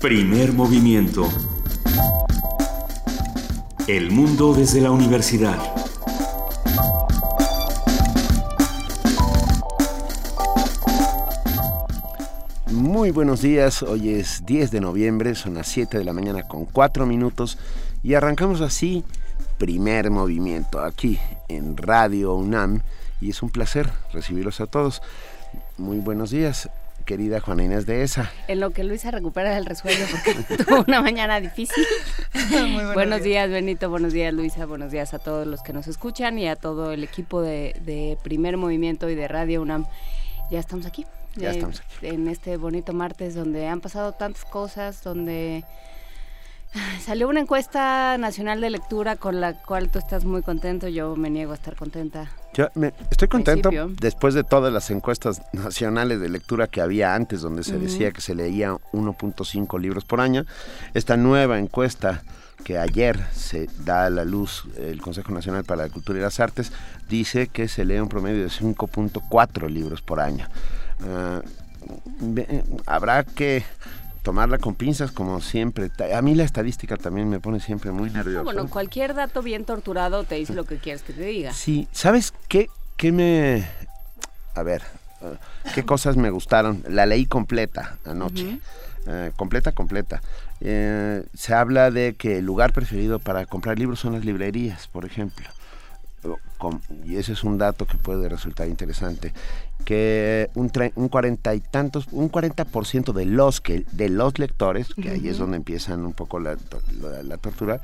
Primer movimiento. El mundo desde la universidad. Muy buenos días, hoy es 10 de noviembre, son las 7 de la mañana con 4 minutos y arrancamos así primer movimiento aquí en Radio UNAM y es un placer recibirlos a todos. Muy buenos días, querida Juana Inés de ESA. En lo que Luisa recupera el resuello porque tuvo una mañana difícil. buenos, buenos días. Benito, buenos días Luisa, buenos días a todos los que nos escuchan y a todo el equipo de, de Primer Movimiento y de Radio UNAM. Ya estamos aquí. Ya estamos aquí. En este bonito martes donde han pasado tantas cosas, donde Salió una encuesta nacional de lectura con la cual tú estás muy contento, yo me niego a estar contenta. Yo me, estoy contento después de todas las encuestas nacionales de lectura que había antes, donde se decía que se leía 1.5 libros por año. Esta nueva encuesta que ayer se da a la luz el Consejo Nacional para la Cultura y las Artes, dice que se lee un promedio de 5.4 libros por año. Uh, habrá que tomarla con pinzas como siempre. A mí la estadística también me pone siempre muy nervioso. bueno, cualquier dato bien torturado te dice lo que quieres que te diga. Sí, ¿sabes qué, qué me... A ver, uh, qué cosas me gustaron? La leí completa anoche. Uh, completa, completa. Eh, se habla de que el lugar preferido para comprar libros son las librerías, por ejemplo y ese es un dato que puede resultar interesante, que un, un 40 y tantos, un 40% de los que de los lectores, que ahí es donde empiezan un poco la, la, tortura,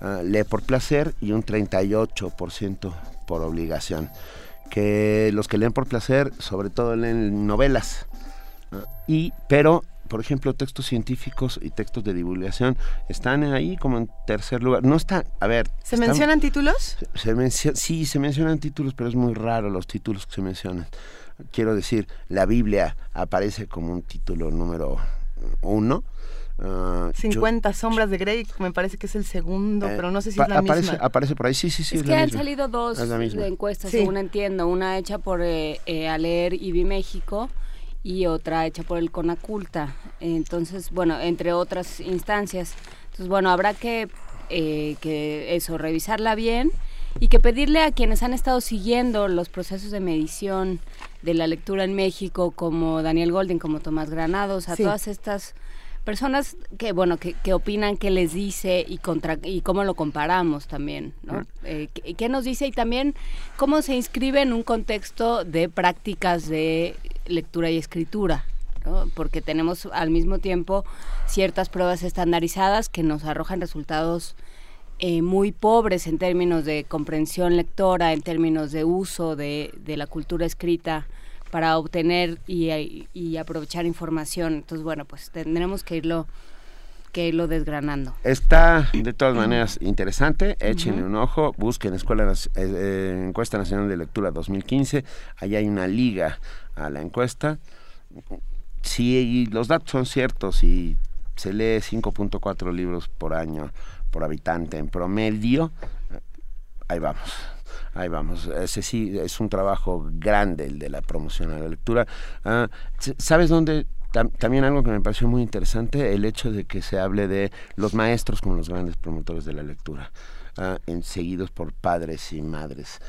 uh, lee por placer y un 38% por obligación. Que los que leen por placer, sobre todo leen novelas. Uh, y, pero por ejemplo, textos científicos y textos de divulgación están ahí como en tercer lugar. No está, a ver. ¿Se mencionan títulos? Se, sí, se mencionan títulos, pero es muy raro los títulos que se mencionan. Quiero decir, la Biblia aparece como un título número uno. Uh, 50 sombras de Grey, me parece que es el segundo, eh, pero no sé si es la aparece, misma. Aparece por ahí, sí, sí, sí. Es, que han salido dos encuestas, según entiendo. Una hecha por eh, eh, Aleer y Vi México y otra hecha por el Conaculta. Entonces, bueno, entre otras instancias. Entonces, bueno, habrá que, eh, que eso, revisarla bien y que pedirle a quienes han estado siguiendo los procesos de medición de la lectura en México, como Daniel Golden, como Tomás Granados, a todas estas personas que bueno que, que, opinan qué les dice y contra y cómo lo comparamos también ¿no? Eh, qué, nos dice y también cómo se inscribe en un contexto de prácticas de lectura y escritura ¿no? porque tenemos al mismo tiempo ciertas pruebas estandarizadas que nos arrojan resultados eh, muy pobres en términos de comprensión lectora, en términos de uso de, de la cultura escrita para obtener y, aprovechar información. Entonces, bueno, pues tendremos que irlo que irlo desgranando. Está de todas maneras interesante, échenle un ojo, busquen Escuela eh, eh, Encuesta Nacional de Lectura 2015, ahí hay una liga a la encuesta. Si los datos son ciertos y se lee 5.4 libros por año por habitante en promedio, ahí vamos. Ahí vamos, ese sí es un trabajo grande el de la promoción a la lectura. Ah, ¿Sabes dónde también algo que me pareció muy interesante, el hecho de que se hable de los maestros como los grandes promotores de la lectura. Uh, seguidos por padres y madres.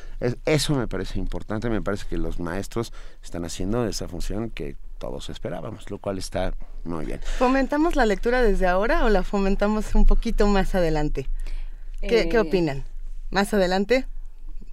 eso me parece importante, me parece que los maestros están haciendo esa función que todos esperábamos, lo cual está muy bien. ¿Fomentamos la lectura desde ahora o la fomentamos un poquito más adelante? ¿Qué, ¿qué eh, opinan? ¿Más adelante?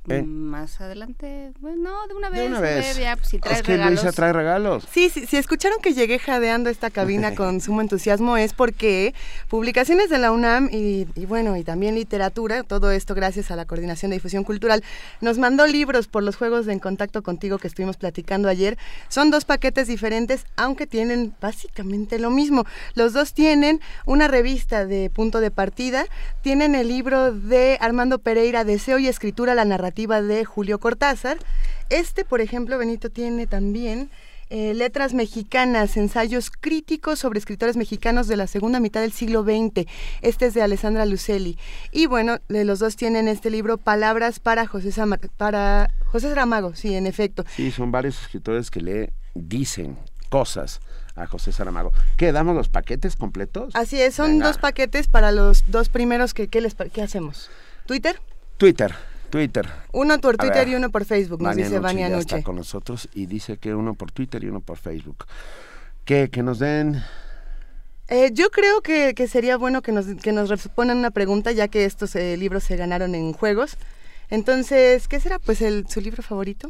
Eh, más adelante, bueno, de una vez. De una vez. pues, si trae es que regalos. Luisa trae regalos. Sí, sí, si escucharon que llegué jadeando esta cabina con sumo entusiasmo es porque publicaciones de la UNAM y, y, bueno, y también literatura, todo esto gracias a la Coordinación de Difusión Cultural, nos mandó libros por los juegos de En Contacto Contigo que estuvimos platicando ayer. Son dos paquetes diferentes, aunque tienen básicamente lo mismo. Los dos tienen una revista de punto de partida, tienen el libro de Armando Pereira, Deseo y Escritura, la narrativa de Julio Cortázar. Este, por ejemplo, Benito tiene también eh, Letras Mexicanas, ensayos críticos sobre escritores mexicanos de la segunda mitad del siglo XX. Este es de Alessandra Lucelli. Y bueno, los dos tienen este libro, Palabras para José, para José Saramago, sí, en efecto. Sí, son varios escritores que le dicen cosas a José Saramago. ¿Qué, damos los paquetes completos? Así es, son dos paquetes para los dos primeros que ¿qué, les, qué hacemos. ¿Twitter? Twitter. Twitter. Uno por Twitter y uno por Facebook, nos dice Vania Noche. está con nosotros y dice que uno por Twitter y uno por Facebook. ¿Qué? Que nos den... Eh, yo creo que, sería bueno que nos, que nos respondan una pregunta, ya que estos eh, libros se ganaron en juegos. Entonces, ¿qué será? Pues el, su libro favorito.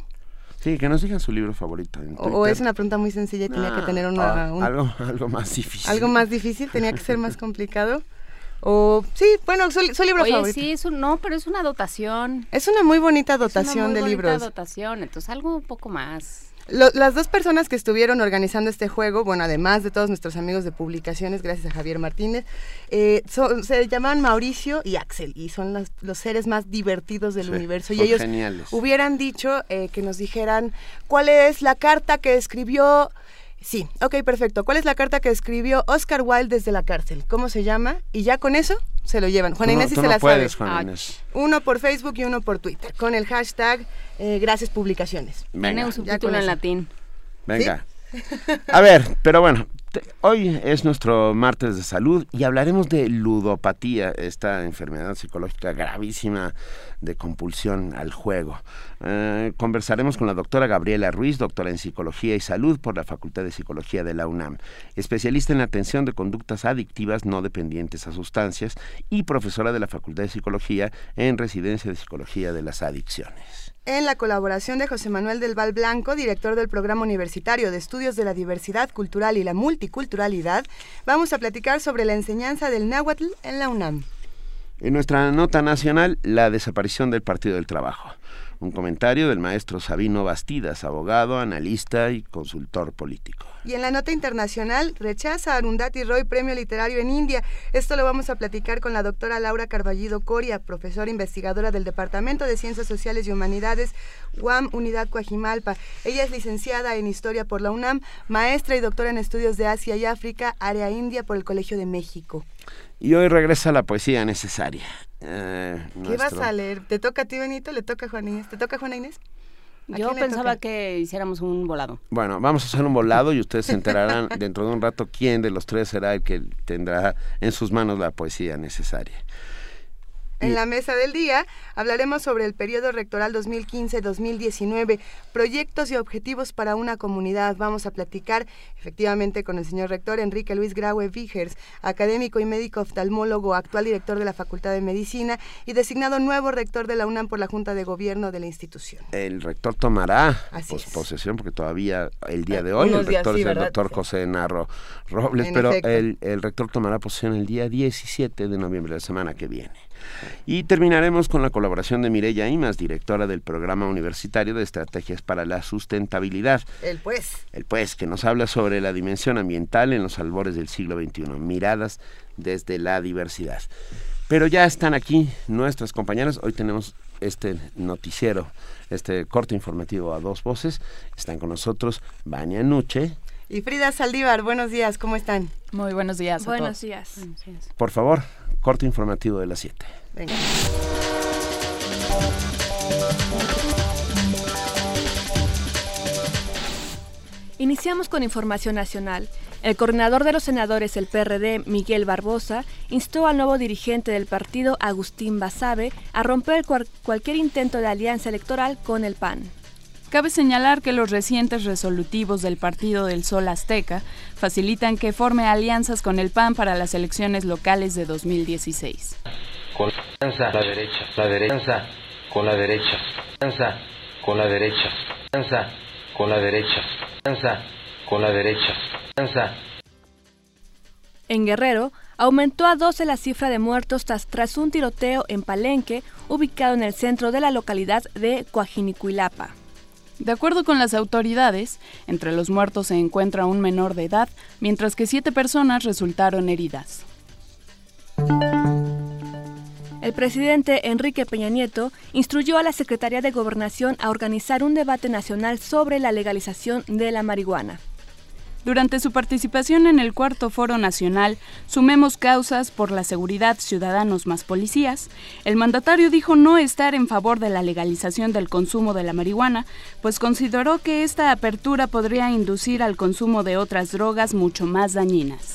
Sí, que nos digan su libro favorito. o, es una pregunta muy sencilla y tenía que ah, tener una, ah, algo, algo más difícil. Algo más difícil, tenía que ser más complicado. O sí, bueno, su, libro Oye, sí, es un, no, pero es una dotación. Es una muy bonita dotación es una muy bonita dotación, entonces algo un poco más. las dos personas que estuvieron organizando este juego, bueno, además de todos nuestros amigos de publicaciones, gracias a Javier Martínez, eh, se llaman Mauricio y Axel y son los, seres más divertidos del universo. Y ellos hubieran dicho eh, que nos dijeran cuál es la carta que escribió Sí, ok, perfecto. ¿Cuál es la carta que escribió Oscar Wilde desde la cárcel? ¿Cómo se llama? Y ya con eso se lo llevan. Juan Inés sí se la sabe. Uno por Facebook y uno por Twitter, con el hashtag eh, Gracias Publicaciones. Tiene un subtítulo en latín. Venga. A ver, pero bueno, Hoy es nuestro martes de salud y hablaremos de ludopatía, esta enfermedad psicológica gravísima de compulsión al juego. Eh, conversaremos con la doctora Gabriela Ruiz, doctora en psicología y salud por la Facultad de Psicología de la UNAM, especialista en atención de conductas adictivas no dependientes a sustancias y profesora de la Facultad de Psicología en residencia de psicología de las adicciones en la colaboración de José Manuel del Val Blanco, director del Programa Universitario de Estudios de la Diversidad Cultural y la Multiculturalidad, vamos a platicar sobre la enseñanza del náhuatl en la UNAM. En nuestra nota nacional, la desaparición del Partido del Trabajo. Un comentario del maestro Sabino Bastidas, abogado, analista y consultor político. Y en la nota internacional, rechaza Arundhati Roy Premio Literario en India. Esto lo vamos a platicar con la doctora Laura Carballido Coria, profesora investigadora del Departamento de Ciencias Sociales y Humanidades, UAM Unidad Coajimalpa. Ella es licenciada en Historia por la UNAM, maestra y doctora en Estudios de Asia y África, área India por el Colegio de México. Y hoy regresa la poesía necesaria. Eh, ¿Qué vas a leer? ¿Te toca a ti, Benito? ¿Le toca a Juan Inés? ¿Te toca a Juana Inés? Yo pensaba que hiciéramos un volado. Bueno, vamos a hacer un volado y ustedes se enterarán dentro de un rato quién de los tres será el que tendrá en sus manos la poesía necesaria. En la mesa del día hablaremos sobre el periodo rectoral 2015-2019, proyectos y objetivos para una comunidad. Vamos a platicar efectivamente con el señor rector Enrique Luis Graue Vigers, académico y médico oftalmólogo, actual director de la Facultad de Medicina y designado nuevo rector de la UNAM por la Junta de Gobierno de la institución. El rector tomará posesión, porque todavía el día de hoy el rector es el doctor José Narro Robles, pero el, el rector tomará posesión el día 17 de noviembre de la semana que viene. Y terminaremos con la colaboración de Mireya Imas, directora del Programa Universitario de Estrategias para la Sustentabilidad. El pues. El pues, que nos habla sobre la dimensión ambiental en los albores del siglo XXI, miradas desde la diversidad. Pero ya están aquí nuestras compañeras. Hoy tenemos este noticiero, este corte informativo a dos voces. Están con nosotros Vania Nuche. Y Frida Saldívar, buenos días, ¿cómo están? Muy buenos días. buenos, Días. buenos días. Por favor, corte informativo de las 7. Iniciamos con información nacional. El coordinador de los senadores del PRD, Miguel Barbosa, instó al nuevo dirigente del partido, Agustín Basabe, a romper cualquier intento de alianza electoral con el PAN. Cabe señalar que los recientes resolutivos del Partido del Sol Azteca facilitan que forme alianzas con el PAN para las elecciones locales de 2016. Con la derecha, la derecha, con la derecha, con la derecha, con la derecha, con la derecha, En Guerrero, aumentó a 12 la cifra de muertos tras, tras un tiroteo en Palenque, ubicado en el centro de la localidad de Coajinicuilapa. De acuerdo con las autoridades, entre los muertos se encuentra un menor de edad, mientras que siete personas resultaron heridas. El presidente Enrique Peña Nieto instruyó a la Secretaría de Gobernación a organizar un debate nacional sobre la legalización de la marihuana. Durante su participación en el cuarto foro nacional Sumemos causas por la seguridad ciudadanos más policías, el mandatario dijo no estar en favor de la legalización del consumo de la marihuana, pues consideró que esta apertura podría inducir al consumo de otras drogas mucho más dañinas.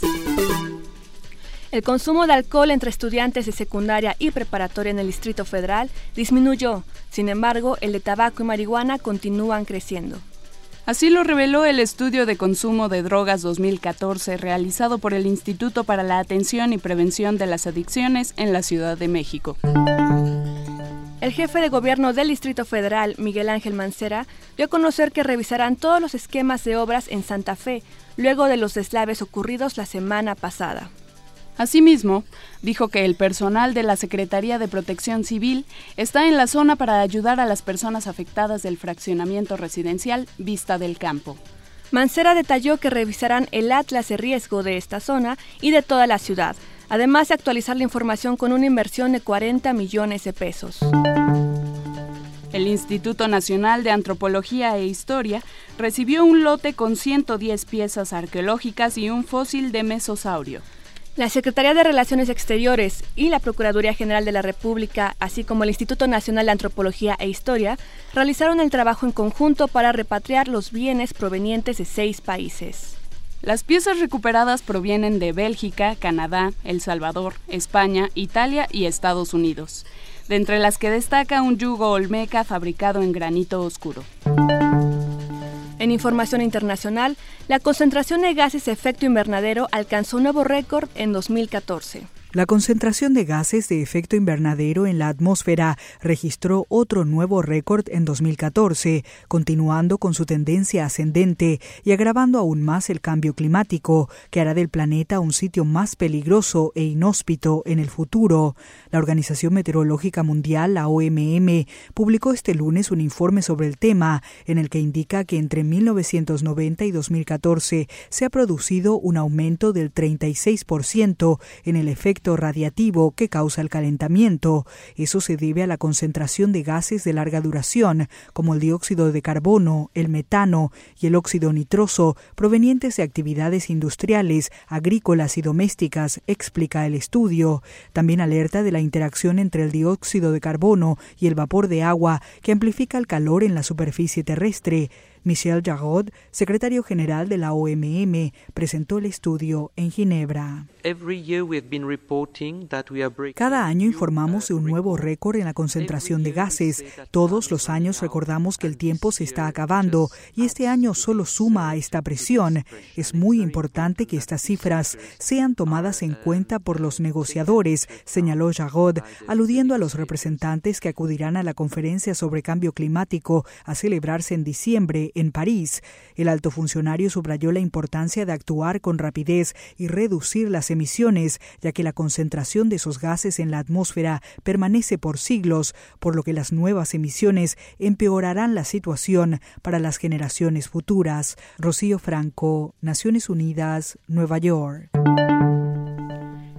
El consumo de alcohol entre estudiantes de secundaria y preparatoria en el Distrito Federal disminuyó, sin embargo, el de tabaco y marihuana continúan creciendo. Así lo reveló el estudio de consumo de drogas 2014 realizado por el Instituto para la Atención y Prevención de las Adicciones en la Ciudad de México. El jefe de gobierno del Distrito Federal, Miguel Ángel Mancera, dio a conocer que revisarán todos los esquemas de obras en Santa Fe, luego de los deslaves ocurridos la semana pasada. Asimismo, dijo que el personal de la Secretaría de Protección Civil está en la zona para ayudar a las personas afectadas del fraccionamiento residencial Vista del Campo. Mancera detalló que revisarán el atlas de riesgo de esta zona y de toda la ciudad, además de actualizar la información con una inversión de 40 millones de pesos. El Instituto Nacional de Antropología e Historia recibió un lote con 110 piezas arqueológicas y un fósil de mesosaurio. La Secretaría de Relaciones Exteriores y la Procuraduría General de la República, así como el Instituto Nacional de Antropología e Historia, realizaron el trabajo en conjunto para repatriar los bienes provenientes de seis países. Las piezas recuperadas provienen de Bélgica, Canadá, El Salvador, España, Italia y Estados Unidos, de entre las que destaca un yugo olmeca fabricado en granito oscuro. En información internacional, la concentración de gases de efecto invernadero alcanzó un nuevo récord en 2014. La concentración de gases de efecto invernadero en la atmósfera registró otro nuevo récord en 2014, continuando con su tendencia ascendente y agravando aún más el cambio climático, que hará del planeta un sitio más peligroso e inhóspito en el futuro. La Organización Meteorológica Mundial, la OMM, publicó este lunes un informe sobre el tema, en el que indica que entre 1990 y 2014 se ha producido un aumento del 36% en el efecto radiativo que causa el calentamiento. Eso se debe a la concentración de gases de larga duración, como el dióxido de carbono, el metano y el óxido nitroso, provenientes de actividades industriales, agrícolas y domésticas, explica el estudio. También alerta de la interacción entre el dióxido de carbono y el vapor de agua que amplifica el calor en la superficie terrestre. Michel Jarod, secretario general de la OMM, presentó el estudio en Ginebra. Cada año informamos de un nuevo récord en la concentración de gases. Todos los años recordamos que el tiempo se está acabando y este año solo suma a esta presión. Es muy importante que estas cifras sean tomadas en cuenta por los negociadores, señaló Jarod, aludiendo a los representantes que acudirán a la conferencia sobre cambio climático a celebrarse en diciembre en París. El alto funcionario subrayó la importancia de actuar con rapidez y reducir las emisiones, ya que la concentración de esos gases en la atmósfera permanece por siglos, por lo que las nuevas emisiones empeorarán la situación para las generaciones futuras. Rocío Franco, Naciones Unidas, Nueva York.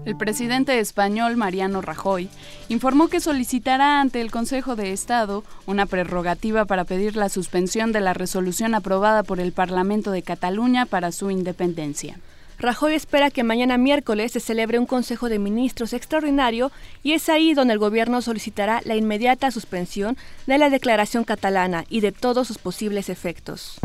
El presidente español Mariano Rajoy informó que solicitará ante el Consejo de Estado una prerrogativa para pedir la suspensión de la resolución aprobada por el Parlamento de Cataluña para su independencia. Rajoy espera que mañana miércoles se celebre un Consejo de Ministros extraordinario y es ahí donde el gobierno solicitará la inmediata suspensión de la declaración catalana y de todos sus posibles efectos.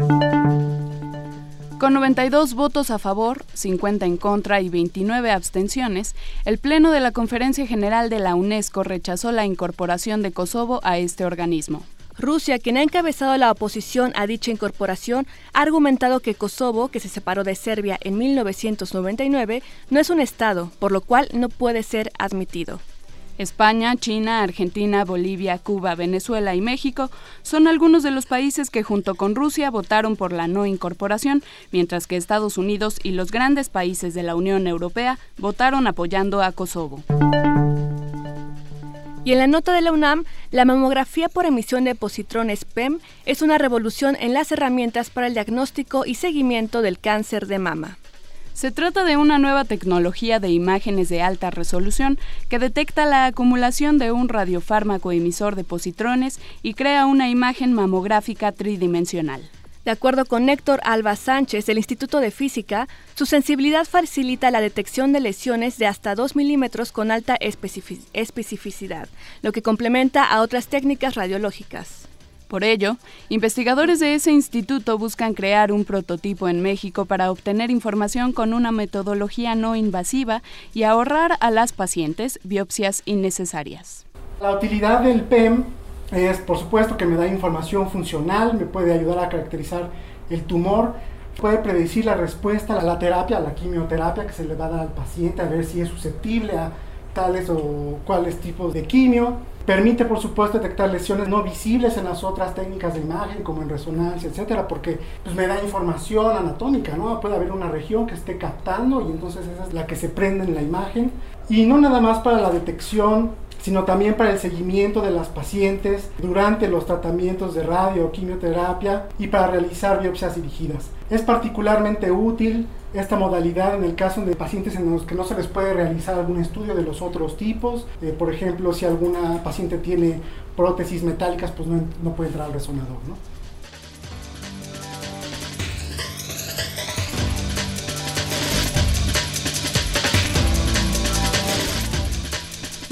Con 92 votos a favor, 50 en contra y 29 abstenciones, el Pleno de la Conferencia General de la UNESCO rechazó la incorporación de Kosovo a este organismo. Rusia, quien ha encabezado la oposición a dicha incorporación, ha argumentado que Kosovo, que se separó de Serbia en 1999, no es un Estado, por lo cual no puede ser admitido. España, China, Argentina, Bolivia, Cuba, Venezuela y México son algunos de los países que junto con Rusia votaron por la no incorporación, mientras que Estados Unidos y los grandes países de la Unión Europea votaron apoyando a Kosovo. Y en la nota de la UNAM, la mamografía por emisión de positrones PEM es una revolución en las herramientas para el diagnóstico y seguimiento del cáncer de mama. Se trata de una nueva tecnología de imágenes de alta resolución que detecta la acumulación de un radiofármaco emisor de positrones y crea una imagen mamográfica tridimensional. De acuerdo con Héctor Alba Sánchez del Instituto de Física, su sensibilidad facilita la detección de lesiones de hasta 2 milímetros con alta especificidad, lo que complementa a otras técnicas radiológicas. Por ello, investigadores de ese instituto buscan crear un prototipo en México para obtener información con una metodología no invasiva y ahorrar a las pacientes biopsias innecesarias. La utilidad del PEM es, por supuesto, que me da información funcional, me puede ayudar a caracterizar el tumor, puede predecir la respuesta a la terapia, a la quimioterapia que se le va a dar al paciente, a ver si es susceptible a tales o cuáles tipos de quimio. Permite, por supuesto, detectar lesiones no visibles en las otras técnicas de imagen, como en resonancia, etcétera, porque pues, me da información anatómica, ¿no? Puede haber una región que esté captando y entonces esa es la que se prende en la imagen. Y no nada más para la detección sino también para el seguimiento de las pacientes durante los tratamientos de radio o quimioterapia y para realizar biopsias dirigidas. Es particularmente útil esta modalidad en el caso de pacientes en los que no se les puede realizar algún estudio de los otros tipos. Eh, por ejemplo, si alguna paciente tiene prótesis metálicas, pues no, no puede entrar al resonador. ¿no?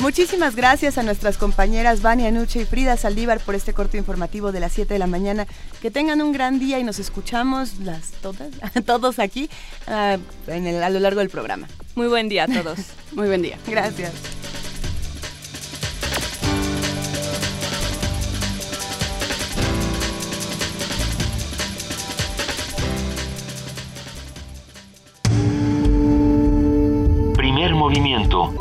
Muchísimas gracias a nuestras compañeras Vania Nuche y Frida Saldívar por este corto informativo de las 7 de la mañana. Que tengan un gran día y nos escuchamos las todas, todos aquí uh, en el, a lo largo del programa. Muy buen día a todos. Muy buen día. Gracias. Primer movimiento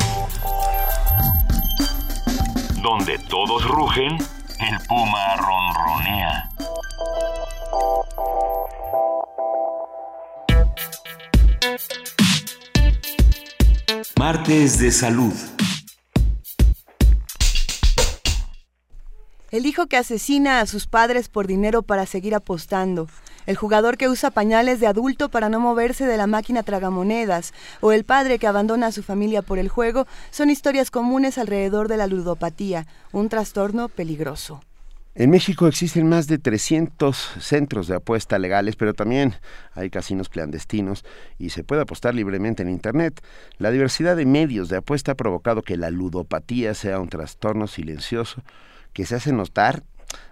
donde todos rugen, el puma ronronea. Martes de salud. El hijo que asesina a sus padres por dinero para seguir apostando el jugador que usa pañales de adulto para no moverse de la máquina tragamonedas, o el padre que abandona a su familia por el juego, son historias comunes alrededor de la ludopatía, un trastorno peligroso. En México existen más de 300 centros de apuesta legales, pero también hay casinos clandestinos y se puede apostar libremente en Internet. La diversidad de medios de apuesta ha provocado que la ludopatía sea un trastorno silencioso que se hace notar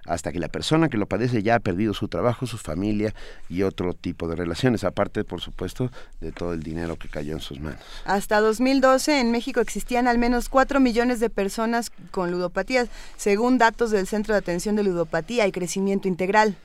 hasta que la persona que lo padece ya ha perdido su trabajo, su familia y otro tipo de relaciones, aparte, por supuesto, de todo el dinero que cayó en sus manos. Hasta 2012 en México existían al menos 4 millones de personas con ludopatías, según datos del Centro de Atención de Ludopatía y Crecimiento Integral.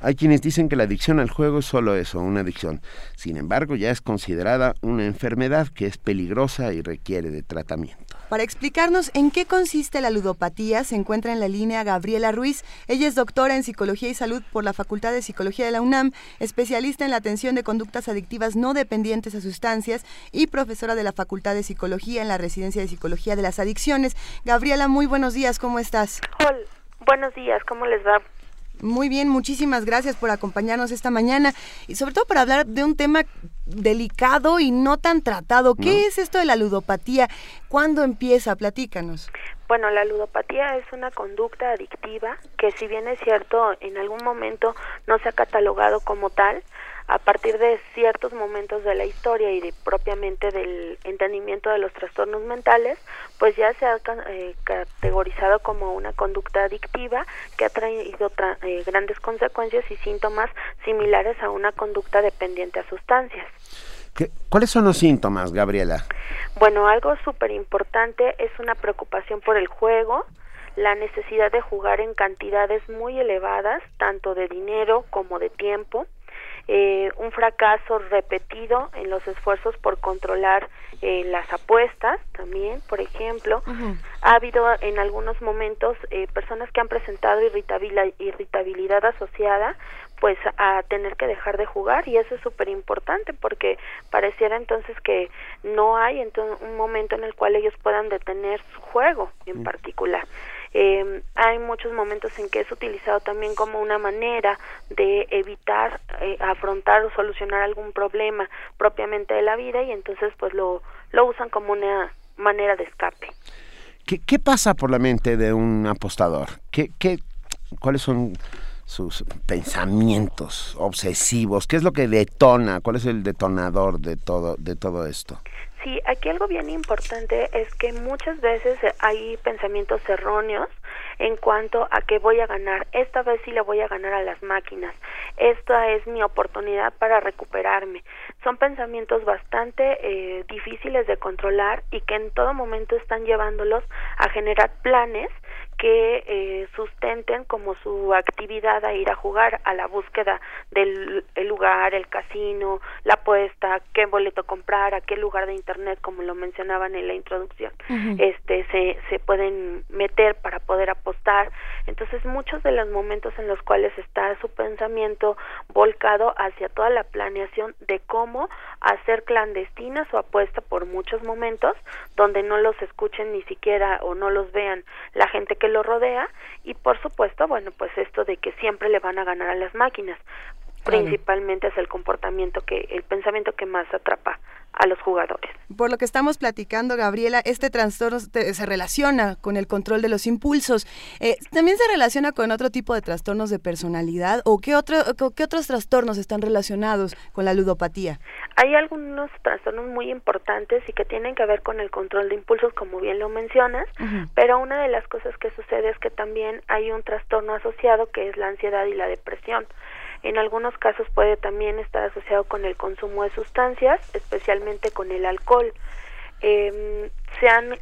Hay quienes dicen que la adicción al juego es solo eso, una adicción. Sin embargo, ya es considerada una enfermedad que es peligrosa y requiere de tratamiento. Para explicarnos en qué consiste la ludopatía, se encuentra en la línea Gabriela Ruiz. Ella es doctora en Psicología y Salud por la Facultad de Psicología de la UNAM, especialista en la atención de conductas adictivas no dependientes a sustancias y profesora de la Facultad de Psicología en la Residencia de Psicología de las Adicciones. Gabriela, muy buenos días, ¿cómo estás? Hola, buenos días, ¿cómo les va? Muy bien, muchísimas gracias por acompañarnos esta mañana y sobre todo para hablar de un tema delicado y no tan tratado. ¿Qué es esto de la ludopatía? ¿Cuándo empieza? Platícanos. Bueno, la ludopatía es una conducta adictiva que si bien es cierto, en algún momento no se ha catalogado como tal, a partir de ciertos momentos de la historia y de propiamente del entendimiento de los trastornos mentales, pues ya se ha eh, categorizado como una conducta adictiva que ha traído eh, grandes consecuencias y síntomas similares a una conducta dependiente a sustancias. ¿Cuáles son los síntomas, Gabriela? Bueno, algo súper importante es una preocupación por el juego, la necesidad de jugar en cantidades muy elevadas, tanto de dinero como de tiempo, eh, un fracaso repetido en los esfuerzos por controlar eh, las apuestas también, por ejemplo. Ha habido en algunos momentos eh, personas que han presentado irritabilidad asociada pues a tener que dejar de jugar y eso es súper importante porque pareciera entonces que no hay entonces un momento en el cual ellos puedan detener su juego en particular. Eh, hay muchos momentos en que es utilizado también como una manera de evitar eh, afrontar o solucionar algún problema propiamente de la vida y entonces pues lo, lo usan como una manera de escape. ¿Qué, qué pasa por la mente de un apostador? ¿Qué, qué, ¿Cuáles son sus pensamientos obsesivos? ¿Qué es lo que detona? ¿Cuál es el detonador de todo, de todo esto? Sí, aquí algo bien importante es que muchas veces hay pensamientos erróneos en cuanto a que voy a ganar. Esta vez sí le voy a ganar a las máquinas. Esta es mi oportunidad para recuperarme. Son pensamientos bastante eh, difíciles de controlar y que en todo momento están llevándolos a generar planes que eh, sustenten como su actividad a ir a jugar a la búsqueda del lugar, el casino, la apuesta, qué boleto comprar, a qué lugar de internet, como lo mencionaban en la introducción, este se, se pueden meter para poder apostar. Entonces, muchos de los momentos en los cuales está su pensamiento volcado hacia toda la planeación de cómo hacer clandestina su apuesta por muchos momentos, donde no los escuchen ni siquiera o no los vean la gente que lo rodea y por supuesto, bueno, pues esto de que siempre le van a ganar a las máquinas. Principalmente es el comportamiento que, el pensamiento que más atrapa a los jugadores. Por lo que estamos platicando, Gabriela, este trastorno se relaciona con el control de los impulsos. Eh, ¿También se relaciona con otro tipo de trastornos de personalidad o qué, otro, qué otros trastornos están relacionados con la ludopatía? Hay algunos trastornos muy importantes y que tienen que ver con el control de impulsos, como bien lo mencionas, pero una de las cosas que sucede es que también hay un trastorno asociado que es la ansiedad y la depresión. En algunos casos puede también estar asociado con el consumo de sustancias, especialmente con el alcohol. Eh, se, han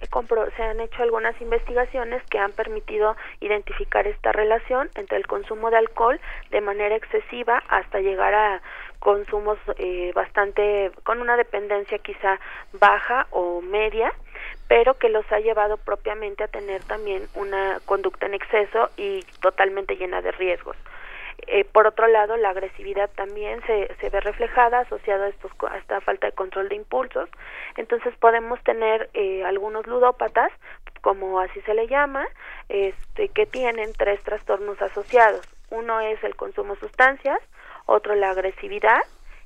se han hecho algunas investigaciones que han permitido identificar esta relación entre el consumo de alcohol de manera excesiva hasta llegar a consumos eh, bastante con una dependencia quizá baja o media pero que los ha llevado propiamente a tener también una conducta en exceso y totalmente llena de riesgos. Eh, por otro lado, la agresividad también se, se ve reflejada asociada a, estos, a esta falta de control de impulsos. Entonces podemos tener eh, algunos ludópatas, como así se le llama, este, que tienen tres trastornos asociados. Uno es el consumo de sustancias, otro la agresividad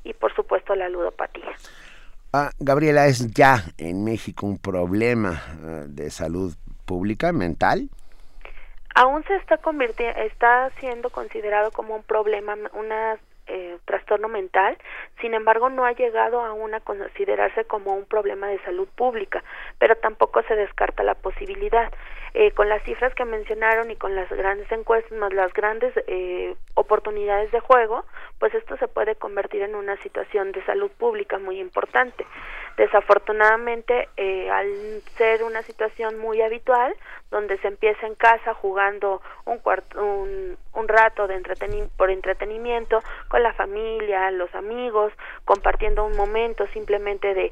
y por supuesto la ludopatía. Ah, Gabriela, ¿es ya en México un problema eh, de salud pública mental? Aún se está convirtiendo, está siendo considerado como un problema, una eh, trastorno mental, sin embargo no ha llegado aún a considerarse como un problema de salud pública, pero tampoco se descarta la posibilidad. Eh, con las cifras que mencionaron y con las grandes encuestas las grandes eh, oportunidades de juego, pues esto se puede convertir en una situación de salud pública muy importante. Desafortunadamente, eh, al ser una situación muy habitual, donde se empieza en casa jugando un, cuarto, un, un rato de por entretenimiento con la familia, los amigos, compartiendo un momento simplemente de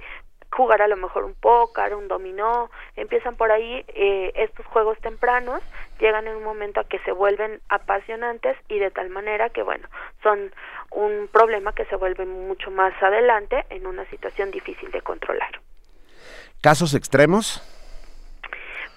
jugar a lo mejor un póker, un dominó, empiezan por ahí eh, estos juegos tempranos, llegan en un momento a que se vuelven apasionantes y de tal manera que bueno, son un problema que se vuelve mucho más adelante en una situación difícil de controlar. ¿Casos extremos?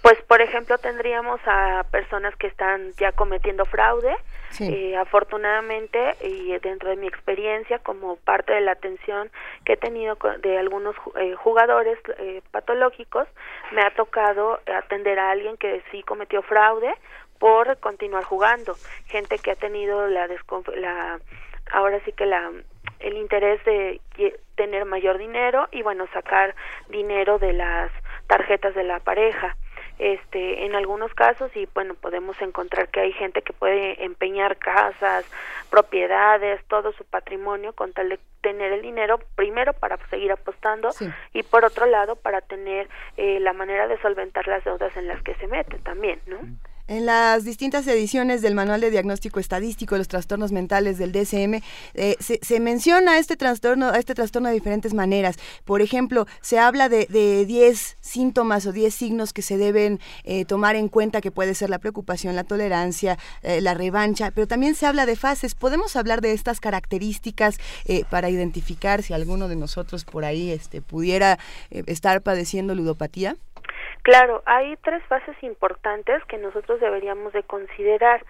Pues, por ejemplo, tendríamos a personas que están ya cometiendo fraude. Eh, afortunadamente, y dentro de mi experiencia, como parte de la atención que he tenido de algunos eh, jugadores eh, patológicos, me ha tocado atender a alguien que sí cometió fraude por continuar jugando. Gente que ha tenido la, la ahora sí que la el interés de tener mayor dinero y bueno sacar dinero de las tarjetas de la pareja este en algunos casos y bueno podemos encontrar que hay gente que puede empeñar casas propiedades todo su patrimonio con tal de tener el dinero primero para seguir apostando y por otro lado para tener eh, la manera de solventar las deudas en las que se mete también no en las distintas ediciones del Manual de Diagnóstico Estadístico de los Trastornos Mentales del DSM, eh, se, menciona este trastorno, este trastorno de diferentes maneras. Por ejemplo, se habla de 10 síntomas o 10 signos que se deben eh, tomar en cuenta, que puede ser la preocupación, la tolerancia, eh, la revancha, pero también se habla de fases. ¿Podemos hablar de estas características para identificar si alguno de nosotros por ahí este, pudiera estar padeciendo ludopatía? Claro, hay tres fases importantes que nosotros deberíamos de considerar.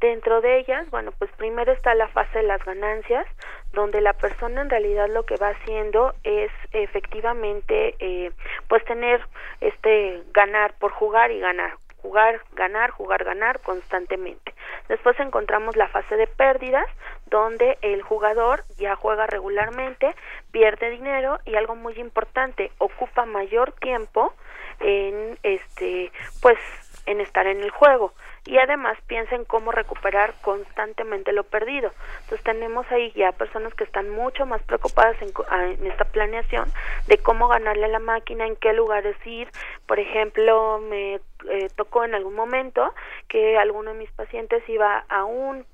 Dentro de ellas, bueno, pues primero está la fase de las ganancias, donde la persona en realidad lo que va haciendo es efectivamente, eh, pues tener este ganar por jugar y ganar jugar, ganar, jugar, ganar constantemente. Después encontramos la fase de pérdidas, donde el jugador ya juega regularmente, pierde dinero y algo muy importante, ocupa mayor tiempo en este pues en estar en el juego y además piensa en cómo recuperar constantemente lo perdido. Entonces tenemos ahí ya personas que están mucho más preocupadas en, en, esta planeación de cómo ganarle a la máquina, en qué lugares ir. Por ejemplo, me eh, tocó en algún momento que alguno de mis pacientes iba a un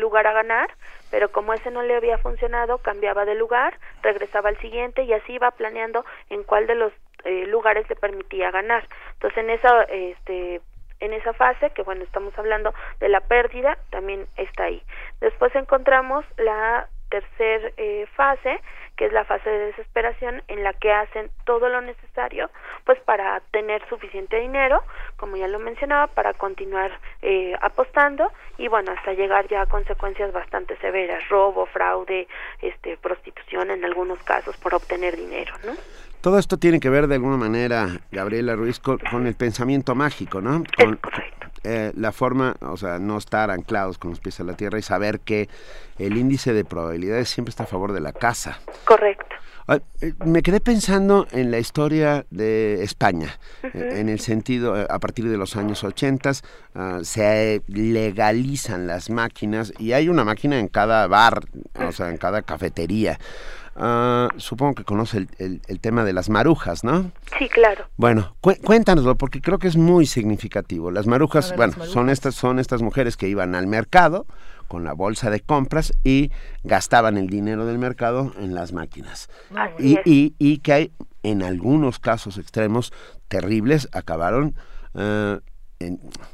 lugar a ganar, pero como ese no le había funcionado, cambiaba de lugar, regresaba al siguiente y así iba planeando en cuál de los eh, lugares le permitía ganar. Entonces en esa este en esa fase, que bueno, estamos hablando de la pérdida, también está ahí. Después encontramos la tercer eh, fase, que es la fase de desesperación, en la que hacen todo lo necesario, pues para tener suficiente dinero, como ya lo mencionaba, para continuar eh, apostando y bueno, hasta llegar ya a consecuencias bastante severas, robo, fraude, este, prostitución en algunos casos por obtener dinero, ¿no? Todo esto tiene que ver de alguna manera, Gabriela Ruiz, con, el pensamiento mágico, ¿no? Con, eh, la forma, o sea, no estar anclados con los pies a la tierra y saber que el índice de probabilidades siempre está a favor de la casa. Correcto. Ah, eh, me quedé pensando en la historia de España, eh, en el sentido, a partir de los años 80 ah, se legalizan las máquinas y hay una máquina en cada bar, o sea, en cada cafetería. Ah, supongo que conoce el, tema de las marujas, ¿no? Sí, claro. Bueno, cuéntanoslo porque creo que es muy significativo. Las marujas, bueno, son estas son estas mujeres que iban al mercado con la bolsa de compras y gastaban el dinero del mercado en las máquinas. Y, y, y, que hay, en algunos casos extremos terribles acabaron eh,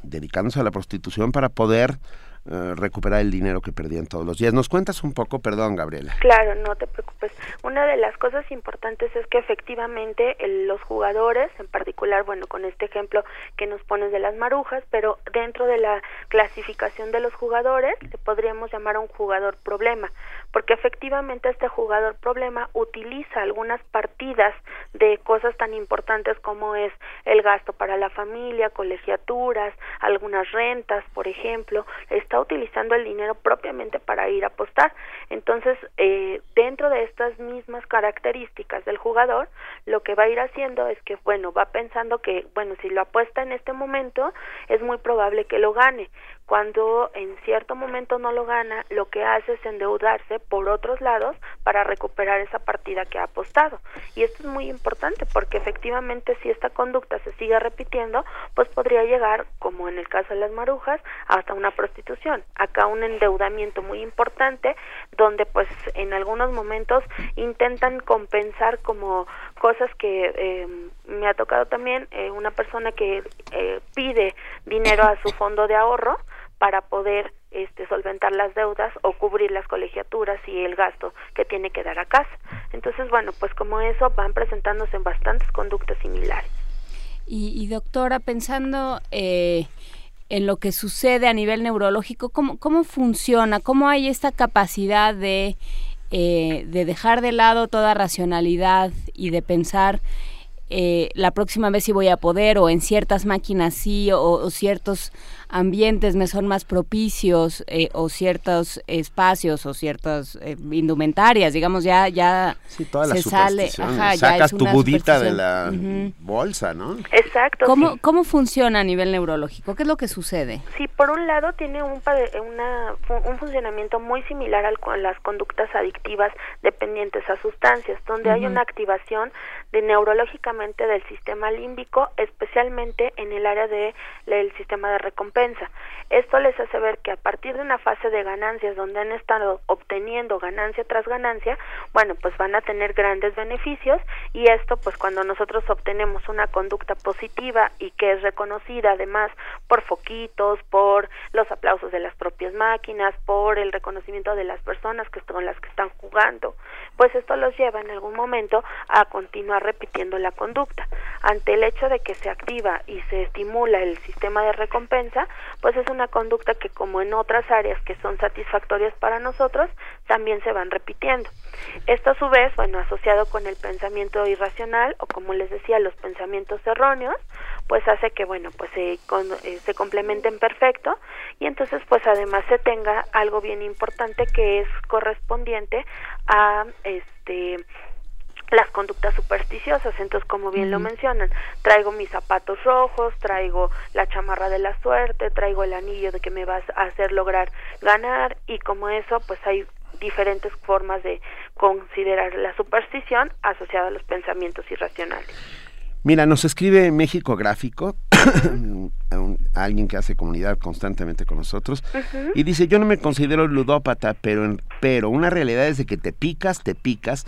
dedicándose a la prostitución para poder eh, recuperar el dinero que perdían todos los días. ¿Nos cuentas un poco? Perdón, Gabriela. Claro, no te preocupes. Una de las cosas importantes es que efectivamente los jugadores, en particular, bueno, con este ejemplo que nos pones de las marujas, pero dentro de la clasificación de los jugadores, le podríamos llamar a un jugador problema, porque efectivamente este jugador problema utiliza algunas partidas de cosas tan importantes como es el gasto para la familia, colegiaturas, algunas rentas, por ejemplo, está utilizando el dinero propiamente para ir a apostar. Entonces, eh, dentro de estas mismas características del jugador, lo que va a ir haciendo es que, bueno, va pensando que, bueno, si lo apuesta en este momento, es muy probable que lo gane cuando en cierto momento no lo gana, lo que hace es endeudarse por otros lados para recuperar esa partida que ha apostado. Y esto es muy importante porque efectivamente si esta conducta se sigue repitiendo, pues podría llegar, como en el caso de las marujas, hasta una prostitución. Acá un endeudamiento muy importante donde pues en algunos momentos intentan compensar como cosas que eh, me ha tocado también eh, una persona que eh, pide dinero a su fondo de ahorro para poder este, solventar las deudas o cubrir las colegiaturas y el gasto que tiene que dar a casa. Entonces, bueno, pues como eso van presentándose en bastantes conductas similares. Y, doctora, pensando eh, en lo que sucede a nivel neurológico, ¿cómo, cómo funciona? ¿Cómo hay esta capacidad de, eh, de dejar de lado toda racionalidad y de pensar eh, la próxima vez si voy a poder o en ciertas máquinas sí o ciertos ambientes me son más propicios eh, o ciertos espacios o ciertas eh, indumentarias, digamos, ya ya se sale, sacas tu budita de la bolsa, ¿no? Exacto. ¿Cómo, ¿Cómo funciona a nivel neurológico? ¿Qué es lo que sucede? Sí, por un lado tiene un, una, un funcionamiento muy similar al, a las conductas adictivas dependientes a sustancias, donde hay una activación de neurológicamente del sistema límbico, especialmente en el área de, del sistema de recompensa. Esto les hace ver que a partir de una fase de ganancias donde han estado obteniendo ganancia tras ganancia, bueno, pues van a tener grandes beneficios y esto pues cuando nosotros obtenemos una conducta positiva y que es reconocida además por foquitos, por los aplausos de las propias máquinas, por el reconocimiento de las personas que son las que están jugando, pues esto los lleva en algún momento a continuar repitiendo la conducta. Ante el hecho de que se activa y se estimula el sistema de recompensa, pues es una conducta que como en otras áreas que son satisfactorias para nosotros, también se van repitiendo. Esto a su vez, bueno, asociado con el pensamiento irracional o como les decía, los pensamientos erróneos, pues hace que bueno pues se, eh, se complementen perfecto y entonces pues además se tenga algo bien importante que es correspondiente a este las conductas supersticiosas. Entonces, como bien lo mencionan, traigo mis zapatos rojos, traigo la chamarra de la suerte, traigo el anillo de que me vas a hacer lograr ganar y como eso, pues hay diferentes formas de considerar la superstición asociada a los pensamientos irracionales. Mira, nos escribe México Gráfico, alguien que hace comunidad constantemente con nosotros, y dice, yo no me considero ludópata, pero, pero una realidad es de que te picas, te picas,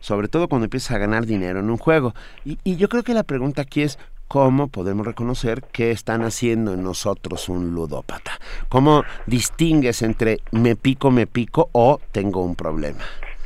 sobre todo cuando empiezas a ganar dinero en un juego. Y, y yo creo que la pregunta aquí es, ¿cómo podemos reconocer que están haciendo en nosotros un ludópata? ¿Cómo distingues entre me pico, me pico o tengo un problema?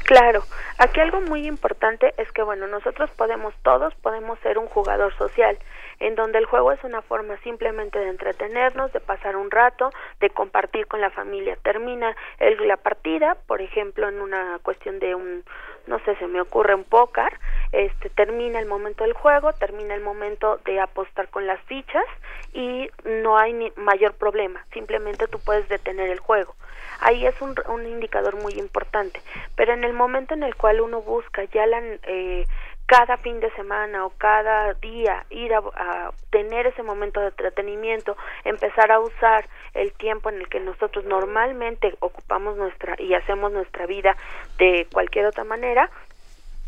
Claro, aquí algo muy importante es que, bueno, nosotros podemos, todos podemos ser un jugador social en donde el juego es una forma simplemente de entretenernos, de pasar un rato, de compartir con la familia. Termina el, la partida, por ejemplo, en una cuestión de un, no sé, se me ocurre un póker, este, termina el momento del juego, termina el momento de apostar con las fichas y no hay ni mayor problema, simplemente tú puedes detener el juego. Ahí es un, un indicador muy importante, pero en el momento en el cual uno busca ya la... Eh, cada fin de semana o cada día ir a, tener ese momento de entretenimiento, empezar a usar el tiempo en el que nosotros normalmente ocupamos nuestra y hacemos nuestra vida de cualquier otra manera,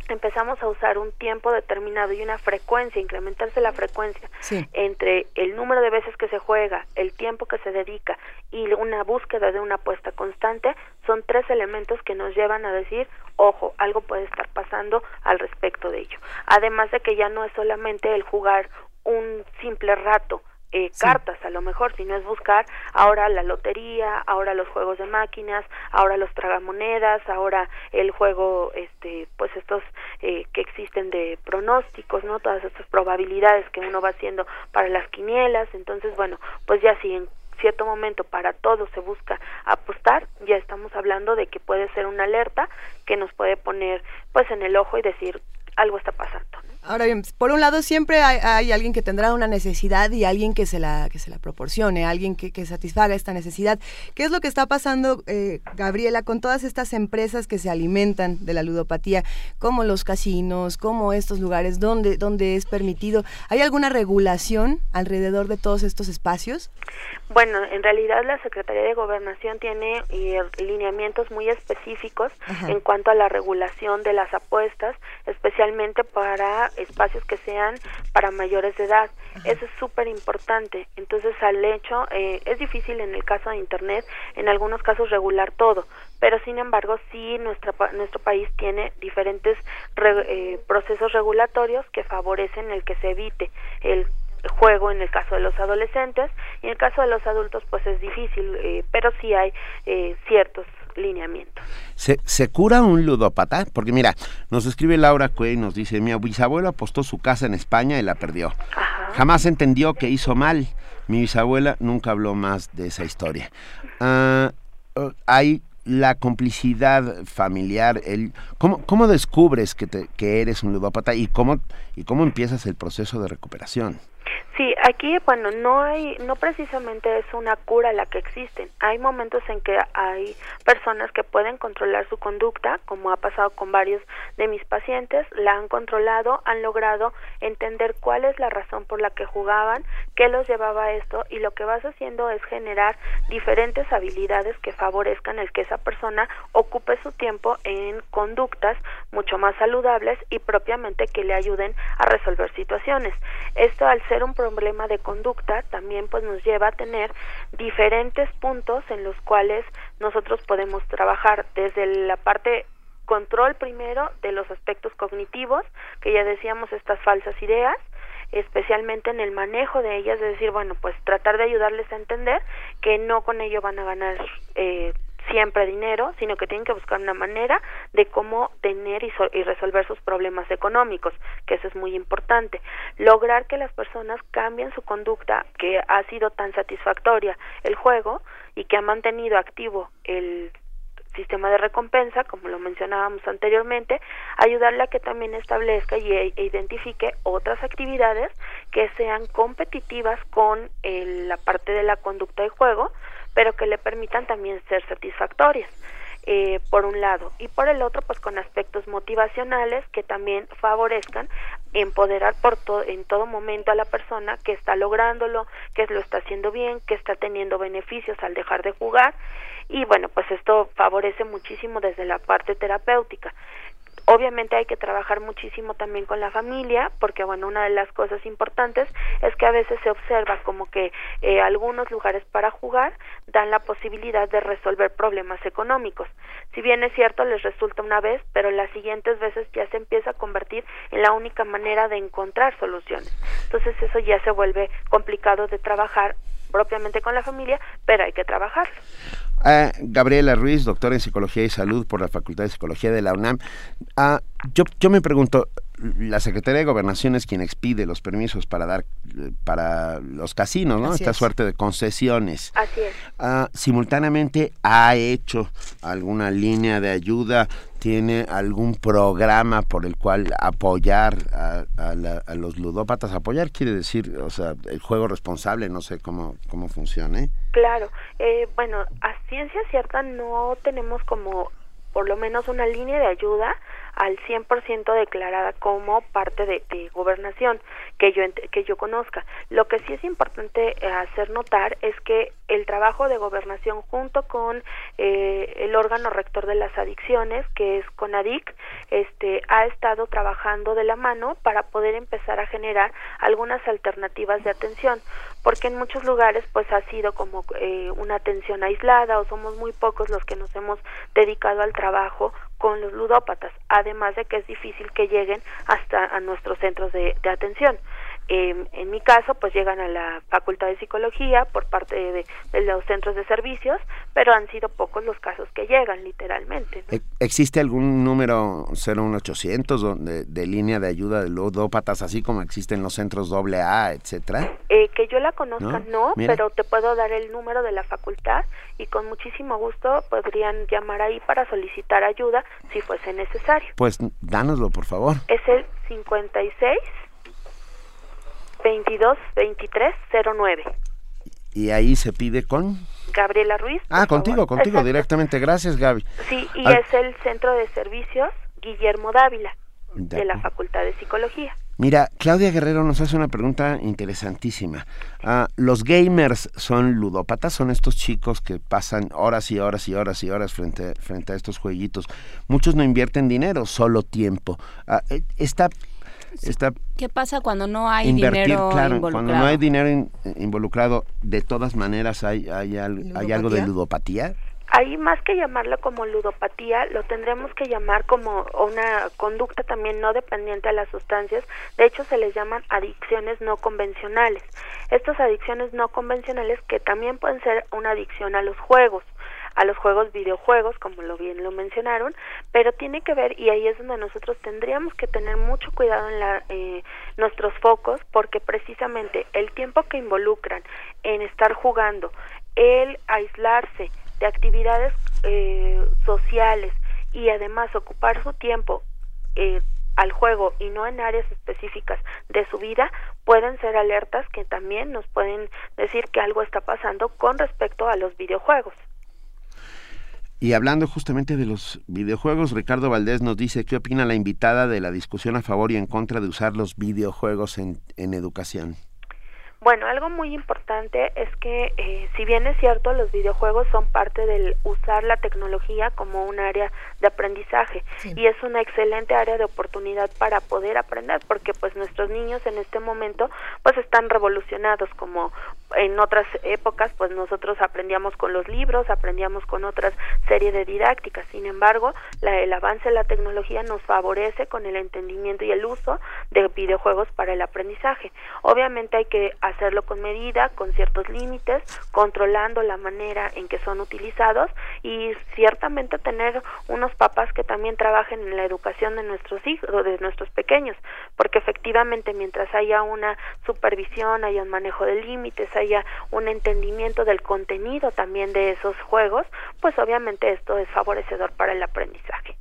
empezamos a usar un tiempo determinado y una frecuencia, incrementarse la frecuencia entre el número de veces que se juega, el tiempo que se dedica y una búsqueda de una apuesta constante, son tres elementos que nos llevan a decir, ojo, algo puede estar pasando al respecto de ello. Además de que ya no es solamente el jugar un simple rato, eh, cartas a lo mejor, sino es buscar ahora la lotería, ahora los juegos de máquinas, ahora los tragamonedas, ahora el juego, este, pues estos eh, que existen de pronósticos, ¿no? Todas estas probabilidades que uno va haciendo para las quinielas, entonces bueno, pues ya si en cierto momento para todos se busca apostar, ya estamos hablando de que puede ser una alerta que nos puede poner pues en el ojo y decir algo está pasando. Ahora bien, por un lado siempre hay, alguien que tendrá una necesidad y alguien que se la, que se la proporcione, alguien que, que satisfaga esta necesidad. ¿Qué es lo que está pasando, eh, Gabriela, con todas estas empresas que se alimentan de la ludopatía, como los casinos, como estos lugares donde, donde es permitido? ¿Hay alguna regulación alrededor de todos estos espacios? Bueno, en realidad la Secretaría de Gobernación tiene eh, lineamientos muy específicos en cuanto a la regulación de las apuestas, especialmente para espacios que sean para mayores de edad. Eso es súper importante. Entonces, al hecho, eh, es difícil en el caso de Internet, en algunos casos regular todo, pero sin embargo, sí nuestra, nuestro país tiene diferentes eh, procesos regulatorios que favorecen el que se evite el juego en el caso de los adolescentes y en el caso de los adultos pues es difícil eh, pero sí hay ciertos lineamientos. ¿Se, ¿Se cura un ludópata? Porque mira, nos escribe Laura Cue y nos dice, mi bisabuelo apostó su casa en España y la perdió. Jamás entendió que hizo mal. Mi bisabuela nunca habló más de esa historia. Ah, oh, hay la complicidad familiar, el, ¿cómo, ¿cómo descubres que, te, que eres un ludópata y cómo, y cómo empiezas el proceso de recuperación? Sí, aquí, bueno, no hay, no precisamente es una cura la que existen. Hay momentos en que hay personas que pueden controlar su conducta, como ha pasado con varios de mis pacientes, la han controlado, han logrado entender cuál es la razón por la que jugaban, qué los llevaba a esto, y lo que vas haciendo es generar diferentes habilidades que favorezcan el que esa persona ocupe su tiempo en conductas mucho más saludables y propiamente que le ayuden a resolver situaciones. Esto al ser un problema de conducta también pues nos lleva a tener diferentes puntos en los cuales nosotros podemos trabajar desde la parte control primero de los aspectos cognitivos, que ya decíamos estas falsas ideas, especialmente en el manejo de ellas, es decir, bueno, pues tratar de ayudarles a entender que no con ello van a ganar eh, siempre dinero, sino que tienen que buscar una manera de cómo tener y, y, resolver sus problemas económicos, que eso es muy importante. Lograr que las personas cambien su conducta, que ha sido tan satisfactoria el juego y que ha mantenido activo el sistema de recompensa, como lo mencionábamos anteriormente, ayudarle a que también establezca y, e, identifique otras actividades que sean competitivas con la parte de la conducta de juego, pero que le permitan también ser satisfactorias. Eh, por un lado y por el otro pues con aspectos motivacionales que también favorezcan empoderar por en todo momento a la persona que está lográndolo, que lo está haciendo bien, que está teniendo beneficios al dejar de jugar y bueno pues esto favorece muchísimo desde la parte terapéutica Obviamente hay que trabajar muchísimo también con la familia, porque bueno, una de las cosas importantes es que a veces se observa como que eh, algunos lugares para jugar dan la posibilidad de resolver problemas económicos. Si bien es cierto, les resulta una vez, pero las siguientes veces ya se empieza a convertir en la única manera de encontrar soluciones. Entonces eso ya se vuelve complicado de trabajar propiamente con la familia, pero hay que trabajar. Ah, Gabriela Ruiz, doctora en Psicología y Salud por la Facultad de Psicología de la UNAM. Ah, yo, yo me pregunto, la Secretaría de Gobernación es quien expide los permisos para dar para los casinos, ¿no? Esta suerte de concesiones. Así es. Ah, simultáneamente ha hecho alguna línea de ayuda, tiene algún programa por el cual apoyar a, los ludópatas. Apoyar quiere decir, o sea, el juego responsable, no sé cómo cómo funcione. Claro, eh, bueno, a ciencia cierta no tenemos como por lo menos una línea de ayuda al 100% declarada como parte de, gobernación que yo que yo conozca. Lo que sí es importante eh, hacer notar es que el trabajo de gobernación junto con eh, el órgano rector de las adicciones, que es CONADIC, este ha estado trabajando de la mano para poder empezar a generar algunas alternativas de atención, porque en muchos lugares pues ha sido como eh, una atención aislada o somos muy pocos los que nos hemos dedicado al trabajo con los ludópatas, además de que es difícil que lleguen hasta a nuestros centros de, atención. En mi caso, pues llegan a la Facultad de Psicología por parte de, los centros de servicios, pero han sido pocos los casos que llegan, literalmente. ¿Existe algún número 01800 donde, de línea de ayuda de ludópatas, así como existen los centros AA, etcétera? Eh, que yo la conozca, no, pero te puedo dar el número de la facultad y con muchísimo gusto podrían llamar ahí para solicitar ayuda si fuese necesario. Pues dánoslo, por favor. Es el 56 22 23 09. Y ahí se pide con Gabriela Ruiz. Ah, contigo, contigo directamente. Gracias, Gaby. Sí, y es el Centro de Servicios Guillermo Dávila de la Facultad de Psicología. Mira, Claudia Guerrero nos hace una pregunta interesantísima. Ah, ¿Los gamers son ludópatas? ¿Son estos chicos que pasan horas y horas y horas y horas frente, frente a estos jueguitos? Muchos no invierten dinero, solo tiempo. Esta, esta ¿Qué pasa cuando no hay dinero claro, Cuando no hay dinero involucrado, de todas maneras hay, hay, hay algo de ludopatía. Ahí más que llamarlo como ludopatía, lo tendremos que llamar como una conducta también no dependiente a las sustancias. De hecho, se les llaman adicciones no convencionales. Estas adicciones no convencionales que también pueden ser una adicción a los juegos a los juegos videojuegos, como lo bien lo mencionaron, pero tiene que ver, y ahí es donde nosotros tendríamos que tener mucho cuidado en la, eh, nuestros focos, porque precisamente el tiempo que involucran en estar jugando, el aislarse, de actividades eh, sociales y además ocupar su tiempo eh, al juego y no en áreas específicas de su vida pueden ser alertas que también nos pueden decir que algo está pasando con respecto a los videojuegos. Y hablando justamente de los videojuegos, Ricardo Valdés nos dice qué opina la invitada de la discusión a favor y en contra de usar los videojuegos en, en educación. Bueno, algo muy importante es que eh, si bien es cierto, los videojuegos son parte del usar la tecnología como un área de aprendizaje y es una excelente área de oportunidad para poder aprender porque pues nuestros niños en este momento pues están revolucionados como en otras épocas pues nosotros aprendíamos con los libros, aprendíamos con otras serie de didácticas. Sin embargo, la, el avance de la tecnología nos favorece con el entendimiento y el uso de videojuegos para el aprendizaje. Obviamente hay que hacerlo con medida, con ciertos límites, controlando la manera en que son utilizados y ciertamente tener unos papás que también trabajen en la educación de nuestros hijos de nuestros pequeños, porque efectivamente mientras haya una supervisión, haya un manejo de límites, haya un entendimiento del contenido también de esos juegos, pues obviamente esto es favorecedor para el aprendizaje.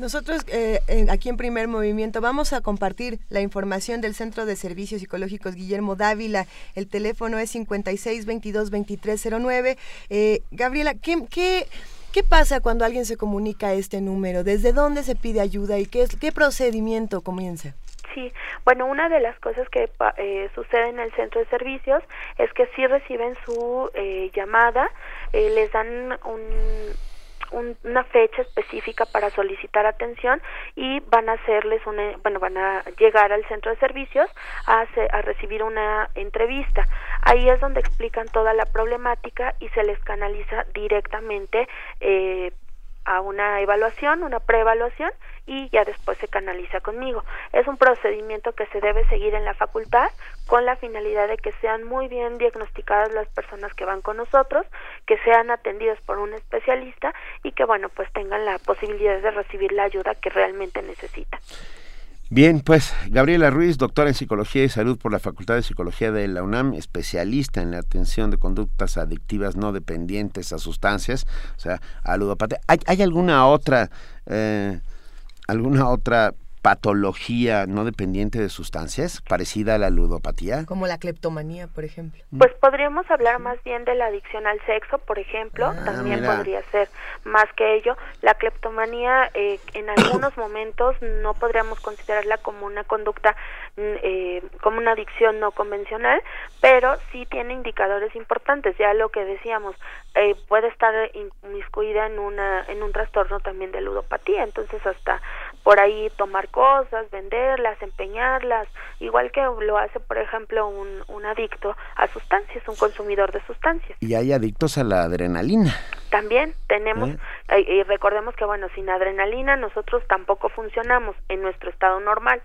Nosotros eh, aquí en Primer Movimiento vamos a compartir la información del Centro de Servicios Psicológicos Guillermo Dávila. El teléfono es 56 22 2309. Eh, Gabriela, ¿qué, qué, pasa cuando alguien se comunica a este número? ¿Desde dónde se pide ayuda y qué, qué procedimiento comienza? Sí, bueno, una de las cosas que eh, sucede en el centro de servicios es que si reciben su eh, llamada, eh, les dan un una fecha específica para solicitar atención y van a hacerles una, bueno, van a llegar al centro de servicios a, a recibir una entrevista. Ahí es donde explican toda la problemática y se les canaliza directamente eh, a una evaluación, una preevaluación y ya después se canaliza conmigo. Es un procedimiento que se debe seguir en la facultad con la finalidad de que sean muy bien diagnosticadas las personas que van con nosotros, que sean atendidas por un especialista y que bueno, pues tengan la posibilidad de recibir la ayuda que realmente necesitan. Bien, pues Gabriela Ruiz, doctora en Psicología y Salud por la Facultad de Psicología de la UNAM, especialista en la atención de conductas adictivas no dependientes a sustancias, o sea, a ludopatía. ¿Hay, hay alguna otra, eh, alguna otra patología no dependiente de sustancias, parecida a la ludopatía? Como la cleptomanía, por ejemplo. Mm. Pues podríamos hablar más bien de la adicción al sexo, por ejemplo, ah, también podría ser más que ello. La cleptomanía eh, en algunos momentos no podríamos considerarla como una conducta, mm, eh, como una adicción no convencional, pero sí tiene indicadores importantes, ya lo que decíamos, eh, puede estar inmiscuida en, una, en un trastorno también de ludopatía, entonces hasta por ahí tomar cosas, venderlas, empeñarlas, igual que lo hace, por ejemplo, un, un adicto a sustancias, un consumidor de sustancias. Y hay adictos a la adrenalina. También tenemos, ¿Eh? y recordemos que, bueno, sin adrenalina nosotros tampoco funcionamos en nuestro estado normal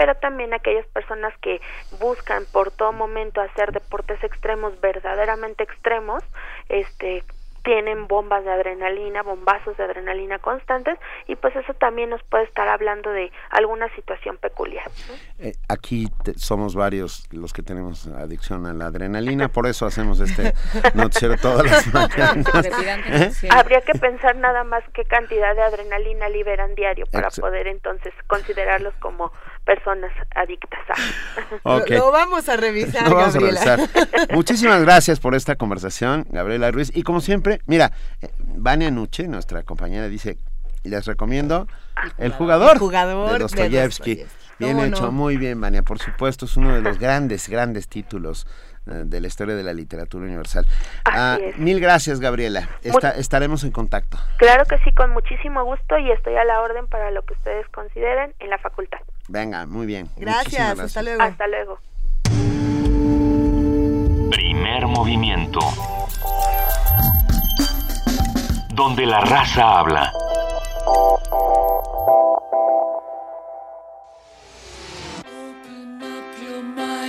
pero también aquellas personas que buscan por todo momento hacer deportes extremos verdaderamente extremos, este tienen bombas de adrenalina, bombazos de adrenalina constantes y pues eso también nos puede estar hablando de alguna situación peculiar. Eh, aquí somos varios los que tenemos adicción a la adrenalina, por eso hacemos este noticiero todas las mañanas. ¿Eh? Habría que pensar nada más qué cantidad de adrenalina liberan diario para poder entonces considerarlos como personas adictas a. Lo, vamos a revisar, Gabriela. Muchísimas gracias por esta conversación, Gabriela Ruiz. Y como siempre, mira, eh, Vania Nuche, nuestra compañera, dice, les recomiendo El jugador, jugador de Dostoyevsky. Bien hecho, muy bien, Vania. Por supuesto, es uno de los grandes, grandes títulos de la historia de la literatura universal. Ah, mil gracias, Gabriela. estaremos en contacto. Claro que sí, con muchísimo gusto y estoy a la orden para lo que ustedes consideren en la facultad. Venga, muy bien. Gracias, hasta luego. Hasta luego. Primer movimiento. Donde la raza habla.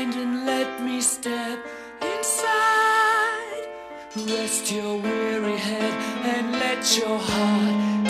Mind and let me step inside. Rest your weary head and let your heart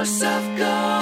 yourself go.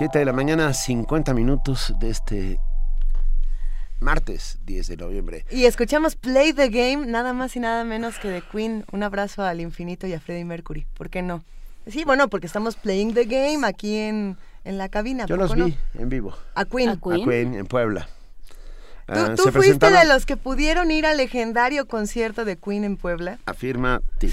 7 de la mañana, 50 minutos de este martes 10 de noviembre. Y escuchamos Play the Game, nada más y nada menos que de Queen. Un abrazo al infinito y a Freddie Mercury. ¿Por qué no? Sí, bueno, porque estamos playing the game aquí en, en la cabina. Yo los vi en vivo. ¿A Queen? A Queen, en Puebla. ¿Tú, ah, tú fuiste de los que pudieron ir al legendario concierto de Queen en Puebla? Afirma ti.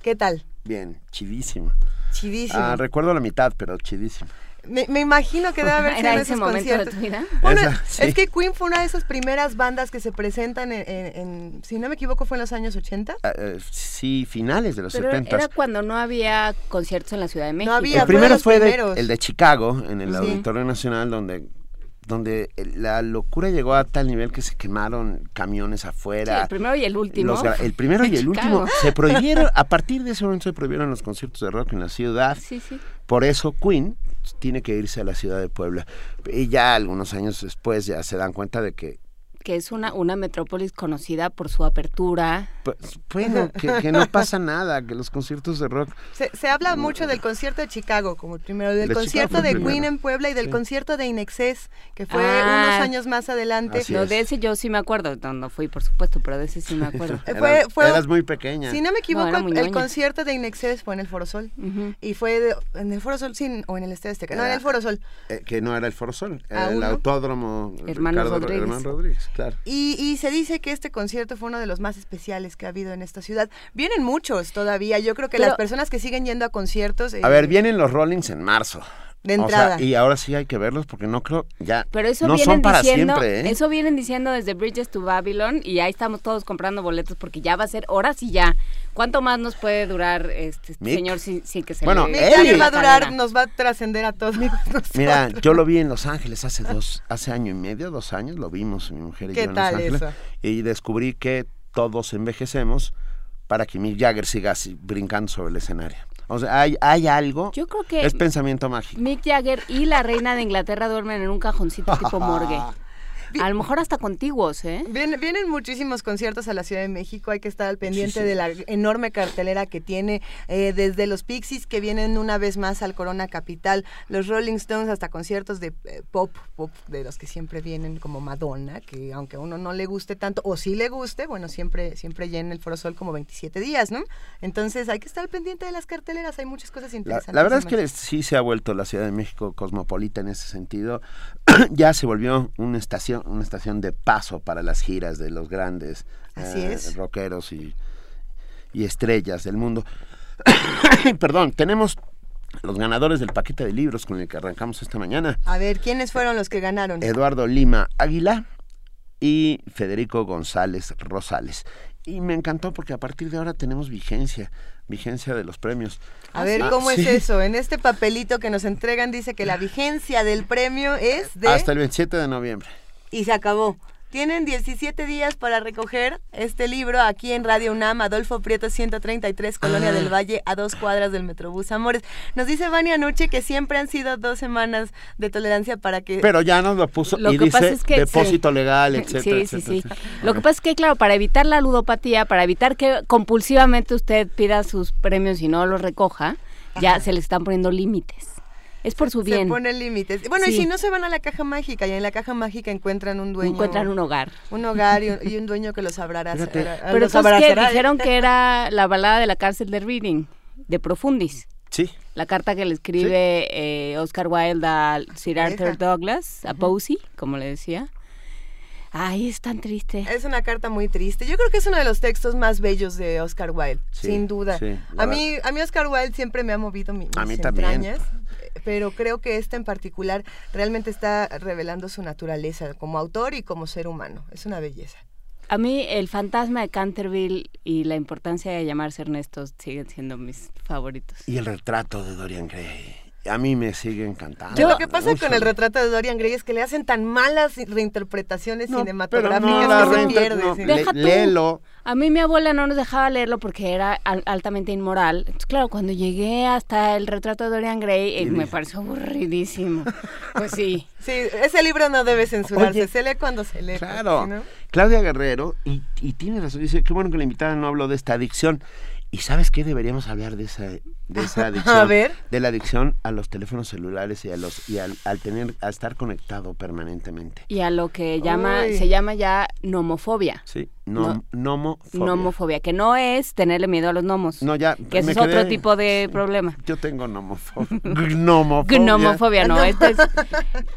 ¿Qué tal? Bien, chidísimo. Chidísimo. Ah, recuerdo la mitad, pero chidísimo. Me, imagino que debe haber sido ese momento De tu vida? Bueno, es que Queen fue una de esas primeras bandas que se presentan en, si no me equivoco, fue en los años 80. Ah, eh, sí, finales de los Pero 70. Era cuando no había conciertos en la Ciudad de México. No había, el primero fue el de Chicago, en el Auditorio Nacional, donde donde la locura llegó a tal nivel que se quemaron camiones afuera. el primero y el último. el primero y el último. Se prohibieron, a partir de ese momento se prohibieron los conciertos de rock en la ciudad. Sí, sí. Por eso Queen tiene que irse a la ciudad de Puebla. Y ya algunos años después ya se dan cuenta de que que es una, una metrópolis conocida por su apertura. Pues, bueno, que, no pasa nada, que los conciertos de rock... Se, habla mucho del concierto de Chicago como el primero, del concierto de Queen en Puebla y del concierto de Inexcess, que fue ah. unos años más adelante. no, de ese yo sí me acuerdo, no, no fui por supuesto, pero de ese sí me acuerdo. fue, fue, eras muy pequeña. Si no me equivoco, el, concierto de Inexcess fue en el Forosol. Y fue en el Forosol, sí, o en el Estadio Azteca, no, en el Forosol. Eh, que no era el Forosol, era el autódromo Hermanos Rodríguez. Rodríguez. Y, se dice que este concierto fue uno de los más especiales que ha habido en esta ciudad. Vienen muchos todavía. Yo creo que las personas que siguen yendo a conciertos. a ver, eh, vienen los Rollings en marzo. De entrada. y ahora sí hay que verlos porque no creo ya Pero eso no son para siempre. ¿eh? Eso vienen diciendo desde Bridges to Babylon y ahí estamos todos comprando boletos porque ya va a ser horas y ya. ¿Cuánto más nos puede durar este señor sin, que se bueno, le va a durar, nos va a trascender a todos. Mira, yo lo vi en Los Ángeles hace dos, hace año y medio, dos años, lo vimos mi mujer y yo en Los Ángeles y descubrí que todos envejecemos para que Mick Jagger siga así, brincando sobre el escenario. O sea, hay, hay algo. Yo creo que. Es pensamiento mágico. Mick Jagger y la reina de Inglaterra duermen en un cajoncito tipo morgue. A lo mejor hasta contiguos, ¿eh? Vienen, vienen, muchísimos conciertos a la Ciudad de México, hay que estar al pendiente de la enorme cartelera que tiene, eh, desde los Pixies que vienen una vez más al Corona Capital, los Rolling Stones hasta conciertos de eh, pop, pop, de los que siempre vienen como Madonna, que aunque a uno no le guste tanto, o sí le guste, bueno, siempre, siempre llena el Foro Sol como 27 días, ¿no? Entonces hay que estar al pendiente de las carteleras, hay muchas cosas interesantes. La, verdad es que sí se ha vuelto la Ciudad de México cosmopolita en ese sentido, ya se volvió una estación una estación de paso para las giras de los grandes eh, rockeros y, estrellas del mundo. Perdón, tenemos los ganadores del paquete de libros con el que arrancamos esta mañana. A ver, ¿quiénes fueron los que ganaron? Eduardo Lima Águila y Federico González Rosales. Y me encantó porque a partir de ahora tenemos vigencia, vigencia de los premios. A ver, ah, ¿cómo es eso? En este papelito que nos entregan dice que la vigencia del premio es de... Hasta el 27 de noviembre y se acabó. Tienen 17 días para recoger este libro aquí en Radio UNAM, Adolfo Prieto 133, Colonia del ah. Valle, a dos cuadras del Metrobús Amores. Nos dice Vania Anuche que siempre han sido dos semanas de tolerancia para que... Pero ya nos lo puso y dice depósito legal, etcétera, sí, sí, sí. Lo que pasa es que, claro, para evitar la ludopatía, para evitar que compulsivamente usted pida sus premios y no los recoja, ya se le están poniendo límites. Es por su bien. Se ponen límites. Bueno, y si no se van a la caja mágica y en la caja mágica encuentran un dueño. Encuentran un hogar. Un hogar y, un dueño que los abrazará. Pero los que dijeron que era la balada de la cárcel de Reading, de Profundis. Sí. La carta que le escribe eh, Oscar Wilde a Sir Arthur Douglas, a Posey, como le decía. Ay, es tan triste. Es una carta muy triste. Yo creo que es uno de los textos más bellos de Oscar Wilde, sin duda. a mí, a mí Oscar Wilde siempre me ha movido mi, mis a mí entrañas, pero creo que este en particular realmente está revelando su naturaleza como autor y como ser humano. Es una belleza. A mí el fantasma de Canterville y la importancia de llamarse Ernesto siguen siendo mis favoritos. Y el retrato de Dorian Gray a mí me sigue encantando. lo que pasa con el retrato de Dorian Gray es que le hacen tan malas reinterpretaciones cinematográficas que se pierde. léelo. A mí mi abuela no nos dejaba leerlo porque era altamente inmoral. Entonces, claro, cuando llegué hasta el retrato de Dorian Gray, eh, me pareció aburridísimo. pues sí. Sí, ese libro no debe censurarse, se lee cuando se lee. Claro. Claudia Guerrero, y, y tiene razón, dice, qué bueno que la invitada no habló de esta adicción ¿Y sabes qué? Deberíamos hablar de esa, de esa adicción. A ver. De la adicción a los teléfonos celulares y a los y al, al, tener a estar conectado permanentemente. Y a lo que llama se llama ya nomofobia. Sí, nomofobia. Nomofobia, que no es tenerle miedo a los gnomos. No, ya que ese es otro tipo de problema. Yo tengo nomofobia. Gnomofobia. Gnomofobia, no, esto es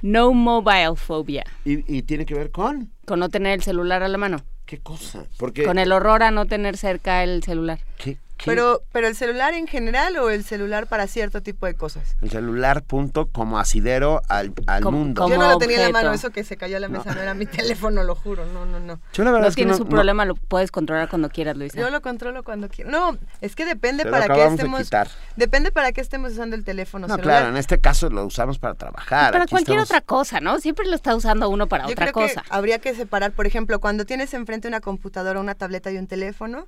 no mobile phobia. ¿Y, ¿Y tiene que ver con? Con no tener el celular a la mano. ¿Qué cosa? Porque... Con el horror a no tener cerca el celular. ¿Qué, pero, pero el celular en general o el celular para cierto tipo de cosas. El celular punto como asidero al, al mundo. Yo no lo tenía en la mano, eso que se cayó a la mesa, no, era mi teléfono, lo juro, no, no, no. Yo la verdad no es que tienes no, un problema, lo puedes controlar cuando quieras, Luisa. Yo lo controlo cuando quiero. No, es que depende para qué estemos. depende para qué estemos usando el teléfono. No, claro, en este caso lo usamos para trabajar. Para cualquier otra cosa, ¿no? Siempre lo está usando uno para otra cosa. habría que separar, por ejemplo, cuando tienes enfrente una computadora, una tableta y un teléfono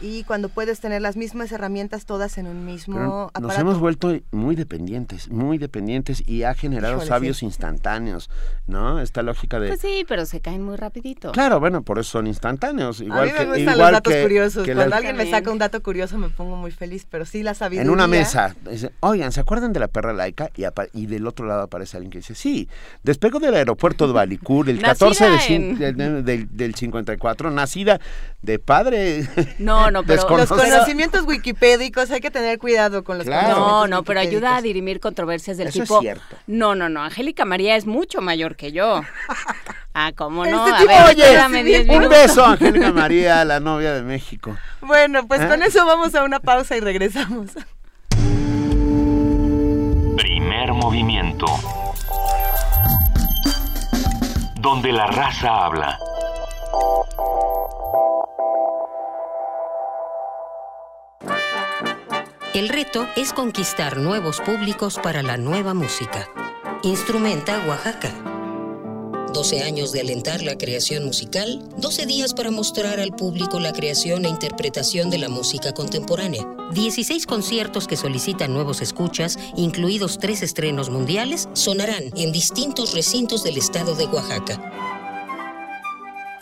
y cuando puedes tener las mismas herramientas todas en un mismo aparato. Nos hemos vuelto muy dependientes, muy dependientes y ha generado sabios instantáneos, ¿no? Esta lógica de Pues sí, pero se caen muy rapidito. Claro, bueno, por eso son instantáneos, igual A mí me que gustan igual los datos que, curiosos. que Cuando la... alguien me saca un dato curioso me pongo muy feliz, pero sí la sabiduría. En una mesa, dice, "Oigan, ¿se acuerdan de la perra laica?" Y, y del otro lado aparece alguien que dice, "Sí, despegó del aeropuerto de Balicur el 14 de en... del, del, del 54, nacida de padre No, no, pero los conocimientos wikipédicos hay que tener cuidado con los claro. No, no, pero ayuda a dirimir controversias del Eso tipo. Es cierto. No, no, no, Angélica María es mucho mayor que yo. Ah, ¿cómo no? Este a tipo, ver, oye, espérame sí, 10 Un beso, Angélica María, la novia de México. Bueno, pues ¿Eh? con eso vamos a una pausa y regresamos. Primer movimiento. Donde la raza habla. El reto es conquistar nuevos públicos para la nueva música. Instrumenta Oaxaca. 12 años de alentar la creación musical, 12 días para mostrar al público la creación e interpretación de la música contemporánea, 16 conciertos que solicitan nuevos escuchas, incluidos tres estrenos mundiales, sonarán en distintos recintos del estado de Oaxaca.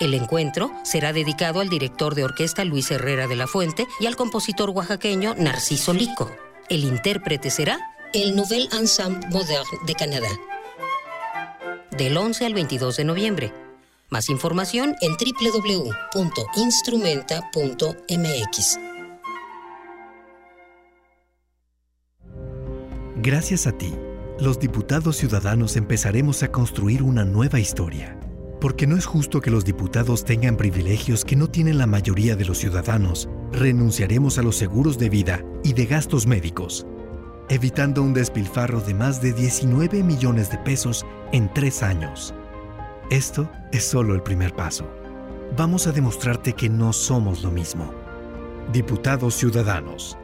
El encuentro será dedicado al director de orquesta Luis Herrera de la Fuente y al compositor oaxaqueño Narciso Lico. El intérprete será el Nouvel Ensemble Moderne de Canadá. Del 11 al 22 de noviembre. Más información en www.instrumenta.mx. Gracias a ti, los diputados ciudadanos empezaremos a construir una nueva historia porque no es justo que los diputados tengan privilegios que no tienen la mayoría de los ciudadanos, renunciaremos a los seguros de vida y de gastos médicos, evitando un despilfarro de más de 19 millones de pesos en tres años. Esto es solo el primer paso. Vamos a demostrarte que no somos lo mismo. Diputados Ciudadanos.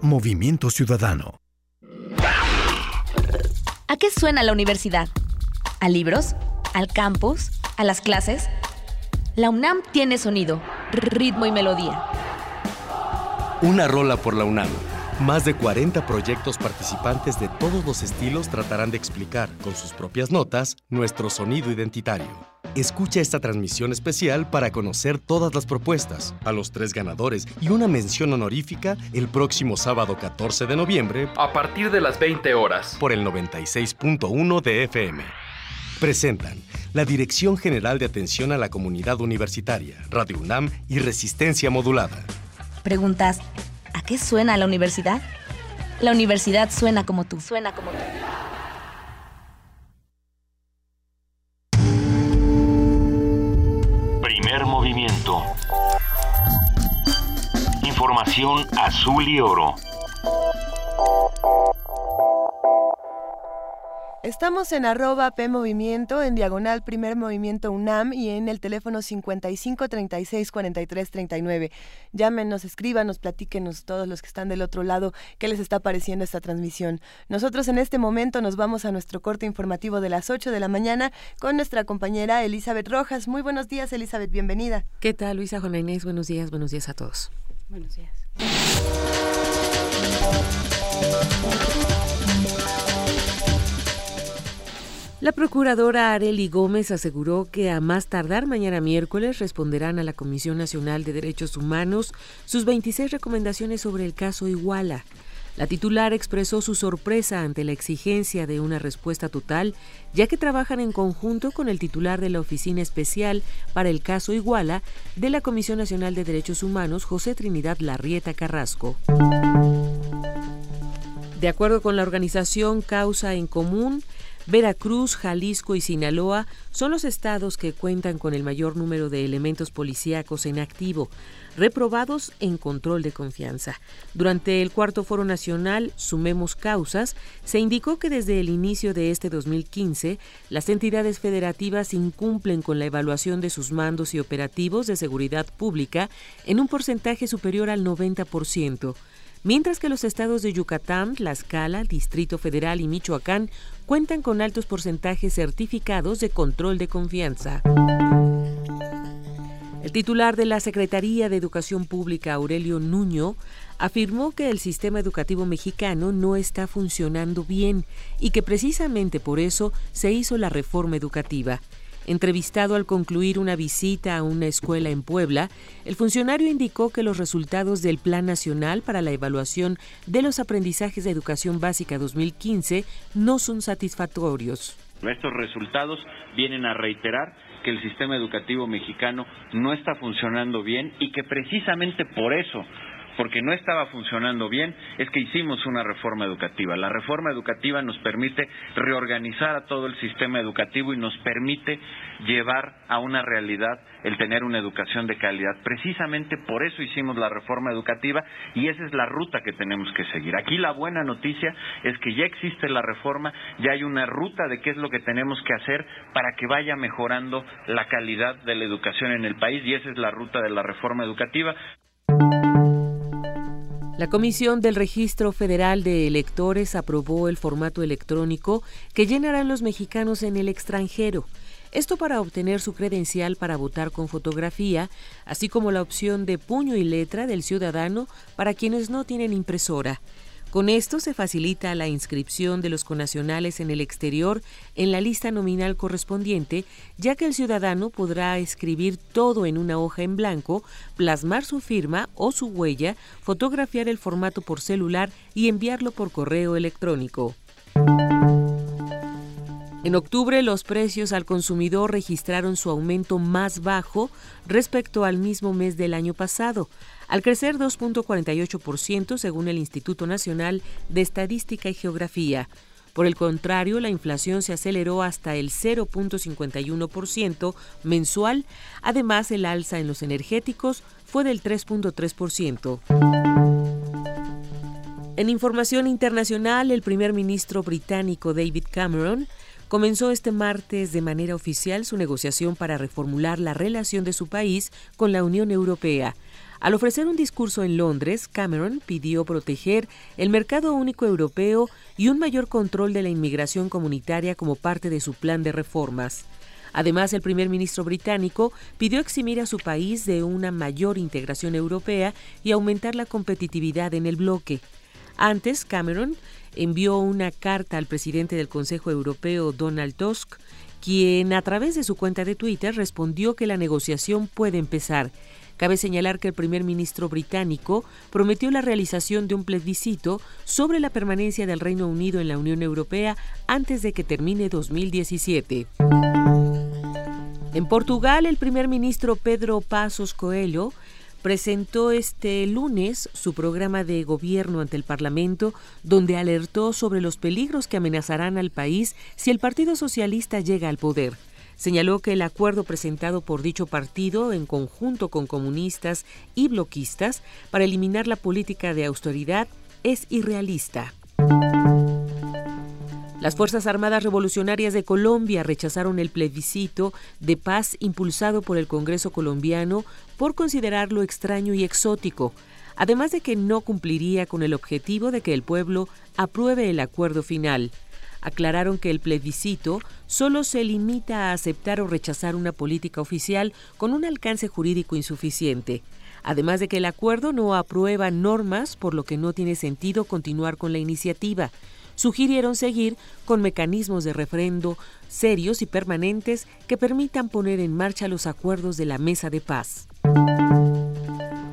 Movimiento Ciudadano. ¿A qué suena la universidad? ¿A libros? ¿Al campus? ¿A las clases? La UNAM tiene sonido, ritmo y melodía. Una rola por la UNAM. Más de 40 proyectos participantes de todos los estilos tratarán de explicar, con sus propias notas, nuestro sonido identitario. Escucha esta transmisión especial para conocer todas las propuestas, a los tres ganadores y una mención honorífica el próximo sábado 14 de noviembre a partir de las 20 horas por el 96.1 de FM. Presentan la Dirección General de Atención a la Comunidad Universitaria, Radio UNAM y Resistencia Modulada. Preguntas, ¿a qué suena la universidad? La universidad suena como tú. Suena como tú. Primer movimiento. Información azul y oro. Estamos en arroba P Movimiento, en diagonal Primer Movimiento UNAM y en el teléfono 55 36 43 39. Llámenos, escríbanos, platíquenos todos los que están del otro lado qué les está pareciendo esta transmisión. Nosotros en este momento nos vamos a nuestro corte informativo de las 8 de la mañana con nuestra compañera Elizabeth Rojas. Muy buenos días, Elizabeth, bienvenida. ¿Qué tal, Luisa Juana Inés? Buenos días, buenos días a todos. Buenos días. La procuradora Areli Gómez aseguró que a más tardar mañana miércoles responderán a la Comisión Nacional de Derechos Humanos sus 26 recomendaciones sobre el caso Iguala. La titular expresó su sorpresa ante la exigencia de una respuesta total, ya que trabajan en conjunto con el titular de la Oficina Especial para el caso Iguala de la Comisión Nacional de Derechos Humanos, José Trinidad Larrieta Carrasco. De acuerdo con la organización Causa en Común, Veracruz, Jalisco y Sinaloa son los estados que cuentan con el mayor número de elementos policíacos en activo, reprobados en control de confianza. Durante el cuarto foro nacional Sumemos Causas, se indicó que desde el inicio de este 2015, las entidades federativas incumplen con la evaluación de sus mandos y operativos de seguridad pública en un porcentaje superior al 90% mientras que los estados de Yucatán, Tlaxcala, Distrito Federal y Michoacán cuentan con altos porcentajes certificados de control de confianza. El titular de la Secretaría de Educación Pública, Aurelio Nuño, afirmó que el sistema educativo mexicano no está funcionando bien y que precisamente por eso se hizo la reforma educativa. Entrevistado al concluir una visita a una escuela en Puebla, el funcionario indicó que los resultados del Plan Nacional para la Evaluación de los Aprendizajes de Educación Básica 2015 no son satisfactorios. Estos resultados vienen a reiterar que el sistema educativo mexicano no está funcionando bien y que precisamente por eso porque no estaba funcionando bien, es que hicimos una reforma educativa. La reforma educativa nos permite reorganizar a todo el sistema educativo y nos permite llevar a una realidad el tener una educación de calidad. Precisamente por eso hicimos la reforma educativa y esa es la ruta que tenemos que seguir. Aquí la buena noticia es que ya existe la reforma, ya hay una ruta de qué es lo que tenemos que hacer para que vaya mejorando la calidad de la educación en el país y esa es la ruta de la reforma educativa. La Comisión del Registro Federal de Electores aprobó el formato electrónico que llenarán los mexicanos en el extranjero. Esto para obtener su credencial para votar con fotografía, así como la opción de puño y letra del ciudadano para quienes no tienen impresora. Con esto se facilita la inscripción de los conacionales en el exterior en la lista nominal correspondiente, ya que el ciudadano podrá escribir todo en una hoja en blanco, plasmar su firma o su huella, fotografiar el formato por celular y enviarlo por correo electrónico. En octubre los precios al consumidor registraron su aumento más bajo respecto al mismo mes del año pasado, al crecer 2.48% según el Instituto Nacional de Estadística y Geografía. Por el contrario, la inflación se aceleró hasta el 0.51% mensual. Además, el alza en los energéticos fue del 3.3%. En información internacional, el primer ministro británico David Cameron comenzó este martes de manera oficial su negociación para reformular la relación de su país con la Unión Europea. Al ofrecer un discurso en Londres, Cameron pidió proteger el mercado único europeo y un mayor control de la inmigración comunitaria como parte de su plan de reformas. Además, el primer ministro británico pidió eximir a su país de una mayor integración europea y aumentar la competitividad en el bloque. Antes, Cameron envió una carta al presidente del Consejo Europeo, Donald Tusk, quien a través de su cuenta de Twitter respondió que la negociación puede empezar Cabe señalar que el primer ministro británico prometió la realización de un plebiscito sobre la permanencia del Reino Unido en la Unión Europea antes de que termine 2017. En Portugal, el primer ministro Pedro Passos Coelho presentó este lunes su programa de gobierno ante el Parlamento, donde alertó sobre los peligros que amenazarán al país si el Partido Socialista llega al poder. Señaló que el acuerdo presentado por dicho partido, en conjunto con comunistas y bloquistas, para eliminar la política de austeridad es irrealista. Las Fuerzas Armadas Revolucionarias de Colombia rechazaron el plebiscito de paz impulsado por el Congreso colombiano por considerarlo extraño y exótico, además de que no cumpliría con el objetivo de que el pueblo apruebe el acuerdo final aclararon que el plebiscito solo se limita a aceptar o rechazar una política oficial con un alcance jurídico insuficiente, además de que el acuerdo no aprueba normas por lo que no tiene sentido continuar con la iniciativa. Sugirieron seguir con mecanismos de referendo serios y permanentes que permitan poner en marcha los acuerdos de la mesa de paz.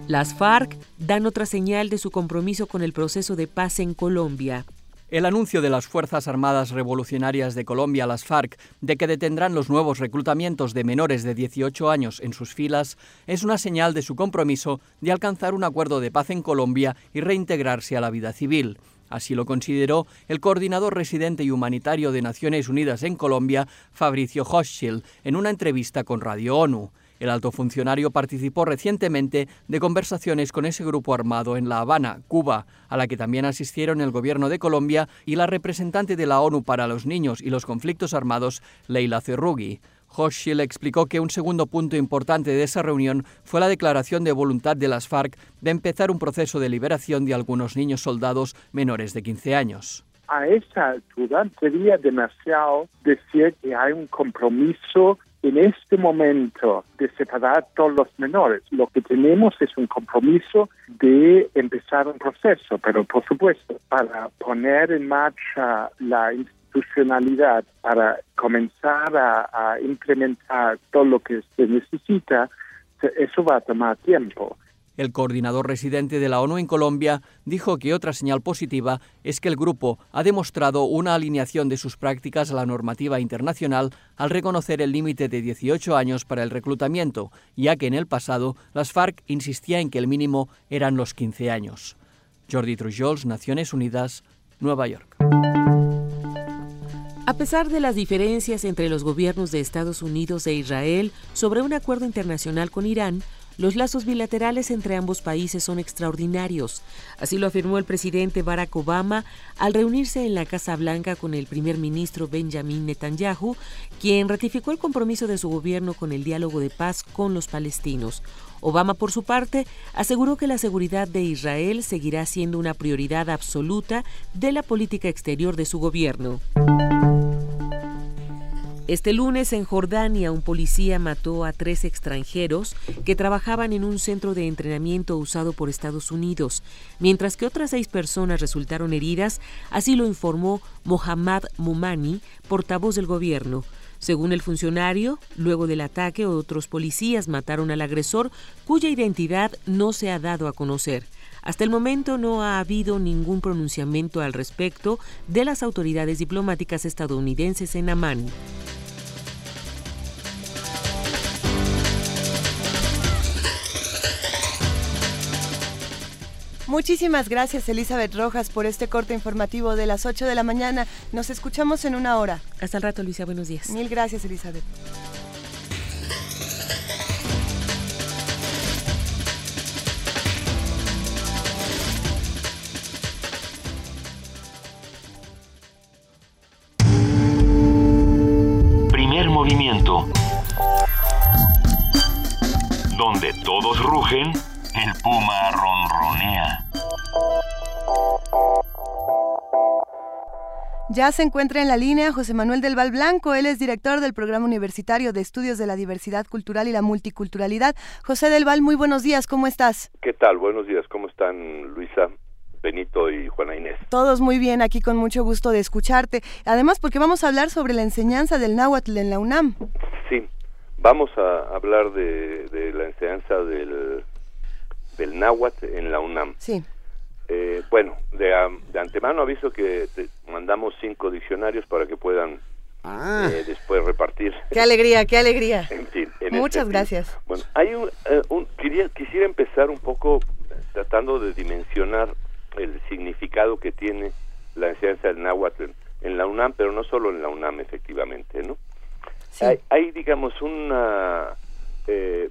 Las FARC dan otra señal de su compromiso con el proceso de paz en Colombia. El anuncio de las Fuerzas Armadas Revolucionarias de Colombia, las FARC, de que detendrán los nuevos reclutamientos de menores de 18 años en sus filas, es una señal de su compromiso de alcanzar un acuerdo de paz en Colombia y reintegrarse a la vida civil. Así lo consideró el coordinador residente y humanitario de Naciones Unidas en Colombia, Fabricio Hochschild, en una entrevista con Radio ONU. El alto funcionario participó recientemente de conversaciones con ese grupo armado en La Habana, Cuba, a la que también asistieron el gobierno de Colombia y la representante de la ONU para los niños y los conflictos armados, Leila Cerrugui. Hochschild explicó que un segundo punto importante de esa reunión fue la declaración de voluntad de las FARC de empezar un proceso de liberación de algunos niños soldados menores de 15 años. A esa altura sería demasiado decir que hay un compromiso en este momento de separar todos los menores. Lo que tenemos es un compromiso de empezar un proceso, pero por supuesto, para poner en marcha la institucionalidad, para comenzar a, a implementar todo lo que se necesita, eso va a tomar tiempo. El coordinador residente de la ONU en Colombia dijo que otra señal positiva es que el grupo ha demostrado una alineación de sus prácticas a la normativa internacional al reconocer el límite de 18 años para el reclutamiento, ya que en el pasado las FARC insistía en que el mínimo eran los 15 años. Jordi Trujols, Naciones Unidas, Nueva York. A pesar de las diferencias entre los gobiernos de Estados Unidos e Israel sobre un acuerdo internacional con Irán, los lazos bilaterales entre ambos países son extraordinarios. Así lo afirmó el presidente Barack Obama al reunirse en la Casa Blanca con el primer ministro Benjamin Netanyahu, quien ratificó el compromiso de su gobierno con el diálogo de paz con los palestinos. Obama, por su parte, aseguró que la seguridad de Israel seguirá siendo una prioridad absoluta de la política exterior de su gobierno. Este lunes en Jordania un policía mató a tres extranjeros que trabajaban en un centro de entrenamiento usado por Estados Unidos, mientras que otras seis personas resultaron heridas, así lo informó Mohammad Mumani, portavoz del gobierno. Según el funcionario, luego del ataque otros policías mataron al agresor cuya identidad no se ha dado a conocer. Hasta el momento no ha habido ningún pronunciamiento al respecto de las autoridades diplomáticas estadounidenses en Amán. Muchísimas gracias Elizabeth Rojas por este corte informativo de las 8 de la mañana. Nos escuchamos en una hora. Hasta el rato, Luisa. Buenos días. Mil gracias, Elizabeth. Primer movimiento. Donde todos rugen, el puma ronronea. Ya se encuentra en la línea José Manuel del Val Blanco, él es director del Programa Universitario de Estudios de la Diversidad Cultural y la Multiculturalidad. José del Val, muy buenos días, ¿cómo estás? ¿Qué tal? Buenos días, ¿cómo están Luisa? Benito y Juana Inés. Todos muy bien, aquí con mucho gusto de escucharte. Además, porque vamos a hablar sobre la enseñanza del náhuatl en la UNAM. Sí, vamos a hablar de, de la enseñanza del, del náhuatl en la UNAM. Sí. Eh, bueno, de, de, antemano aviso que mandamos cinco diccionarios para que puedan ah. eh, después repartir. Qué alegría, qué alegría. En fin. En Muchas este gracias. Fin. Bueno, hay un, eh, un quería, quisiera empezar un poco tratando de dimensionar el significado que tiene la enseñanza del náhuatl en, la UNAM, pero no solo en la UNAM, efectivamente, ¿no? Sí. Hay, hay, digamos, una eh,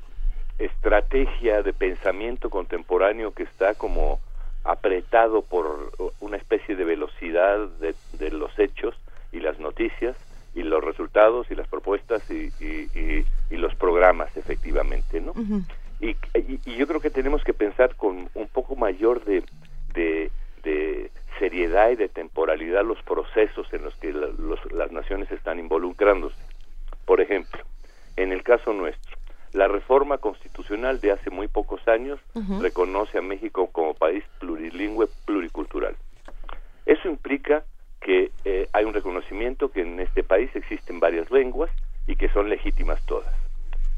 estrategia de pensamiento contemporáneo que está como apretado por una especie de velocidad de, de los hechos y las noticias y los resultados y las propuestas y, y, y, y los programas efectivamente no uh -huh. y, yo creo que tenemos que pensar con un poco mayor de, de, de seriedad y de temporalidad los procesos en los que la, los, las naciones están involucrándose por ejemplo en el caso nuestro la reforma constitucional de hace muy pocos años uh -huh. reconoce a México como país plurilingüe pluricultural. Eso implica que reconocimiento que en este país existen varias lenguas y que son legítimas todas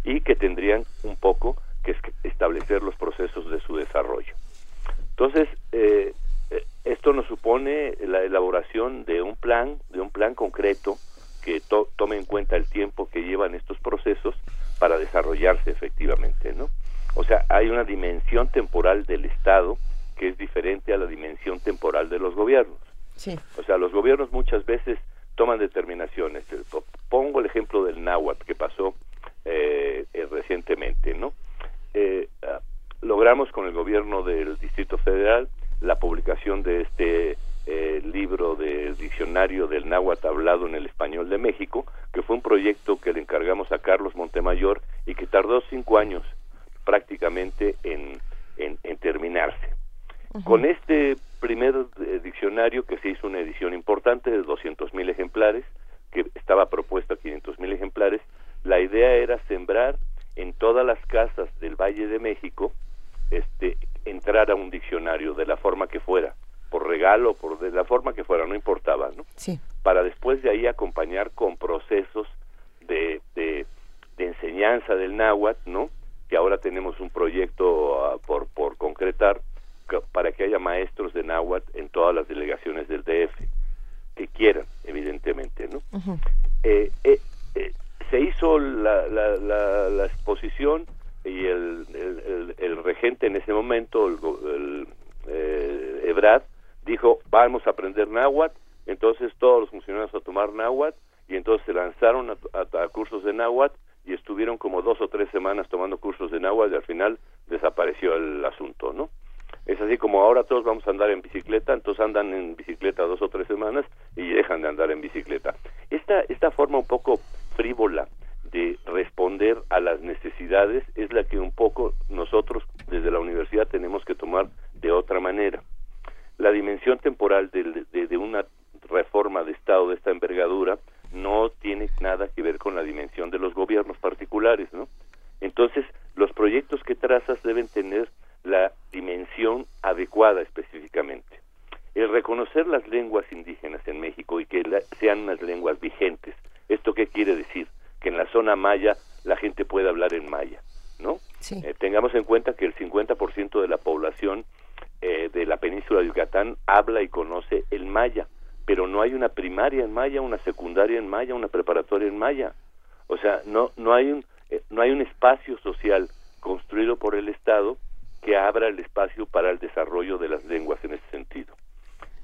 y que tendrían un poco que establecer los procesos de su desarrollo. Entonces, eh, esto nos supone la elaboración de un plan, de un plan concreto que tome en cuenta el tiempo que llevan estos procesos para desarrollarse efectivamente, ¿no? O sea, hay una dimensión temporal del Estado que es diferente a la dimensión temporal de los gobiernos. Sí. O sea, los gobiernos muchas veces toman determinaciones. Pongo el ejemplo del náhuatl que pasó eh, eh, recientemente, ¿no? Eh, logramos con el gobierno del Distrito Federal la publicación de este libro de diccionario del náhuatl hablado en el español de México, que fue un proyecto que le encargamos a Carlos Montemayor y que tardó cinco años prácticamente en, en, terminarse. Con este primer diccionario, que se hizo una edición importante de 200 mil ejemplares, que estaba propuesta a 500 mil ejemplares, la idea era sembrar en todas las casas del Valle de México este entrar a un diccionario de la forma que fuera por regalo por de la forma que fuera no importaba no sí. para después de ahí acompañar con procesos de, de, enseñanza del náhuatl no que ahora tenemos un proyecto ah, por por concretar para que haya maestros de náhuatl en todas las delegaciones del DF que quieran evidentemente no eh, eh, eh, se hizo la, la, la, exposición y el, el, regente en ese momento, el, eh, Ebrad, dijo, vamos a aprender náhuatl, entonces todos los funcionarios a tomar náhuatl, y entonces se lanzaron a, cursos de náhuatl y estuvieron como dos o tres semanas tomando cursos de náhuatl y al final desapareció el asunto, ¿no? Es así como ahora todos vamos a andar en bicicleta, entonces andan en bicicleta dos o tres semanas y dejan de andar en bicicleta. Esta, esta forma un poco frívola de responder a las necesidades es la que un poco nosotros desde la universidad tenemos que tomar de otra manera. La dimensión temporal de, de, una reforma de Estado de esta envergadura no tiene nada que ver con la dimensión de los gobiernos particulares, ¿no? Entonces, los proyectos que trazas deben tener la dimensión adecuada específicamente. El reconocer las lenguas indígenas en México y que sean unas lenguas vigentes, ¿Esto qué quiere decir? Que en la zona maya la gente puede hablar en maya, ¿no? Eh, tengamos en cuenta que el 50% de la población eh, de la península de Yucatán habla y conoce el maya, pero no hay una primaria en maya, una secundaria en maya, una preparatoria en maya. O sea, no no hay un eh, no hay un espacio social construido por el Estado que abra el espacio para el desarrollo de las lenguas en ese sentido.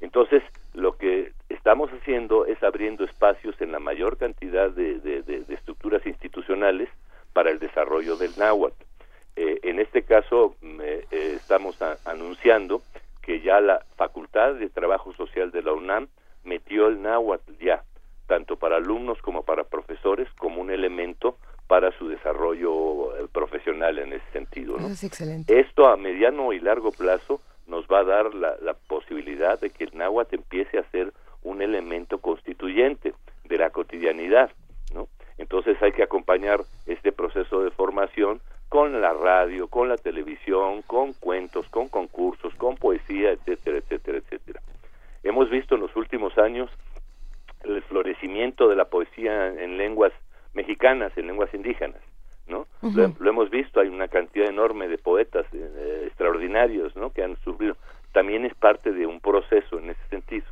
Entonces, lo que estamos haciendo es abriendo espacios en la mayor cantidad de, estructuras institucionales para el desarrollo del náhuatl. Eh, en este caso, eh, estamos anunciando que ya la Facultad de Trabajo Social de la UNAM metió el náhuatl ya, tanto para alumnos como para profesores, como un elemento para su desarrollo eh, profesional en ese sentido. ¿no? es excelente. Esto a mediano y largo plazo nos va a dar la, la posibilidad de que el náhuatl empiece a ser un elemento constituyente de la cotidianidad, ¿no? Entonces hay que acompañar este proceso de formación con la radio, con la televisión, con cuentos, con concursos, con poesía, etcétera, etcétera, etcétera. Hemos visto en los últimos años el florecimiento de la poesía en lenguas mexicanas, en lenguas indígenas, ¿no? lo, hemos visto, hay una cantidad enorme de poetas eh, extraordinarios, ¿no? Que han sufrido. También es parte de un proceso en ese sentido.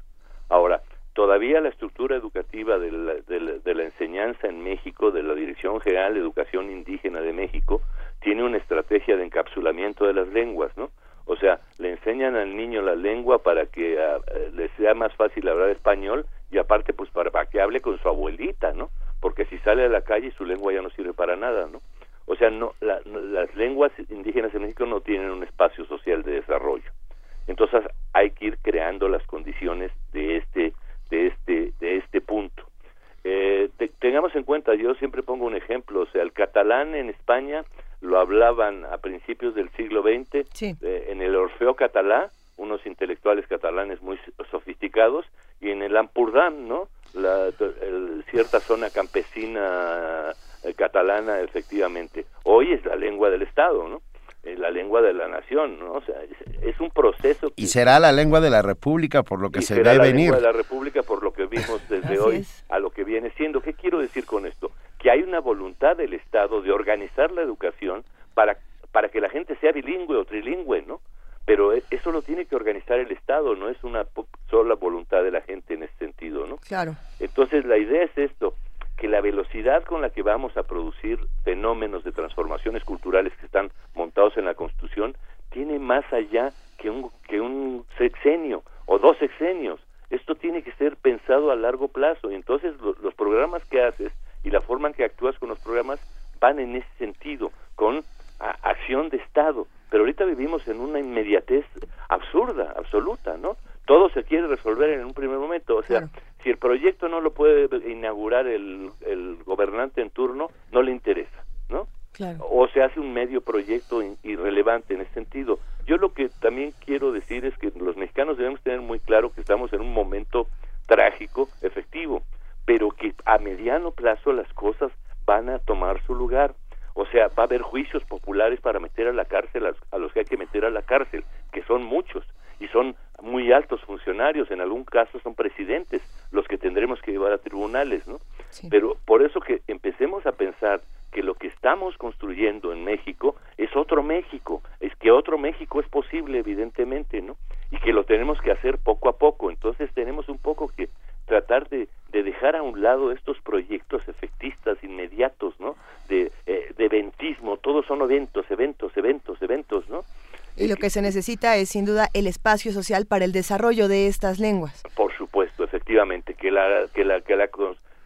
Ahora, todavía la estructura educativa de la, de, la, enseñanza en México, de la Dirección General de Educación Indígena de México, tiene una estrategia de encapsulamiento de las lenguas, ¿no? O sea, le enseñan al niño la lengua para que uh, le sea más fácil hablar español y aparte pues para, que hable con su abuelita, ¿no? Porque si sale a la calle su lengua ya no sirve para nada, ¿no? O sea, no, las lenguas indígenas en México no tienen un espacio social de desarrollo. Entonces hay que ir creando las condiciones de este, de este, de este punto. Eh, tengamos en cuenta, yo siempre pongo un ejemplo, o sea, el catalán en España lo hablaban a principios del siglo XX eh, en el Orfeo catalá, unos intelectuales catalanes muy sofisticados, y en el Ampurdán, ¿no? La, cierta zona campesina eh, catalana, efectivamente. Hoy es la lengua del Estado, ¿no? la lengua de la nación, ¿no? O sea, es, un proceso. y será la lengua de la República por lo que se ve venir. La lengua de la República por lo que que vimos desde hoy a lo que viene siendo. ¿Qué quiero decir con esto? Que hay una voluntad del Estado de organizar la educación para, para que la gente sea bilingüe o trilingüe, ¿no? Pero e, eso lo tiene que organizar el Estado, no es una sola voluntad de la gente en ese sentido, ¿no? Claro. Entonces la idea es esto, que la velocidad con la que vamos a producir fenómenos de transformaciones culturales que están montados en la Constitución tiene más allá que un, que un sexenio o dos sexenios. Esto tiene que ser pensado a largo plazo y entonces los programas que haces y la forma en que actúas con los programas van en ese sentido, con acción de Estado. Pero ahorita vivimos en una inmediatez absurda, absoluta, ¿no? Todo se quiere resolver en un primer momento. O sea, si el proyecto no lo puede inaugurar el, el gobernante en turno, no le interesa, ¿no? O se hace un medio proyecto irrelevante en ese sentido. Yo lo que también quiero decir es que los mexicanos debemos tener muy claro que estamos en un momento trágico, efectivo, pero que a mediano plazo las cosas van a tomar su lugar. O sea, va a haber juicios populares para meter a la cárcel a, los que hay que meter a la cárcel, que son muchos y son muy altos funcionarios, en algún caso son presidentes los que tendremos que llevar a tribunales, ¿no? Pero por eso que empecemos a pensar que lo que estamos construyendo en México es otro México, es que otro México es posible evidentemente, ¿no? Y que lo tenemos que hacer poco a poco, entonces tenemos un poco que tratar de, de dejar a un lado estos proyectos efectistas inmediatos, ¿no? De, eh, de eventismo, todos son eventos, eventos, eventos, eventos, ¿no? Y lo que se necesita es sin duda el espacio social para el desarrollo de estas lenguas. Por supuesto, efectivamente, que la que la que la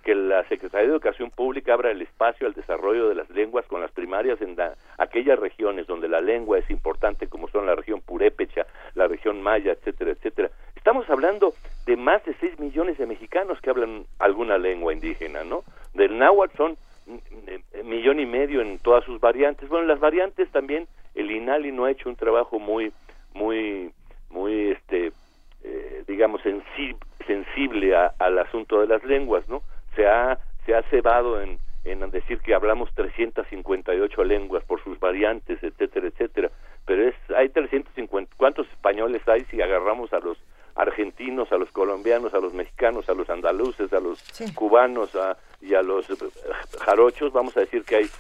que la Secretaría de Educación Pública abra el espacio al desarrollo de las lenguas con las primarias en aquellas regiones donde la lengua es importante, como son la región purépecha, la región maya, etcétera, etcétera. Estamos hablando de más de 6 millones de mexicanos que hablan alguna lengua indígena, ¿no? Del náhuatl son millón y medio en todas sus variantes. Bueno, las variantes también el INALI no ha hecho un trabajo muy, muy, muy, este, eh, digamos, sensible al asunto de las lenguas, ¿no? se ha, se ha cebado en, en decir que hablamos 358 lenguas por sus variantes, etcétera, etcétera. Pero es, hay 350, ¿cuántos españoles hay si agarramos a los argentinos, a los colombianos, a los mexicanos, a los andaluces, a los cubanos a, y a los eh, jarochos? Vamos a decir que hay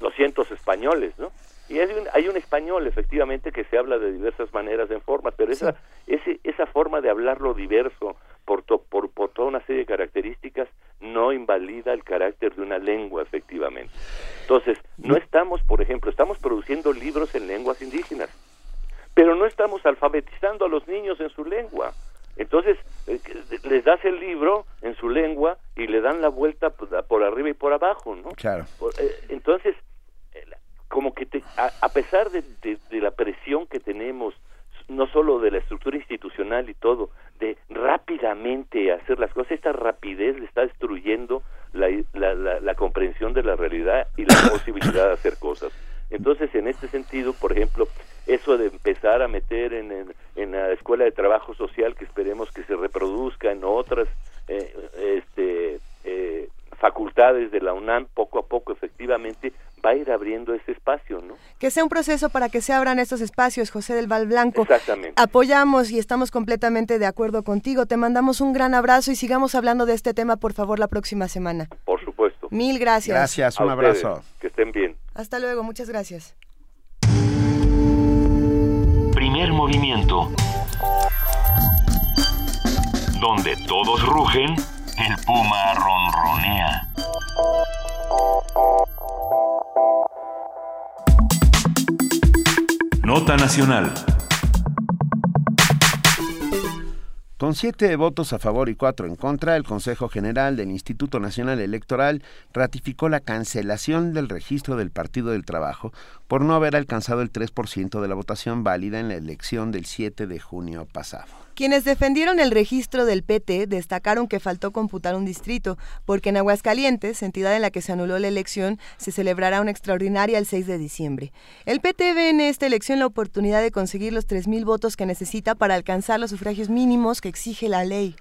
200 españoles, ¿no? Y hay un, hay un español, efectivamente, que se habla de diversas maneras en forma, pero esa, ese, esa forma de hablarlo diverso por, por, por toda una serie de características no invalida el carácter de una lengua, efectivamente. Entonces, no estamos, por ejemplo, estamos produciendo libros en lenguas indígenas, pero no estamos alfabetizando a los niños en su lengua. Entonces, eh, les das el libro en su lengua y le dan la vuelta por arriba y por abajo, ¿no? Claro. Eh, entonces, como que te, a, pesar de, la presión que tenemos, no solo de la estructura institucional y todo, de rápidamente hacer las cosas, esta rapidez le está destruyendo la, la, comprensión de la realidad y la posibilidad de hacer cosas. Entonces, en este sentido, por ejemplo, eso de empezar a meter en, en, la escuela de trabajo social, que esperemos que se reproduzca en otras eh, este, eh, facultades de la UNAM, poco a poco, efectivamente, va a ir abriendo ese espacio, ¿no? Que sea un proceso para que se abran estos espacios, José del Val Blanco. Exactamente. Apoyamos y estamos completamente de acuerdo contigo. Te mandamos un gran abrazo y sigamos hablando de este tema, por favor, la próxima semana. Por supuesto. Mil gracias. Gracias, un abrazo. Que estén bien. Hasta luego, muchas gracias. Primer movimiento. Donde todos rugen, el puma ronronea. Nota Nacional. Con siete votos a favor y cuatro en contra, el Consejo General del Instituto Nacional Electoral ratificó la cancelación del registro del Partido del Trabajo por no haber alcanzado el 3% de la votación válida en la elección del 7 de junio pasado. Quienes defendieron el registro del PT destacaron que faltó computar un distrito, porque en Aguascalientes, entidad en la que se anuló la elección, se celebrará una extraordinaria el 6 de diciembre. El PT ve en esta elección la oportunidad de conseguir los 3.000 votos que necesita para alcanzar los sufragios mínimos que exige la ley.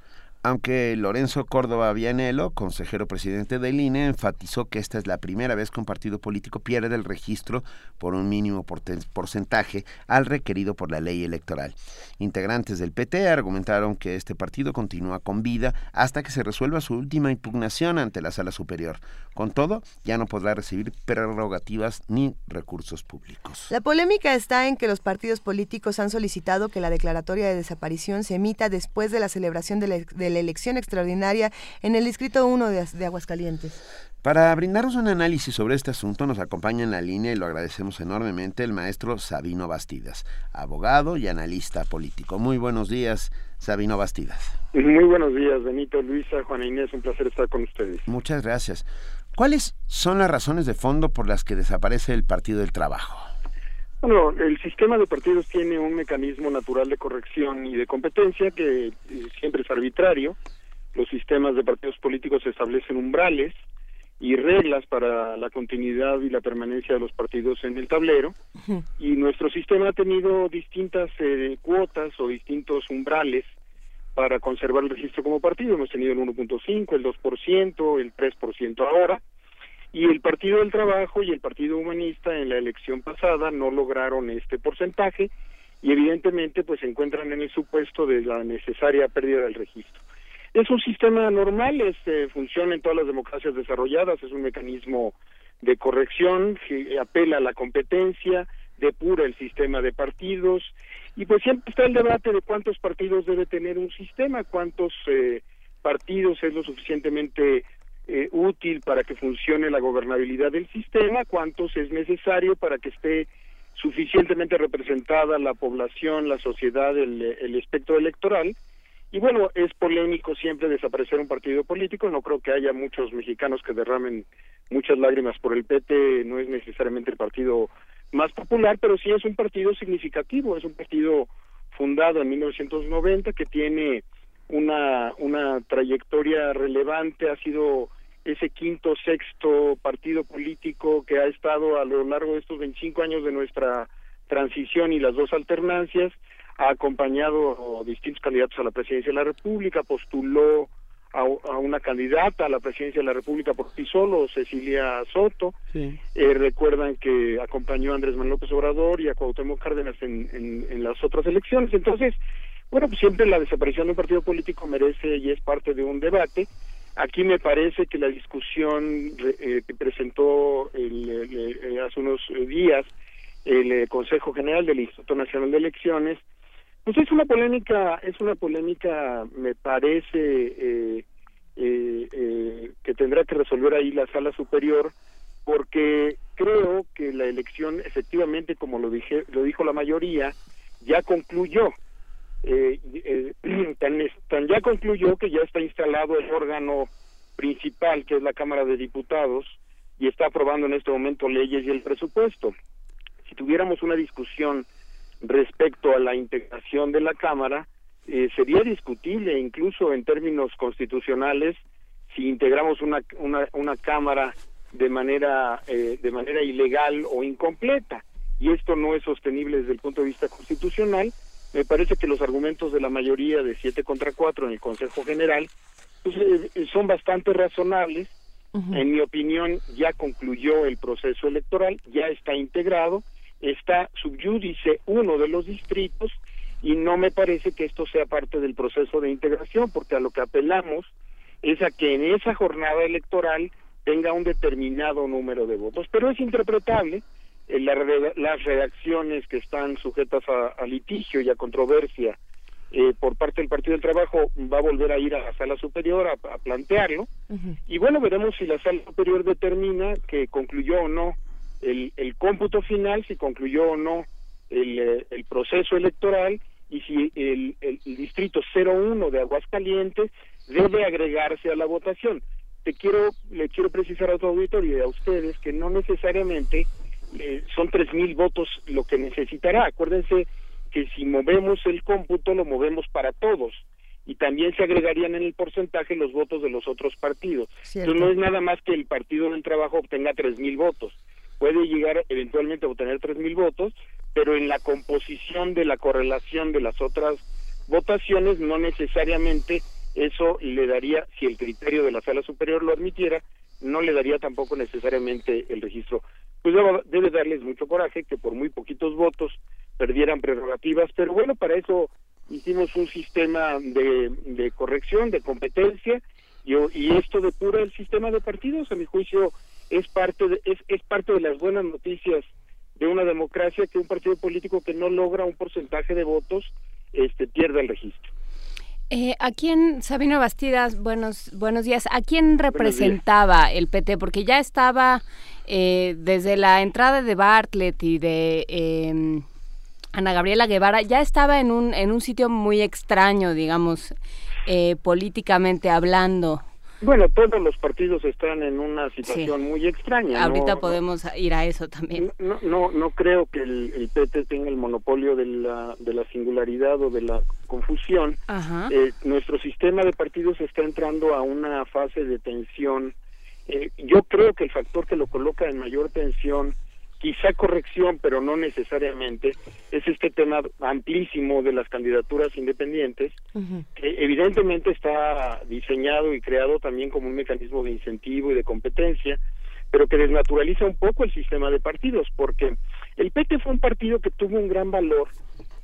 Aunque Lorenzo Córdoba Vianelo, consejero presidente del INE, enfatizó que esta es la primera vez que un partido político pierde el registro por un mínimo porcentaje al requerido por la ley electoral. Integrantes del PT argumentaron que este partido continúa con vida hasta que se resuelva su última impugnación ante la Sala Superior. Con todo, ya no podrá recibir prerrogativas ni recursos públicos. La polémica está en que los partidos políticos han solicitado que la declaratoria de desaparición se emita después de la celebración de la, elección extraordinaria en el Distrito 1 de, Aguascalientes. Para brindarnos un análisis sobre este asunto nos acompaña en la línea y lo agradecemos enormemente el maestro Sabino Bastidas, abogado y analista político. Muy buenos días, Sabino Bastidas. Muy buenos días, Benito, Luisa, Juana Inés, un placer estar con ustedes. Muchas gracias. ¿Cuáles son las razones de fondo por las que desaparece el Partido del Trabajo? Bueno, el sistema de partidos tiene un mecanismo natural de corrección y de competencia que eh, siempre es arbitrario. Los sistemas de partidos políticos establecen umbrales y reglas para la continuidad y la permanencia de los partidos en el tablero. Y nuestro sistema ha tenido distintas eh, cuotas o distintos umbrales para conservar el registro como partido. Hemos tenido el 1.5, el 2%, el 3% ahora y el Partido del Trabajo y el Partido Humanista en la elección pasada no lograron este porcentaje y evidentemente pues se encuentran en el supuesto de la necesaria pérdida del registro. Es un sistema normal, este, funciona en todas las democracias desarrolladas, es un mecanismo de corrección que apela a la competencia, depura el sistema de partidos y pues siempre está el debate de cuántos partidos debe tener un sistema, cuántos eh, partidos es lo suficientemente eh, útil para que funcione la gobernabilidad del sistema, cuántos es necesario para que esté suficientemente representada la población, la sociedad, el, el espectro electoral. Y bueno, es polémico siempre desaparecer un partido político, no creo que haya muchos mexicanos que derramen muchas lágrimas por el PT, no es necesariamente el partido más popular, pero sí es un partido significativo, es un partido fundado en 1990 que tiene una, una trayectoria relevante, ha sido ese quinto, sexto partido político que ha estado a lo largo de estos 25 años de nuestra transición y las dos alternancias, ha acompañado a distintos candidatos a la presidencia de la República, postuló a, una candidata a la presidencia de la República por sí solo, Cecilia Soto. Eh, recuerdan que acompañó a Andrés Manuel López Obrador y a Cuauhtémoc Cárdenas en, en las otras elecciones. Entonces, bueno, pues siempre la desaparición de un partido político merece y es parte de un debate Aquí me parece que la discusión eh, que presentó el, hace unos días el eh, Consejo General del Instituto Nacional de Elecciones, pues es una polémica, es una polémica, me parece, eh, que tendrá que resolver ahí la Sala Superior, porque creo que la elección, efectivamente, como lo dije, lo dijo la mayoría, ya concluyó eh, eh tan, ya concluyó que ya está instalado el órgano principal, que es la Cámara de Diputados, y está aprobando en este momento leyes y el presupuesto. Si tuviéramos una discusión respecto a la integración de la Cámara, eh, sería discutible incluso en términos constitucionales si integramos una, una, una Cámara de manera, eh, de manera ilegal o incompleta. Y esto no es sostenible desde el punto de vista constitucional me parece que los argumentos de la mayoría de siete contra cuatro en el Consejo General pues, eh, eh, son bastante razonables. En mi opinión, ya concluyó el proceso electoral, ya está integrado, está subyúdice uno de los distritos y no me parece que esto sea parte del proceso de integración, porque a lo que apelamos es a que en esa jornada electoral tenga un determinado número de votos, pero es interpretable eh, las redacciones que están sujetas a, litigio y a controversia eh, por parte del Partido del Trabajo va a volver a ir a la sala superior a, plantearlo. Y bueno veremos si la sala superior determina que concluyó o no el, el cómputo final si concluyó o no el, eh, el proceso electoral y si el, el, distrito 01 de Aguascalientes debe agregarse a la votación. Te quiero le quiero precisar a tu auditorio y a ustedes que no necesariamente eh, son tres mil votos lo que necesitará. Acuérdense que si movemos el cómputo lo movemos para todos y también se agregarían en el porcentaje los votos de los otros partidos. Entonces no es nada más que el partido del trabajo obtenga tres mil votos. Puede llegar eventualmente a obtener tres mil votos, pero en la composición de la correlación de las otras votaciones no necesariamente eso le daría, si el criterio de la sala superior lo admitiera, no le daría tampoco necesariamente el registro. Pues debe darles mucho coraje que por muy poquitos votos perdieran prerrogativas, pero bueno, para eso hicimos un sistema de, de corrección, de competencia, y, y esto depura el sistema de partidos, a mi juicio, es parte de, es, es parte de las buenas noticias de una democracia que un partido político que no logra un porcentaje de votos este pierda el registro. Eh, ¿A quién, Sabino Bastidas, buenos, buenos días, ¿a quién representaba el PT? Porque ya estaba eh, desde la entrada de Bartlett y de eh, Ana Gabriela Guevara, ya estaba en un, en un sitio muy extraño, digamos, eh, políticamente hablando. Bueno, todos los partidos están en una situación muy extraña. Ahorita podemos ir a eso también. No, no, no creo que el, el, PT tenga el monopolio de la, de la singularidad o de la confusión. Eh, nuestro sistema de partidos está entrando a una fase de tensión. Eh, yo creo que el factor que lo coloca en mayor tensión quizá corrección, pero no necesariamente, es este tema amplísimo de las candidaturas independientes, que evidentemente está diseñado y creado también como un mecanismo de incentivo y de competencia, pero que desnaturaliza un poco el sistema de partidos, porque el PT fue un partido que tuvo un gran valor,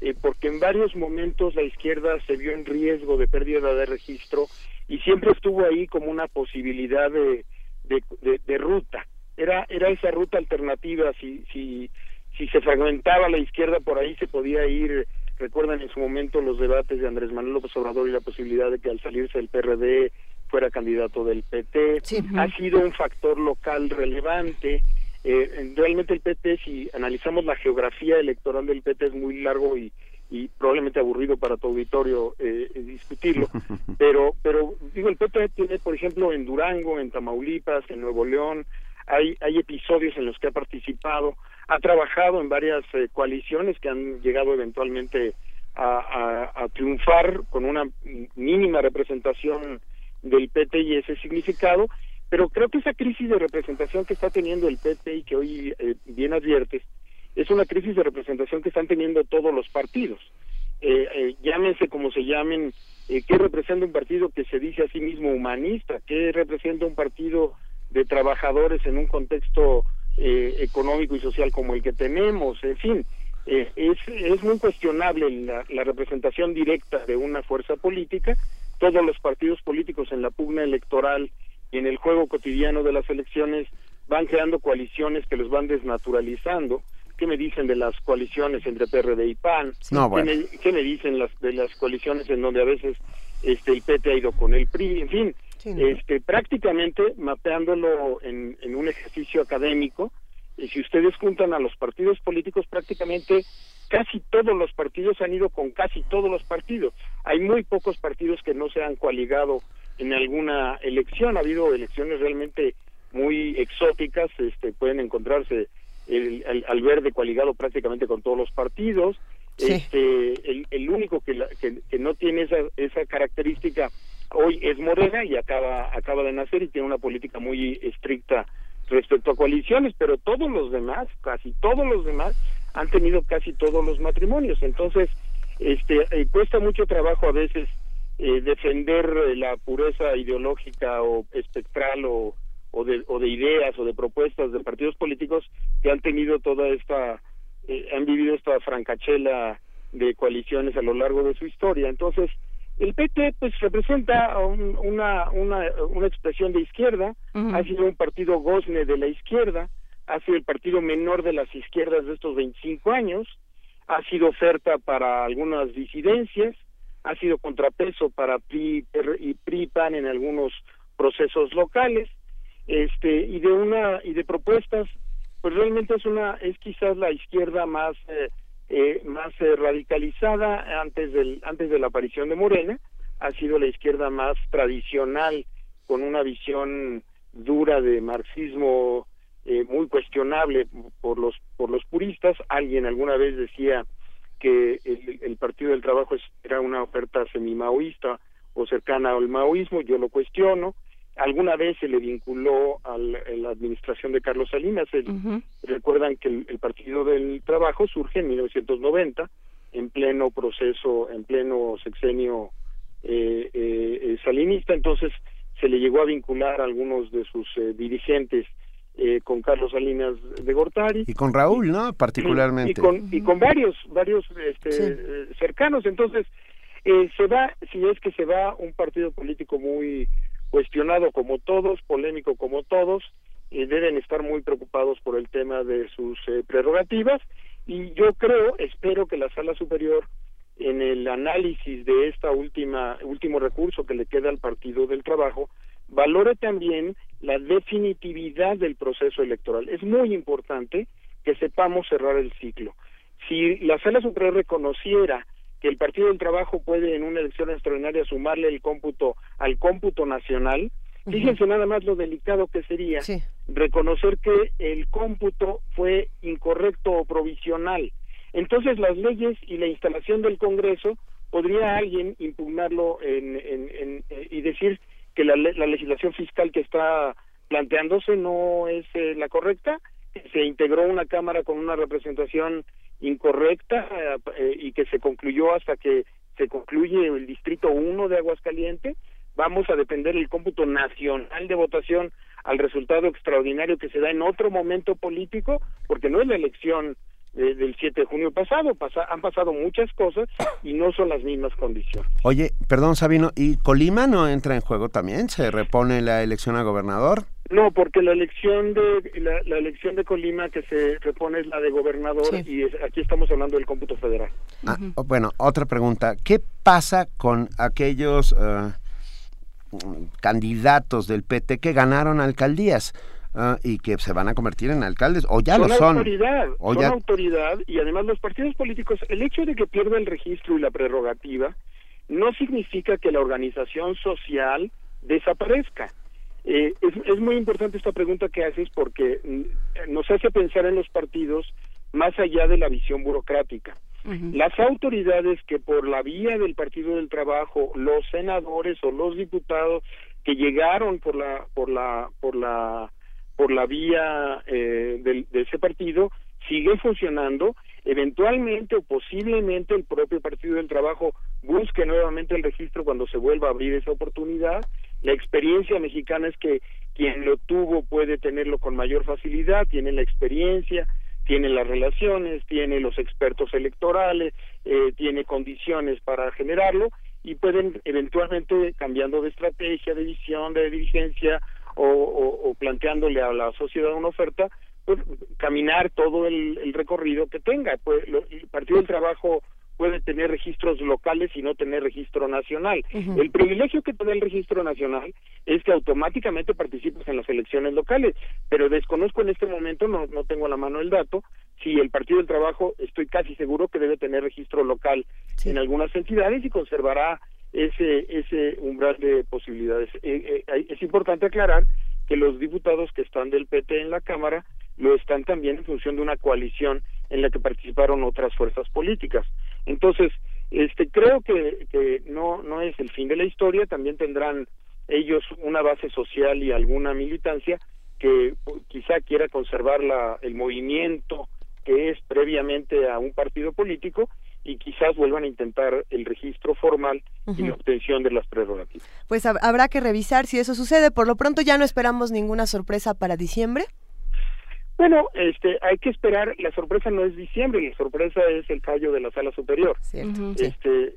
eh, porque en varios momentos la izquierda se vio en riesgo de pérdida de registro y siempre estuvo ahí como una posibilidad de, de ruta. Era era esa ruta alternativa. Si si si se fragmentaba la izquierda por ahí se podía ir recuerdan en su momento los debates de Andrés Manuel López Obrador y la posibilidad de que al salirse del PRD fuera candidato del PT ha sido un factor local relevante. Eh, realmente el PT si analizamos la geografía electoral del PT es muy largo y y probablemente aburrido para tu auditorio eh, eh discutirlo, pero pero digo el PT tiene por ejemplo en Durango, en Tamaulipas, en Nuevo León, hay, hay episodios en los que ha participado, ha trabajado en varias eh, coaliciones que han llegado eventualmente a, a, triunfar con una mínima representación del PT y ese significado, pero creo que esa crisis de representación que está teniendo el PT y que hoy eh, bien adviertes, es una crisis de representación que están teniendo todos los partidos. Eh, eh, llámense como se llamen, eh, ¿qué representa un partido que se dice a sí mismo humanista? ¿Qué representa un partido de trabajadores en un contexto eh, económico y social como el que tenemos, en fin, eh, es, muy cuestionable la, la, representación directa de una fuerza política. Todos los partidos políticos en la pugna electoral y en el juego cotidiano de las elecciones van creando coaliciones que los van desnaturalizando. ¿Qué me dicen de las coaliciones entre PRD y PAN? ¿Qué, me, ¿Qué, me, dicen las, de las coaliciones en donde a veces este, el PT ha ido con el PRI? En fin, este, prácticamente mapeándolo en, en un ejercicio académico, y si ustedes juntan a los partidos políticos, prácticamente casi todos los partidos han ido con casi todos los partidos. Hay muy pocos partidos que no se han coaligado en alguna elección. Ha habido elecciones realmente muy exóticas, este, pueden encontrarse el, el, al verde coaligado prácticamente con todos los partidos. Este, el, el único que, que, que, no tiene esa, esa característica hoy es Morena y acaba acaba de nacer y tiene una política muy estricta respecto a coaliciones, pero todos los demás, casi todos los demás han tenido casi todos los matrimonios, entonces este eh, cuesta mucho trabajo a veces eh, defender la pureza ideológica o espectral o, o de, o de ideas o de propuestas de partidos políticos que han tenido toda esta eh, han vivido esta francachela de coaliciones a lo largo de su historia. Entonces el PT pues representa una, una, una expresión de izquierda, ha sido un partido gozne de la izquierda, ha sido el partido menor de las izquierdas de estos 25 años, ha sido oferta para algunas disidencias, ha sido contrapeso para PRI y PRI PAN en algunos procesos locales, este y de una y de propuestas, pues realmente es una es quizás la izquierda más eh, eh, más eh, radicalizada antes del antes de la aparición de Morena. Ha sido la izquierda más tradicional con una visión dura de marxismo eh, muy cuestionable por los por los puristas. Alguien alguna vez decía que el, el partido del trabajo era una oferta semi-maoísta o cercana al maoísmo. Yo lo cuestiono alguna vez se le vinculó a la, administración de Carlos Salinas. Recuerdan que el, Partido del Trabajo surge en 1990, en pleno proceso, en pleno sexenio eh, eh, salinista, entonces se le llegó a vincular a algunos de sus dirigentes con Carlos Salinas de Gortari. Y con Raúl, ¿no? Particularmente. Y con, y con varios, varios este, cercanos. Entonces, se va, si es que se va un partido político muy cuestionado como todos, polémico como todos, deben estar muy preocupados por el tema de sus prerrogativas y yo creo, espero que la sala superior en el análisis de esta última último recurso que le queda al Partido del Trabajo valore también la definitividad del proceso electoral. Es muy importante que sepamos cerrar el ciclo. Si la sala superior reconociera que el Partido del Trabajo puede en una elección extraordinaria sumarle el cómputo al cómputo nacional, Fíjense nada más lo delicado que sería reconocer que el cómputo fue incorrecto o provisional. Entonces las leyes y la instalación del Congreso podría alguien impugnarlo en, en, y decir que la, la, legislación fiscal que está planteándose no es eh, la correcta, se integró una Cámara con una representación incorrecta eh, y que se concluyó hasta que se concluye el Distrito 1 de Aguascalientes vamos a depender el cómputo nacional de votación al resultado extraordinario que se da en otro momento político, porque no es la elección eh, del 7 de junio pasado, han pasado muchas cosas y no son las mismas condiciones. Oye, perdón Sabino, ¿y Colima no entra en juego también? ¿Se repone la elección a gobernador? No, porque la elección de la, elección de Colima que se repone es la de gobernador y aquí estamos hablando del cómputo federal. Ah, bueno, otra pregunta, ¿qué pasa con aquellos eh, candidatos del PT que ganaron alcaldías. Ah, y que se van a convertir en alcaldes o ya lo son. Autoridad, son autoridad y además los partidos políticos, el hecho de que pierda el registro y la prerrogativa no significa que la organización social desaparezca. Eh, es, es muy importante esta pregunta que haces porque mm, nos hace pensar en los partidos más allá de la visión burocrática. Las autoridades que por la vía del Partido del Trabajo, los senadores o los diputados que llegaron por la por la por la por la vía eh, de ese partido siguen funcionando eventualmente o posiblemente el propio Partido del Trabajo busque nuevamente el registro cuando se vuelva a abrir esa oportunidad. La experiencia mexicana es que quien lo tuvo puede tenerlo con mayor facilidad, tiene la experiencia, tiene las relaciones, tiene los expertos electorales, eh, tiene condiciones para generarlo y pueden eventualmente cambiando de estrategia, de visión, de dirigencia o, planteándole a la sociedad una oferta, pues, caminar todo el, recorrido que tenga. Pues, el Partido del Trabajo puede tener registros locales y no tener registro nacional. El privilegio que te da el registro nacional es que automáticamente participas en las elecciones locales, pero desconozco en este momento, no, no tengo a la mano el dato, si el Partido del Trabajo, estoy casi seguro que debe tener registro local en algunas entidades y conservará ese, ese umbral de posibilidades. Eh, eh, es importante aclarar que los diputados que están del PT en la Cámara lo están también en función de una coalición en la que participaron otras fuerzas políticas. Entonces, este creo que, que no no es el fin de la historia, también tendrán ellos una base social y alguna militancia que quizá quiera conservar la, el movimiento que es previamente a un partido político y quizás vuelvan a intentar el registro formal y la obtención de las prerrogativas. Pues habrá que revisar si eso sucede. Por lo pronto ya no esperamos ninguna sorpresa para diciembre. Bueno, este, hay que esperar. La sorpresa no es diciembre, la sorpresa es el fallo de la sala superior. Este,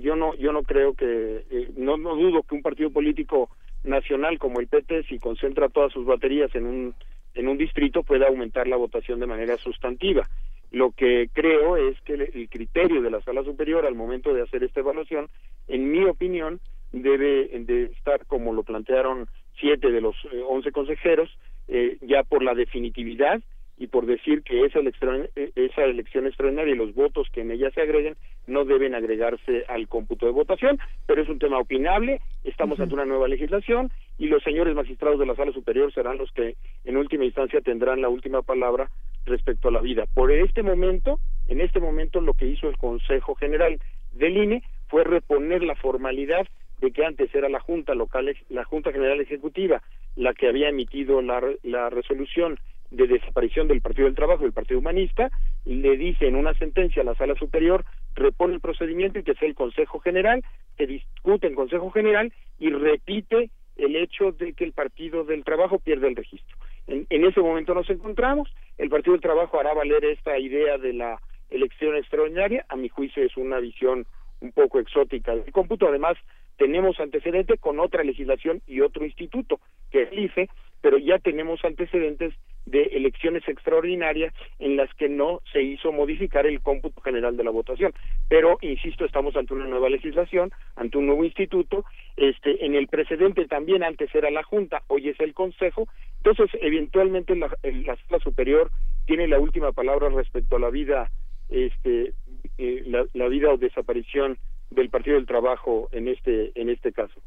yo no, yo no creo que, eh, no, no dudo que un partido político nacional como el PT, si concentra todas sus baterías en un en un distrito, pueda aumentar la votación de manera sustantiva. Lo que creo es que el, criterio de la sala superior al momento de hacer esta evaluación, en mi opinión, debe de estar como lo plantearon siete de los eh, once consejeros, eh, ya por la definitividad y por decir que esa elección, eh, esa elección extraordinaria y los votos que en ella se agreguen no deben agregarse al cómputo de votación, pero es un tema opinable, estamos ante una nueva legislación y los señores magistrados de la sala superior serán los que en última instancia tendrán la última palabra respecto a la vida. Por este momento, en este momento lo que hizo el Consejo General del INE fue reponer la formalidad de que antes era la Junta local, la Junta General Ejecutiva, la que había emitido la, la resolución de desaparición del Partido del Trabajo y del Partido Humanista, le dice en una sentencia a la Sala Superior repone el procedimiento y que sea el Consejo General, que discute en Consejo General y repite el hecho de que el Partido del Trabajo pierde el registro. En, en, ese momento nos encontramos, el Partido del Trabajo hará valer esta idea de la elección extraordinaria, a mi juicio es una visión un poco exótica del cómputo, además tenemos antecedente con otra legislación y otro instituto, que es el IFE, pero ya tenemos antecedentes de elecciones extraordinarias en las que no se hizo modificar el cómputo general de la votación. Pero, insisto, estamos ante una nueva legislación, ante un nuevo instituto, este, en el precedente también antes era la Junta, hoy es el Consejo, entonces eventualmente la, la sala superior tiene la última palabra respecto a la vida, este, eh, la, la vida o desaparición del Partido del Trabajo en este, en este caso.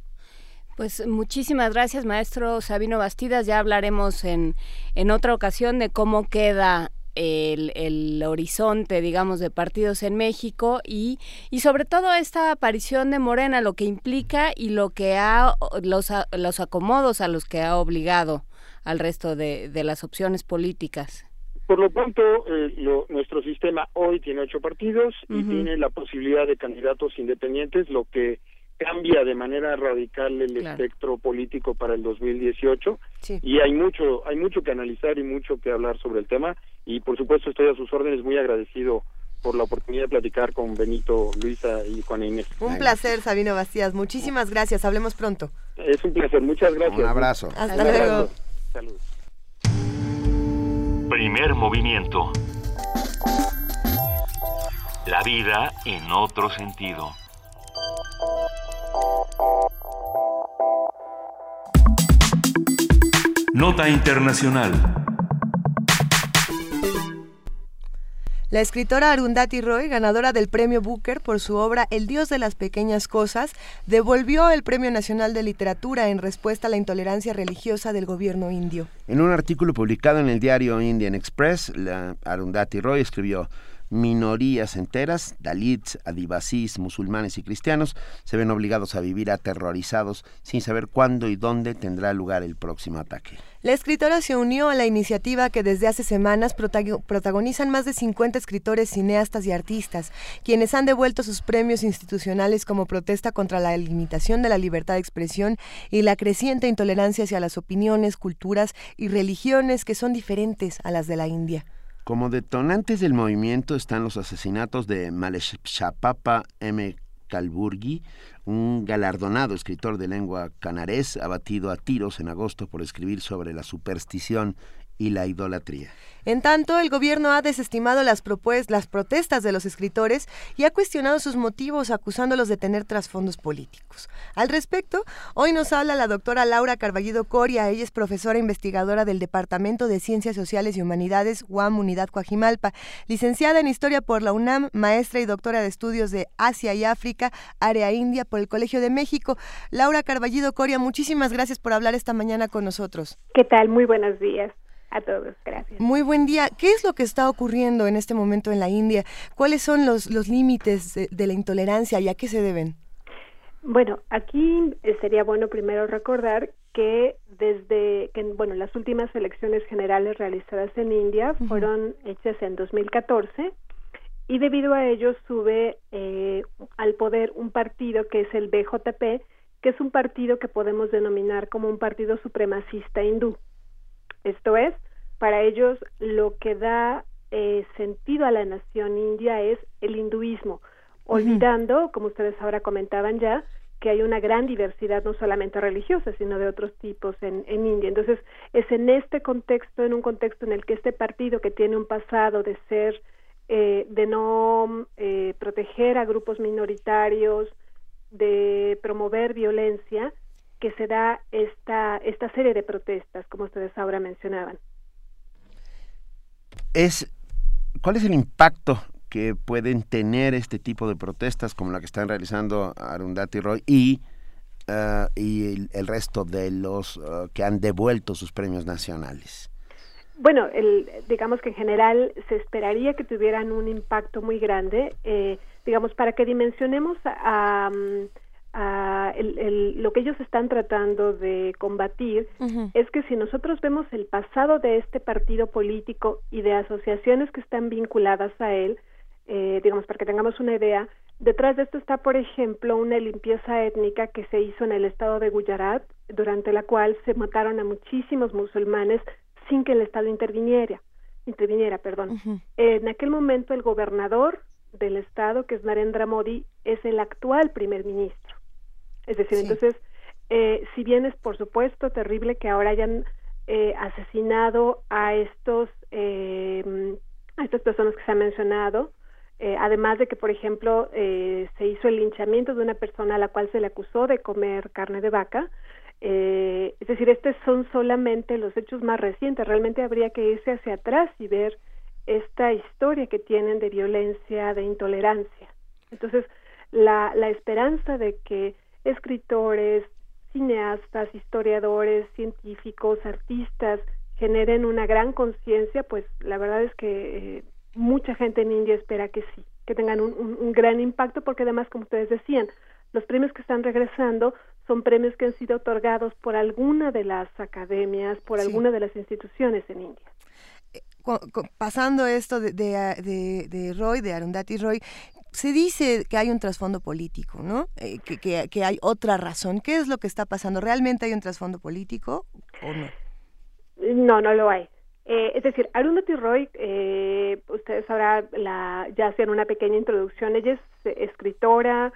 Pues muchísimas gracias, maestro Sabino Bastidas. Ya hablaremos en, en otra ocasión de cómo queda el, el, horizonte, digamos, de partidos en México y, y sobre todo esta aparición de Morena, lo que implica y lo que ha, los, los acomodos a los que ha obligado al resto de, de las opciones políticas. Por lo tanto, eh, lo, nuestro sistema hoy tiene ocho partidos y uh -huh. tiene la posibilidad de candidatos independientes, lo que cambia de manera radical el claro. espectro político para el 2018 sí. y hay mucho hay mucho que analizar y mucho que hablar sobre el tema y por supuesto estoy a sus órdenes muy agradecido por la oportunidad de platicar con Benito, Luisa y Juan Inés. Un placer, Sabino Bastías. Muchísimas gracias. Hablemos pronto. Es un placer. Muchas gracias. Un abrazo. Hasta un luego. Abrazo. Salud. Primer movimiento. La vida en otro sentido. Nota Internacional. La escritora Arundhati Roy, ganadora del premio Booker por su obra El Dios de las Pequeñas Cosas, devolvió el Premio Nacional de Literatura en respuesta a la intolerancia religiosa del gobierno indio. En un artículo publicado en el diario Indian Express, la Arundhati Roy escribió minorías enteras, dalits, adivasis, musulmanes y cristianos, se ven obligados a vivir aterrorizados sin saber cuándo y dónde tendrá lugar el próximo ataque. La escritora se unió a la iniciativa que desde hace semanas protagonizan más de 50 escritores, cineastas y artistas, quienes han devuelto sus premios institucionales como protesta contra la limitación de la libertad de expresión y la creciente intolerancia hacia las opiniones, culturas y religiones que son diferentes a las de la India. Como detonantes del movimiento están los asesinatos de Maleshapapa M. Kalburgi, un galardonado escritor de lengua canarés abatido a tiros en agosto por escribir sobre la superstición y la idolatría. En tanto, el gobierno ha desestimado las, las protestas de los escritores y ha cuestionado sus motivos acusándolos de tener trasfondos políticos. Al respecto, hoy nos habla la doctora Laura Carballido Coria. Ella es profesora investigadora del Departamento de Ciencias Sociales y Humanidades UAM Unidad Coajimalpa, licenciada en Historia por la UNAM, maestra y doctora de estudios de Asia y África, área India por el Colegio de México. Laura Carballido Coria, muchísimas gracias por hablar esta mañana con nosotros. ¿Qué tal? Muy buenos días a todos. Gracias. Muy buen día. ¿Qué es lo que está ocurriendo en este momento en la India? ¿Cuáles son los, los límites de, de la intolerancia y a qué se deben? Bueno, aquí sería bueno primero recordar que desde que bueno las últimas elecciones generales realizadas en India uh -huh. fueron hechas en 2014 y debido a ello sube eh, al poder un partido que es el BJP que es un partido que podemos denominar como un partido supremacista hindú. Esto es, para ellos lo que da eh, sentido a la nación india es el hinduismo, olvidando, uh -huh. como ustedes ahora comentaban ya, que hay una gran diversidad no solamente religiosa, sino de otros tipos en, en India. Entonces, es en este contexto, en un contexto en el que este partido que tiene un pasado de ser, eh, de no eh, proteger a grupos minoritarios, de promover violencia, que se da esta, esta serie de protestas, como ustedes ahora mencionaban. Es, ¿Cuál es el impacto que pueden tener este tipo de protestas como la que están realizando Arundhati Roy y, uh, y el, el, resto de los uh, que han devuelto sus premios nacionales? Bueno, el, digamos que en general se esperaría que tuvieran un impacto muy grande, eh, digamos, para que dimensionemos a, a Uh, el, el, lo que ellos están tratando de combatir uh -huh. es que si nosotros vemos el pasado de este partido político y de asociaciones que están vinculadas a él, eh, digamos, para que tengamos una idea, detrás de esto está, por ejemplo, una limpieza étnica que se hizo en el estado de Gujarat, durante la cual se mataron a muchísimos musulmanes sin que el Estado interviniera. interviniera perdón. En aquel momento el gobernador del Estado, que es Narendra Modi, es el actual primer ministro. Es decir, entonces, eh, si bien es por supuesto terrible que ahora hayan eh, asesinado a estos eh, a estas personas que se han mencionado, eh, además de que, por ejemplo, eh, se hizo el linchamiento de una persona a la cual se le acusó de comer carne de vaca. Eh, es decir, estos son solamente los hechos más recientes. Realmente habría que irse hacia atrás y ver esta historia que tienen de violencia, de intolerancia. Entonces, la, la esperanza de que escritores, cineastas, historiadores, científicos, artistas generen una gran conciencia, pues la verdad es que mucha gente en India espera que sí, que tengan un, gran impacto, porque además, como ustedes decían, los premios que están regresando son premios que han sido otorgados por alguna de las academias, por alguna de las instituciones en India. Pasando esto de, de, de, Roy, de Arundhati Roy, se dice que hay un trasfondo político, ¿no? Eh, que, que, hay otra razón. ¿Qué es lo que está pasando? ¿Realmente hay un trasfondo político o no? No, no lo hay. Eh, es decir, Arundhati Roy, eh, ustedes sabrán, la, ya hacían una pequeña introducción, ella es escritora,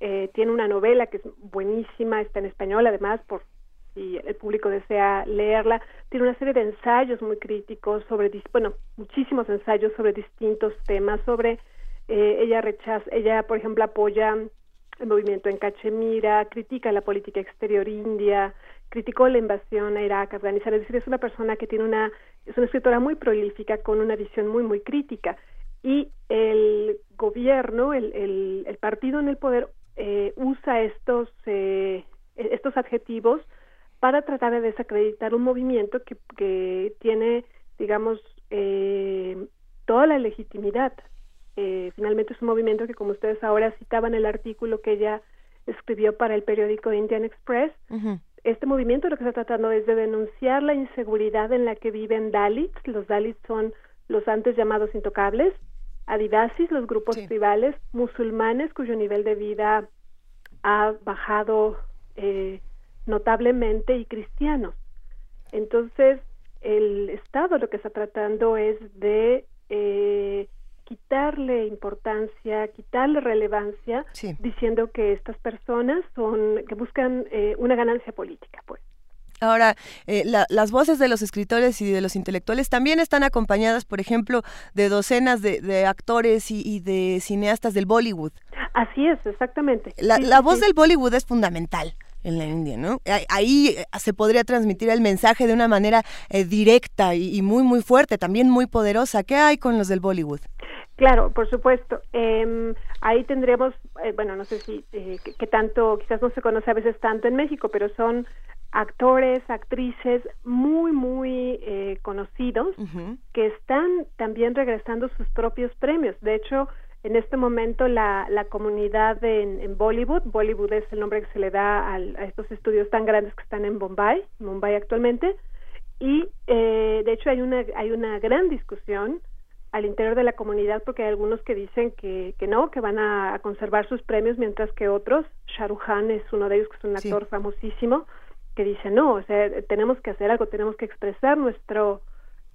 eh, tiene una novela que es buenísima, está en español además, por si el público desea leerla, tiene una serie de ensayos muy críticos sobre, bueno, muchísimos ensayos sobre distintos temas, sobre, eh, ella rechaza, ella por ejemplo apoya el movimiento en Cachemira, critica la política exterior india, criticó la invasión a Irak, Afganistán, es decir, es una persona que tiene una, es una escritora muy prolífica con una visión muy, muy crítica. Y el gobierno, el, el, el partido en el poder, eh, usa estos, eh, estos adjetivos para tratar de desacreditar un movimiento que, que tiene, digamos, eh, toda la legitimidad. Eh, finalmente es un movimiento que, como ustedes ahora citaban el artículo que ella escribió para el periódico Indian Express, este movimiento lo que está tratando es de denunciar la inseguridad en la que viven Dalits. Los Dalits son los antes llamados intocables, Adivasis, los grupos tribales, musulmanes cuyo nivel de vida ha bajado eh, notablemente y cristianos. Entonces, el Estado lo que está tratando es de eh, quitarle importancia, quitarle relevancia, diciendo que estas personas son que buscan eh, una ganancia política, pues. Ahora, eh, las voces de los escritores y de los intelectuales también están acompañadas, por ejemplo, de docenas de, actores y, de cineastas del Bollywood. Así es, exactamente. La, voz del Bollywood es fundamental en la India, ¿no? Ahí eh, se podría transmitir el mensaje de una manera directa y, y, muy, muy fuerte, también muy poderosa. ¿Qué hay con los del Bollywood? Claro, por supuesto. Eh, ahí tendremos, eh, bueno, no sé si, eh, que, tanto, quizás no se conoce a veces tanto en México, pero son actores, actrices muy, muy eh, conocidos que están también regresando sus propios premios. De hecho, en este momento la, la comunidad en, en Bollywood, Bollywood es el nombre que se le da a estos estudios tan grandes que están en Bombay, Mumbai actualmente, y eh, de hecho hay una, hay una gran discusión al interior de la comunidad porque hay algunos que dicen que, que no, que van a, conservar sus premios, mientras que otros, Shahrukh es uno de ellos, que es un actor famosísimo, que dice no, o sea, tenemos que hacer algo, tenemos que expresar nuestro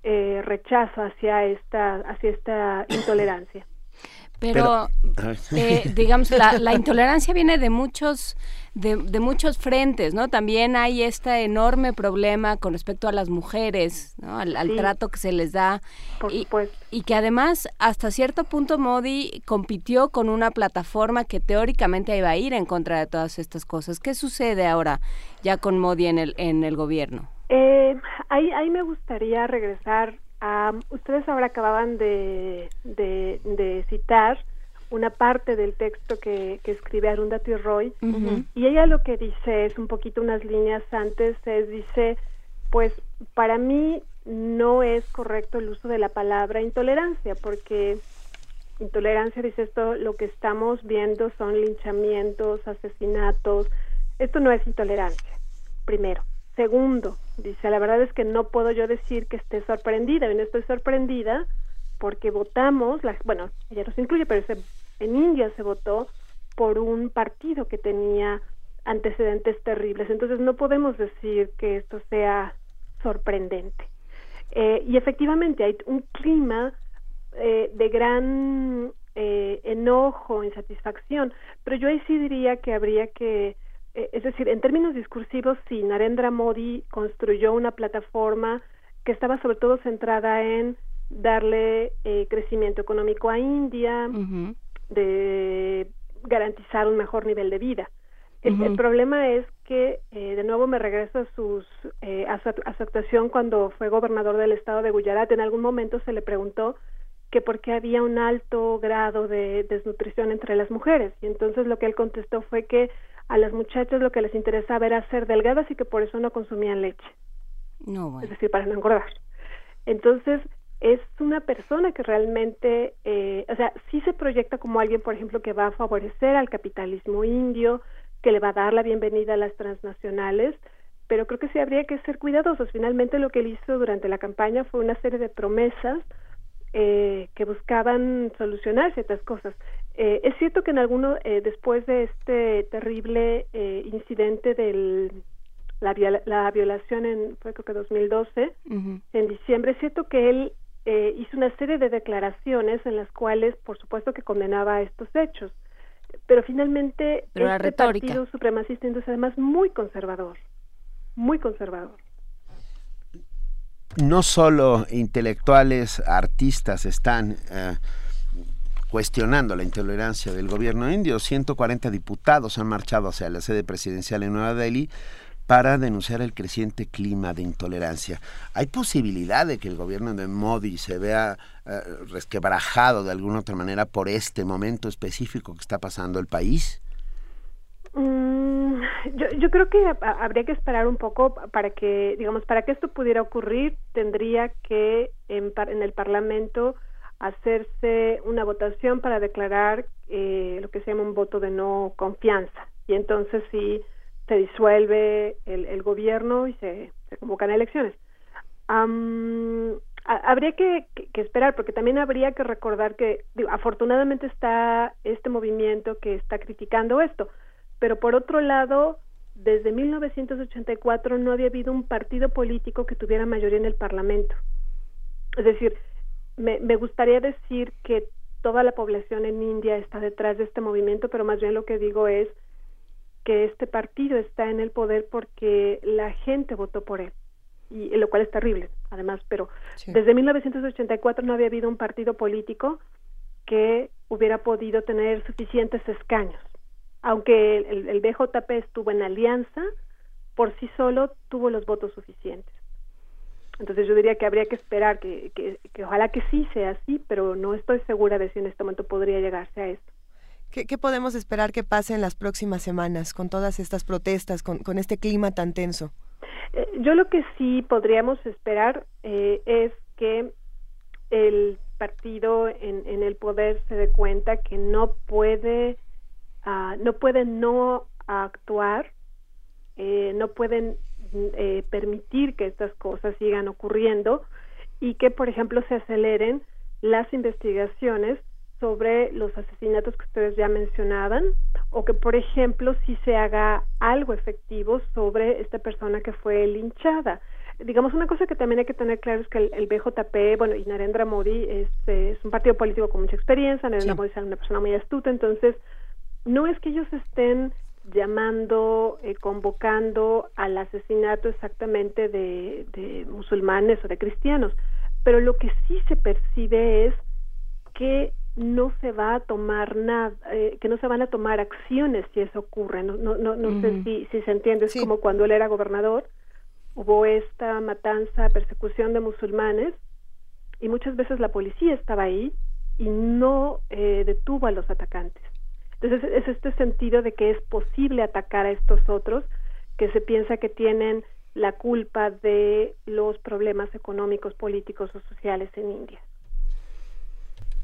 eh, rechazo hacia esta, hacia esta intolerancia. Pero, eh, digamos, la, la, intolerancia viene de muchos, de, de, muchos frentes, ¿no? También hay este enorme problema con respecto a las mujeres, ¿no? Al, trato que se les da. y, y, que además, hasta cierto punto, Modi compitió con una plataforma que teóricamente iba a ir en contra de todas estas cosas. ¿Qué sucede ahora ya con Modi en el, en el gobierno? Eh, ahí, ahí me gustaría regresar ustedes ahora acababan de, de, citar una parte del texto que, que escribe Arundhati Roy y ella lo que dice es un poquito unas líneas antes es dice pues para mí no es correcto el uso de la palabra intolerancia porque intolerancia dice esto lo que estamos viendo son linchamientos asesinatos. Esto no es intolerancia primero Segundo, dice, la verdad es que no puedo yo decir que esté sorprendida, no estoy sorprendida porque votamos, la, bueno, ella nos incluye, pero en India se votó por un partido que tenía antecedentes terribles. Entonces no podemos decir que esto sea sorprendente. Eh, y efectivamente hay un clima eh, de gran eh, enojo, insatisfacción, pero yo ahí sí diría que habría que, es decir, en términos discursivos, sí, Narendra Modi construyó una plataforma que estaba sobre todo centrada en darle crecimiento económico a India, de garantizar un mejor nivel de vida. el, problema es que, eh, de nuevo me regreso a, sus, eh, a, su, actuación cuando fue gobernador del estado de Gujarat. En algún momento se le preguntó que por qué había un alto grado de desnutrición entre las mujeres. Y entonces lo que él contestó fue que a las muchachas lo que les interesaba era ser delgadas y que por eso no consumían leche. No, Es decir, para no engordar. Entonces, es una persona que realmente, eh, o sea, sí se proyecta como alguien, por ejemplo, que va a favorecer al capitalismo indio, que le va a dar la bienvenida a las transnacionales, pero creo que sí habría que ser cuidadosos. Finalmente lo que él hizo durante la campaña fue una serie de promesas eh, que buscaban solucionar ciertas cosas. Eh, es cierto que en alguno, eh, después de este terrible eh, incidente del la, la, violación en fue creo que 2012 en diciembre es cierto que él eh, hizo una serie de declaraciones en las cuales por supuesto que condenaba estos hechos. Pero finalmente pero este partido supremacista es además muy conservador, muy conservador. No solo intelectuales, artistas están eh, cuestionando la intolerancia del gobierno indio. 140 diputados han marchado hacia la sede presidencial en Nueva Delhi para denunciar el creciente clima de intolerancia. ¿Hay posibilidad de que el gobierno de Modi se vea eh, resquebrajado de alguna otra manera por este momento específico que está pasando el país? Mm, yo, creo que habría que esperar un poco para que, digamos, para que esto pudiera ocurrir, tendría que en, en el Parlamento hacerse una votación para declarar eh, lo que se llama un voto de no confianza. Y entonces sí se disuelve el, gobierno y se, convocan elecciones. habría que, esperar, porque también habría que recordar que, afortunadamente está este movimiento que está criticando esto, pero por otro lado, desde 1984 no había habido un partido político que tuviera mayoría en el Parlamento. Es decir, me, me gustaría decir que toda la población en India está detrás de este movimiento, pero más bien lo que digo es que este partido está en el poder porque la gente votó por él y lo cual es terrible además pero desde 1984 no había habido un partido político que hubiera podido tener suficientes escaños aunque el, el BJP estuvo en alianza por sí solo tuvo los votos suficientes entonces yo diría que habría que esperar que, que, que ojalá que sí sea así pero no estoy segura de si en este momento podría llegarse a esto ¿Qué, podemos esperar que pase en las próximas semanas con todas estas protestas, con, este clima tan tenso? Eh, yo lo que sí podríamos esperar eh, es que el partido en, en, el poder se dé cuenta que no puede uh, no puede no actuar eh, no pueden eh, permitir que estas cosas sigan ocurriendo y que por ejemplo se aceleren las investigaciones sobre los asesinatos que ustedes ya mencionaban o que, por ejemplo, si se haga algo efectivo sobre esta persona que fue linchada. Digamos, una cosa que también hay que tener claro es que el, BJP, bueno, y Narendra Modi es, es, un partido político con mucha experiencia, Narendra Modi es una persona muy astuta, entonces no es que ellos estén llamando, eh, convocando al asesinato exactamente de, de musulmanes o de cristianos, pero lo que sí se percibe es que no se va a tomar nada, eh, que no se van a tomar acciones si eso ocurre. No, no, no, no sé si, si se entiende, es como cuando él era gobernador, hubo esta matanza, persecución de musulmanes, y muchas veces la policía estaba ahí y no eh, detuvo a los atacantes. Entonces es este sentido de que es posible atacar a estos otros que se piensa que tienen la culpa de los problemas económicos, políticos o sociales en India.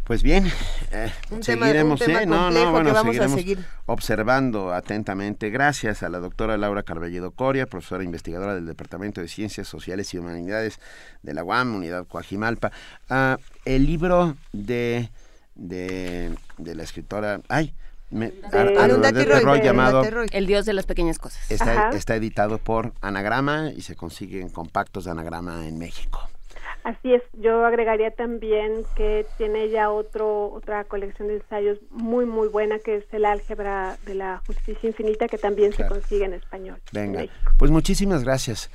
Pues bien, eh, seguiremos, ¿eh? no, no, bueno, seguiremos observando atentamente. Gracias a la doctora Laura Carballedo Coria, profesora investigadora del Departamento de Ciencias Sociales y Humanidades de la UAM, Unidad Coajimalpa. Ah, el libro de, de, la escritora, ay, me, llamado El Dios de las Pequeñas Cosas. Está, está editado por Anagrama y se consiguen compactos de Anagrama en México. Así es, yo agregaría también que tiene ya otro, otra colección de ensayos muy, muy buena, que es el álgebra de la justicia infinita, que también se consigue en español. Venga, pues muchísimas gracias.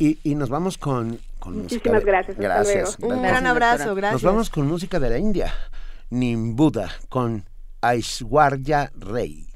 Y, y nos vamos con, con Muchísimas gracias. Gracias. Un gran abrazo, gracias. Nos vamos con música de la India, Nimbuda, con Aishwarya Rey.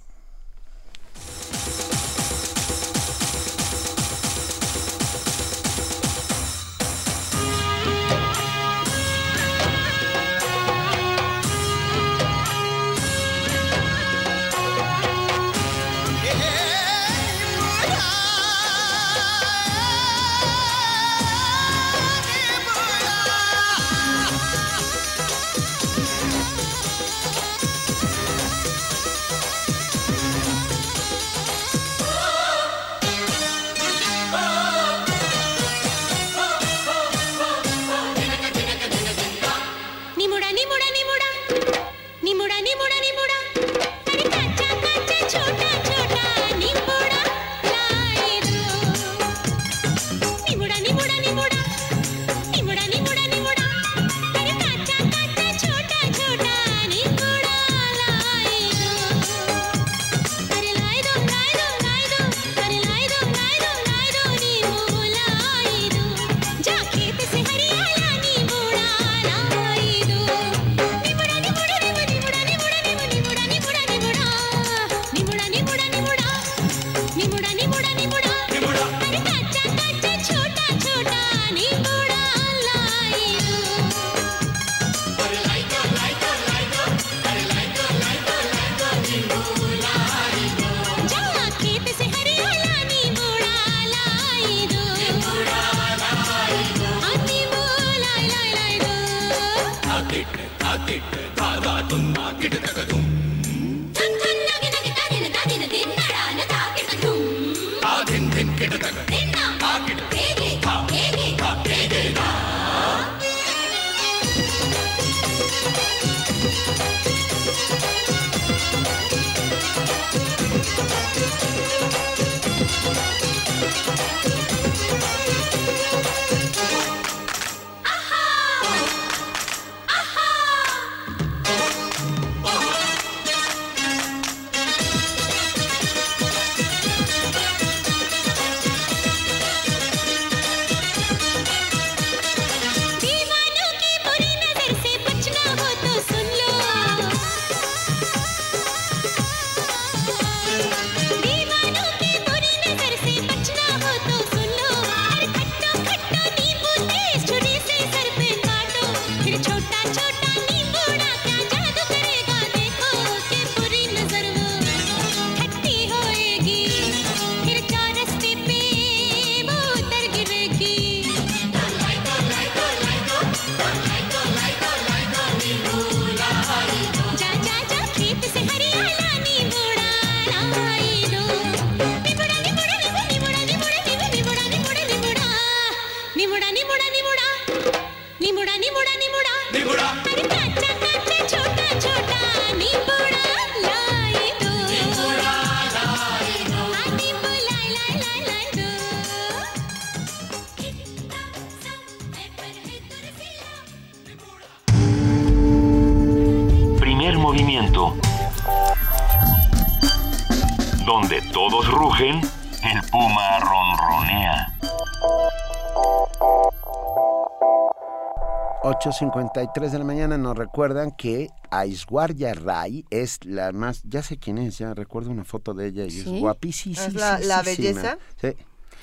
De la mañana nos recuerdan que Aishwarya Rai es la más, ya sé quién es, ya recuerdo una foto de ella y es guapísima. ¿Es la, belleza? Sí.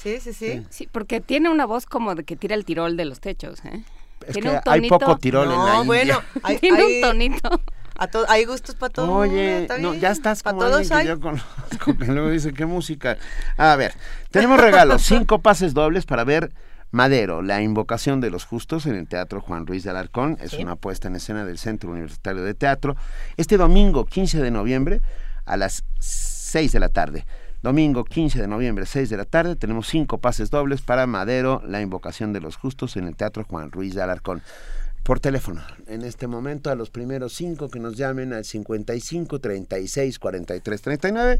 Sí, sí, sí. Sí, porque tiene una voz como de que tira el tirol de los techos, ¿eh? Es que hay poco tirol en la bueno, hay, tiene un tonito. hay gustos para todos. Oye, no, ya estás como alguien que yo conozco, que luego dice, ¿qué música? A ver, tenemos regalos, cinco pases dobles para ver Madero, la invocación de los justos en el Teatro Juan Ruiz de Alarcón. Es una puesta en escena del Centro Universitario de Teatro. Este domingo 15 de noviembre a las 6 de la tarde. Domingo 15 de noviembre, 6 de la tarde, tenemos cinco pases dobles para Madero, la invocación de los justos en el Teatro Juan Ruiz de Alarcón. Por teléfono, en este momento a los primeros cinco que nos llamen al 55 36 43 39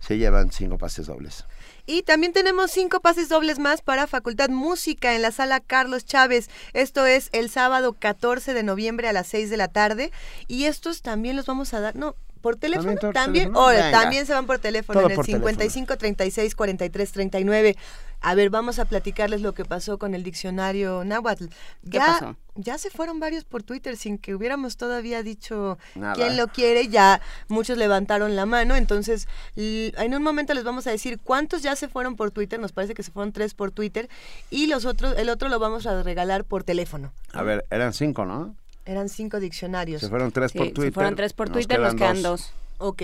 se llevan cinco pases dobles. Y también tenemos cinco pases dobles más para Facultad Música en la sala Carlos Chávez. Esto es el sábado 14 de noviembre a las 6 de la tarde. Y estos también los vamos a dar. No, ¿Por teléfono? También, también se van por teléfono en el 55 36 43 39. A ver, vamos a platicarles lo que pasó con el diccionario náhuatl. ¿Qué pasó? Ya se fueron varios por Twitter sin que hubiéramos todavía dicho quién lo quiere. Ya muchos levantaron la mano. Entonces, en un momento les vamos a decir cuántos ya se fueron por Twitter. Nos parece que se fueron tres por Twitter. Y los otros, el otro lo vamos a regalar por teléfono. A ver, eran cinco, ¿no? Eran cinco diccionarios. Se fueron tres por Twitter. Se fueron tres por Twitter, nos quedan, dos. Ok.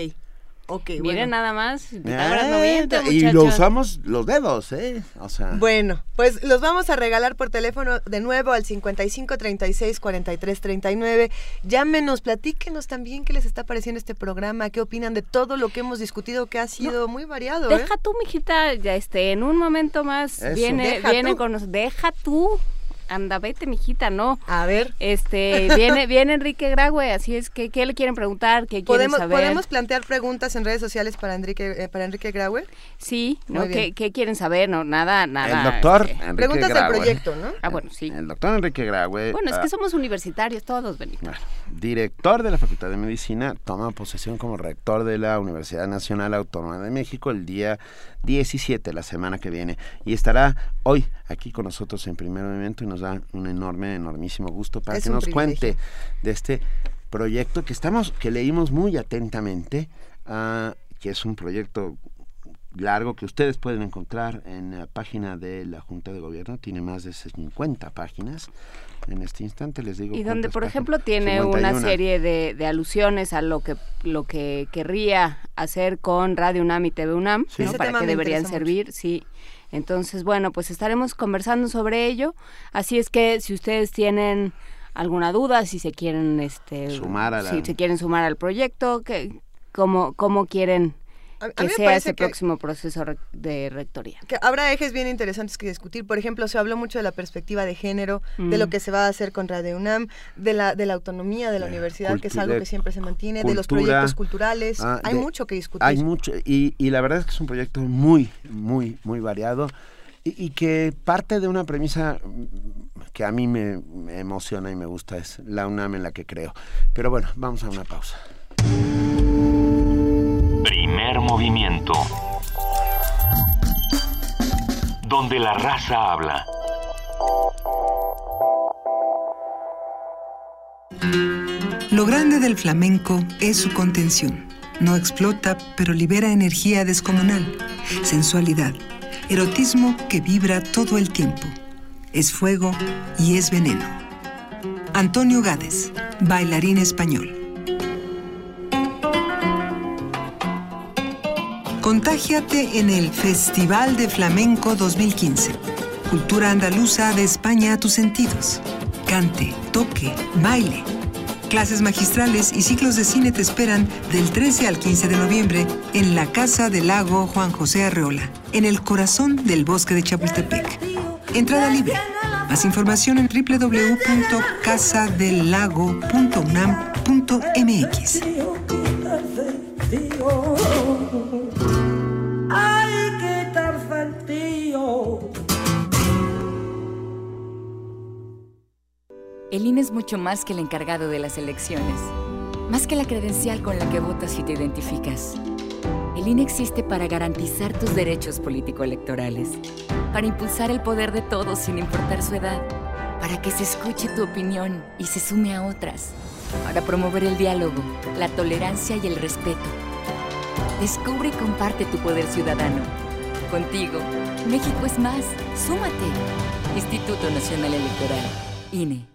Ok, Miren nada más, eh, Y lo usamos los dedos, ¿eh? O sea. Bueno, pues los vamos a regalar por teléfono de nuevo al 55 36 43 39. Llámenos, platíquenos también qué les está pareciendo este programa, qué opinan de todo lo que hemos discutido, que ha sido muy variado. Deja ¿eh? tú, mijita, ya este, en un momento más viene, viene con nosotros. Deja tú anda, vete, mijita, no. A ver. Este, viene, viene Enrique Graue, así es que, ¿qué le quieren preguntar? ¿Qué quieren saber? ¿Podemos plantear preguntas en redes sociales para Enrique, eh, para Enrique Graue? Sí, ¿no? ¿Qué, ¿Qué, quieren saber? No, nada, nada. El doctor este, Enrique Preguntas del proyecto, ¿no? Ah, bueno, sí. El doctor Enrique Graue. Bueno, es que ah, somos universitarios todos, Benito. director de la Facultad de Medicina, toma posesión como rector de la Universidad Nacional Autónoma de México el día 17, la semana que viene. Y estará hoy aquí con nosotros en primer momento y nos da un enorme, enormísimo gusto para que nos cuente de este proyecto que estamos, que leímos muy atentamente, uh, que es un proyecto largo que ustedes pueden encontrar en la página de la Junta de Gobierno, tiene más de 50 páginas. En este instante les digo. Y donde, por ejemplo, tiene una serie de, de, alusiones a lo que lo que querría hacer con Radio UNAM y TV UNAM, ¿no? para que deberían servir, sí. Entonces, bueno, pues estaremos conversando sobre ello. Así es que si ustedes tienen alguna duda, si se quieren este sumar a si se quieren sumar al proyecto, que cómo cómo quieren que sea ese próximo proceso de rectoría. Que habrá ejes bien interesantes que discutir. Por ejemplo, se habló mucho de la perspectiva de género, de lo mm. que se va a hacer con Radio UNAM, de la, de la autonomía de la universidad, que es algo que siempre se mantiene, de los proyectos culturales. Ah, hay mucho que discutir. Hay mucho, y, y la verdad es que es un proyecto muy, muy, muy variado y, que parte de una premisa que a mí me, me emociona y me gusta, es la UNAM en la que creo. Pero bueno, vamos a una pausa. Primer movimiento. Donde la raza habla. Lo grande del flamenco es su contención. No explota, pero libera energía descomunal, sensualidad, erotismo que vibra todo el tiempo. Es fuego y es veneno. Antonio Gades, bailarín español. Contágiate en el Festival de Flamenco 2015. Cultura andaluza de España a tus sentidos. Cante, toque, baile. Clases magistrales y ciclos de cine te esperan del 13 al 15 de noviembre en la Casa del Lago Juan José Arreola, en el corazón del bosque de Chapultepec. Entrada libre. Más información en www.casadelago.unam.mx. El INE es mucho más que el encargado de las elecciones, más que la credencial con la que votas y te identificas. El INE existe para garantizar tus derechos político-electorales, para impulsar el poder de todos sin importar su edad, para que se escuche tu opinión y se sume a otras, para promover el diálogo, la tolerancia y el respeto. Descubre y comparte tu poder ciudadano. Contigo, México es más. Súmate. Instituto Nacional Electoral, INE.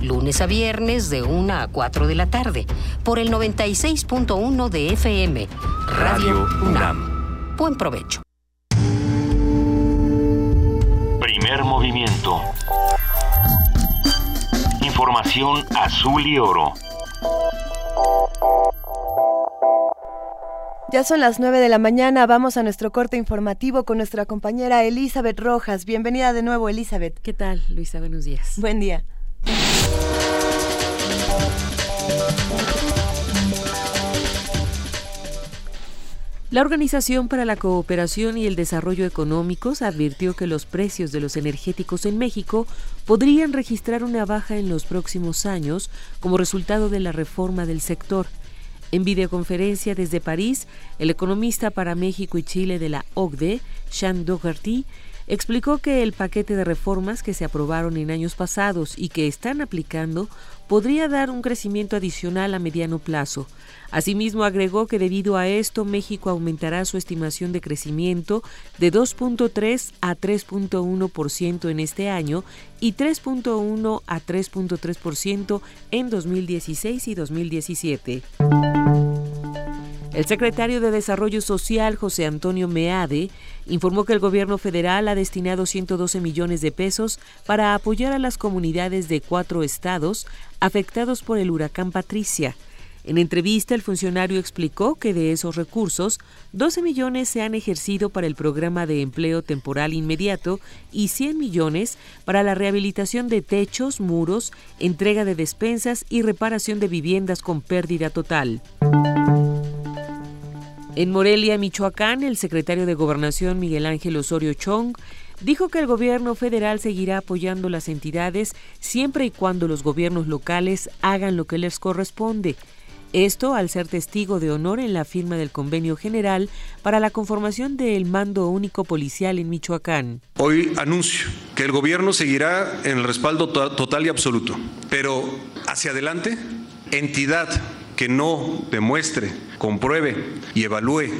Lunes a viernes de 1 a 4 de la tarde por el 96.1 de FM. Radio, UNAM. Buen provecho. Primer movimiento. Información azul y oro. Ya son las 9 de la mañana, vamos a nuestro corte informativo con nuestra compañera Elizabeth Rojas. Bienvenida de nuevo, Elizabeth. ¿Qué tal, Luisa? Buenos días. Buen día. La Organización para la Cooperación y el Desarrollo Económicos advirtió que los precios de los energéticos en México podrían registrar una baja en los próximos años como resultado de la reforma del sector. En videoconferencia desde París, el economista para México y Chile de la OCDE, Sean Dougherty, explicó que el paquete de reformas que se aprobaron en años pasados y que están aplicando podría dar un crecimiento adicional a mediano plazo. Asimismo, agregó que debido a esto México aumentará su estimación de crecimiento de 2.3 a 3.1% en este año y 3.1 a 3.3% en 2016 y 2017. El secretario de Desarrollo Social, José Antonio Meade, informó que el gobierno federal ha destinado 112 millones de pesos para apoyar a las comunidades de cuatro estados afectados por el huracán Patricia. En entrevista, el funcionario explicó que de esos recursos, 12 millones se han ejercido para el programa de empleo temporal inmediato y 100 millones para la rehabilitación de techos, muros, entrega de despensas y reparación de viviendas con pérdida total. En Morelia, Michoacán, el secretario de Gobernación Miguel Ángel Osorio Chong dijo que el gobierno federal seguirá apoyando las entidades siempre y cuando los gobiernos locales hagan lo que les corresponde. Esto al ser testigo de honor en la firma del convenio general para la conformación del mando único policial en Michoacán. Hoy anuncio que el gobierno seguirá en el respaldo to- total y absoluto, pero hacia adelante, entidad que no demuestre, compruebe y evalúe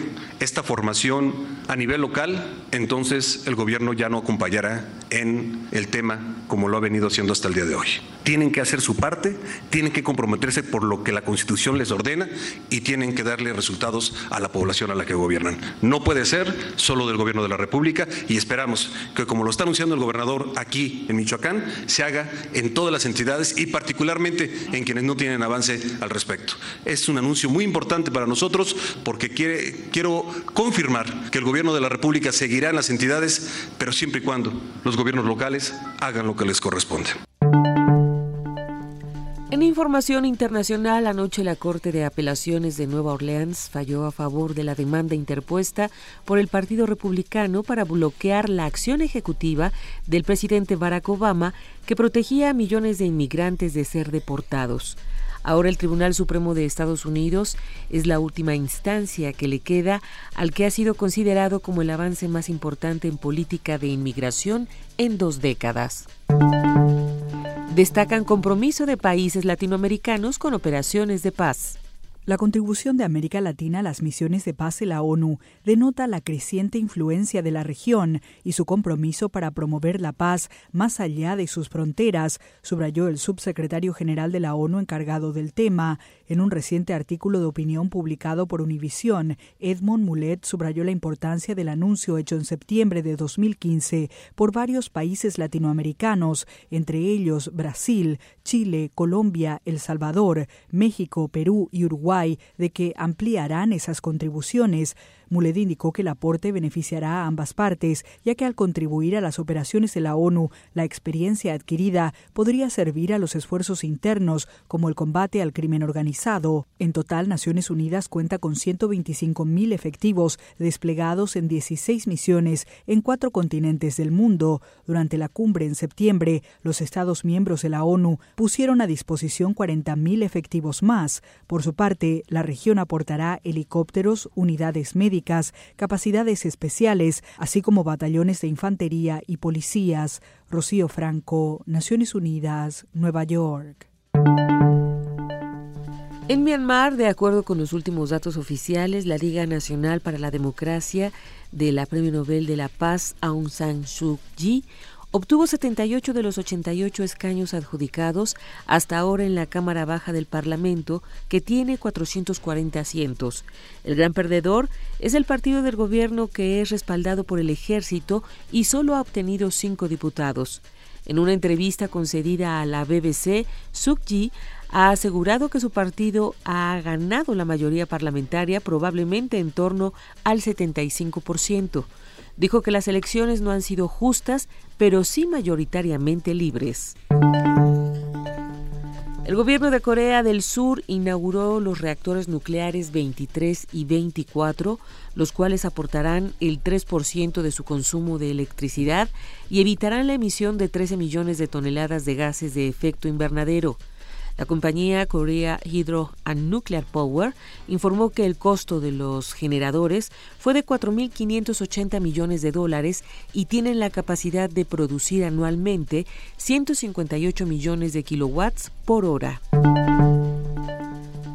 esta formación a nivel local, entonces el gobierno ya no acompañará en el tema como lo ha venido haciendo hasta el día de hoy. Tienen que hacer su parte, tienen que comprometerse por lo que la Constitución les ordena y tienen que darle resultados a la población a la que gobiernan. No puede ser solo del gobierno de la República y esperamos que como lo está anunciando el gobernador aquí en Michoacán, se haga en todas las entidades y particularmente en quienes no tienen avance al respecto. Es un anuncio muy importante para nosotros porque quiere, quiero confirmar que el gobierno de la República seguirá en las entidades, pero siempre y cuando los gobiernos locales hagan lo que les corresponde. En información internacional, anoche la Corte de Apelaciones de Nueva Orleans falló a favor de la demanda interpuesta por el Partido Republicano para bloquear la acción ejecutiva del presidente Barack Obama que protegía a millones de inmigrantes de ser deportados. Ahora el Tribunal Supremo de Estados Unidos es la última instancia que le queda al que ha sido considerado como el avance más importante en política de inmigración en dos décadas. Destacan compromiso de países latinoamericanos con operaciones de paz. La contribución de América Latina a las misiones de paz de la ONU denota la creciente influencia de la región y su compromiso para promover la paz más allá de sus fronteras, subrayó el subsecretario general de la ONU encargado del tema. En un reciente artículo de opinión publicado por Univisión, Edmond Mulet subrayó la importancia del anuncio hecho en septiembre de 2015 por varios países latinoamericanos, entre ellos Brasil, Chile, Colombia, El Salvador, México, Perú y Uruguay de que ampliarán esas contribuciones. Mulet indicó que el aporte beneficiará a ambas partes, ya que al contribuir a las operaciones de la ONU, la experiencia adquirida podría servir a los esfuerzos internos, como el combate al crimen organizado. En total, Naciones Unidas cuenta con 125 mil efectivos desplegados en 16 misiones en cuatro continentes del mundo. Durante la cumbre en septiembre, los Estados miembros de la ONU pusieron a disposición 40 mil efectivos más. Por su parte, la región aportará helicópteros, unidades médicas, capacidades especiales, así como batallones de infantería y policías. Rocío Franco, Naciones Unidas, Nueva York. En Myanmar, de acuerdo con los últimos datos oficiales, la Liga Nacional para la Democracia de la Premio Nobel de la Paz Aung San Suu Kyi Obtuvo 78 de los 88 escaños adjudicados hasta ahora en la Cámara Baja del Parlamento, que tiene 440 asientos. El gran perdedor es el partido del gobierno que es respaldado por el ejército y solo ha obtenido cinco diputados. En una entrevista concedida a la BBC, Suk-ji ha asegurado que su partido ha ganado la mayoría parlamentaria probablemente en torno al 75%. Dijo que las elecciones no han sido justas, pero sí mayoritariamente libres. El gobierno de Corea del Sur inauguró los reactores nucleares 23 y 24, los cuales aportarán el 3% de su consumo de electricidad y evitarán la emisión de 13 millones de toneladas de gases de efecto invernadero. La compañía Korea Hydro and Nuclear Power informó que el costo de los generadores fue de 4.580 millones de dólares y tienen la capacidad de producir anualmente 158 millones de kilowatts por hora.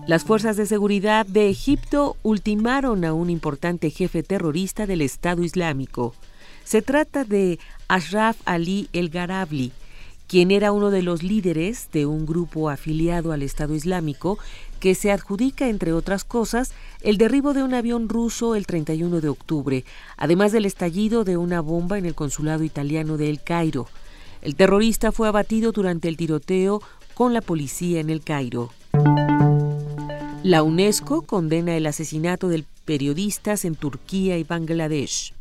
Las fuerzas de seguridad de Egipto ultimaron a un importante jefe terrorista del Estado Islámico. Se trata de Ashraf Ali El Garabli, quien era uno de los líderes de un grupo afiliado al Estado Islámico que se adjudica, entre otras cosas, el derribo de un avión ruso el 31 de octubre, además del estallido de una bomba en el consulado italiano de El Cairo. El terrorista fue abatido durante el tiroteo con la policía en El Cairo. La UNESCO condena el asesinato de periodistas en Turquía y Bangladesh.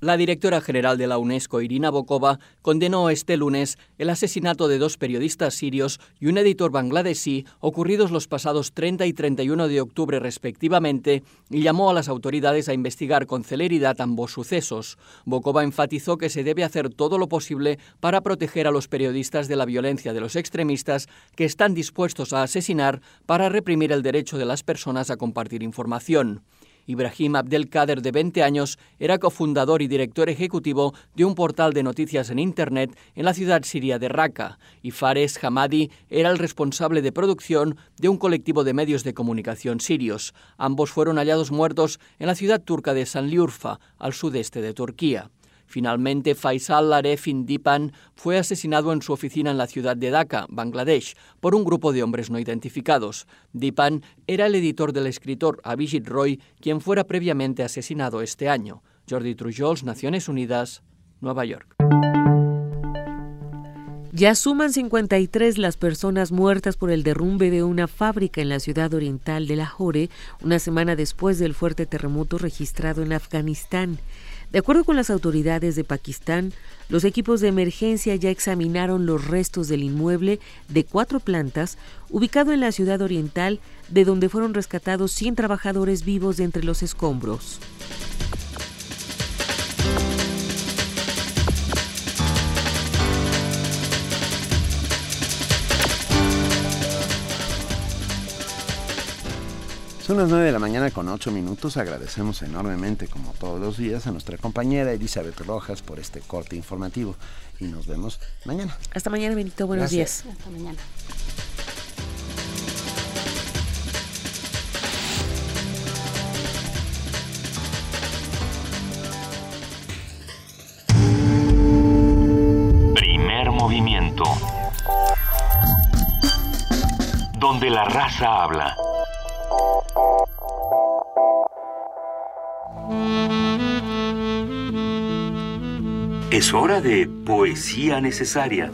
La directora general de la UNESCO, Irina Bokova, condenó este lunes el asesinato de dos periodistas sirios y un editor bangladesí ocurridos los pasados 30 y 31 de octubre respectivamente y llamó a las autoridades a investigar con celeridad ambos sucesos. Bokova enfatizó que se debe hacer todo lo posible para proteger a los periodistas de la violencia de los extremistas que están dispuestos a asesinar para reprimir el derecho de las personas a compartir información. Ibrahim Abdelkader, de 20 años, era cofundador y director ejecutivo de un portal de noticias en Internet en la ciudad siria de Raqqa, y Fares Hamadi era el responsable de producción de un colectivo de medios de comunicación sirios. Ambos fueron hallados muertos en la ciudad turca de Sanliurfa, al sudeste de Turquía. Finalmente, Faisal Aref Indipan fue asesinado en su oficina en la ciudad de Dhaka, Bangladesh, por un grupo de hombres no identificados. Dipan era el editor del escritor Abhijit Roy, quien fuera previamente asesinado este año. Jordi Trujols, Naciones Unidas, Nueva York. Ya suman 53 las personas muertas por el derrumbe de una fábrica en la ciudad oriental de Lahore, una semana después del fuerte terremoto registrado en Afganistán. De acuerdo con las autoridades de Pakistán, los equipos de emergencia ya examinaron los restos del inmueble de cuatro plantas ubicado en la ciudad oriental, de donde fueron rescatados 100 trabajadores vivos de entre los escombros. Son las 9 de la mañana con 8 minutos. Agradecemos enormemente, como todos los días, a nuestra compañera Elizabeth Rojas por este corte informativo. Y nos vemos mañana. Hasta mañana, Benito. Buenos días. Hasta mañana. Primer movimiento. Donde la raza habla. Es hora de poesía necesaria.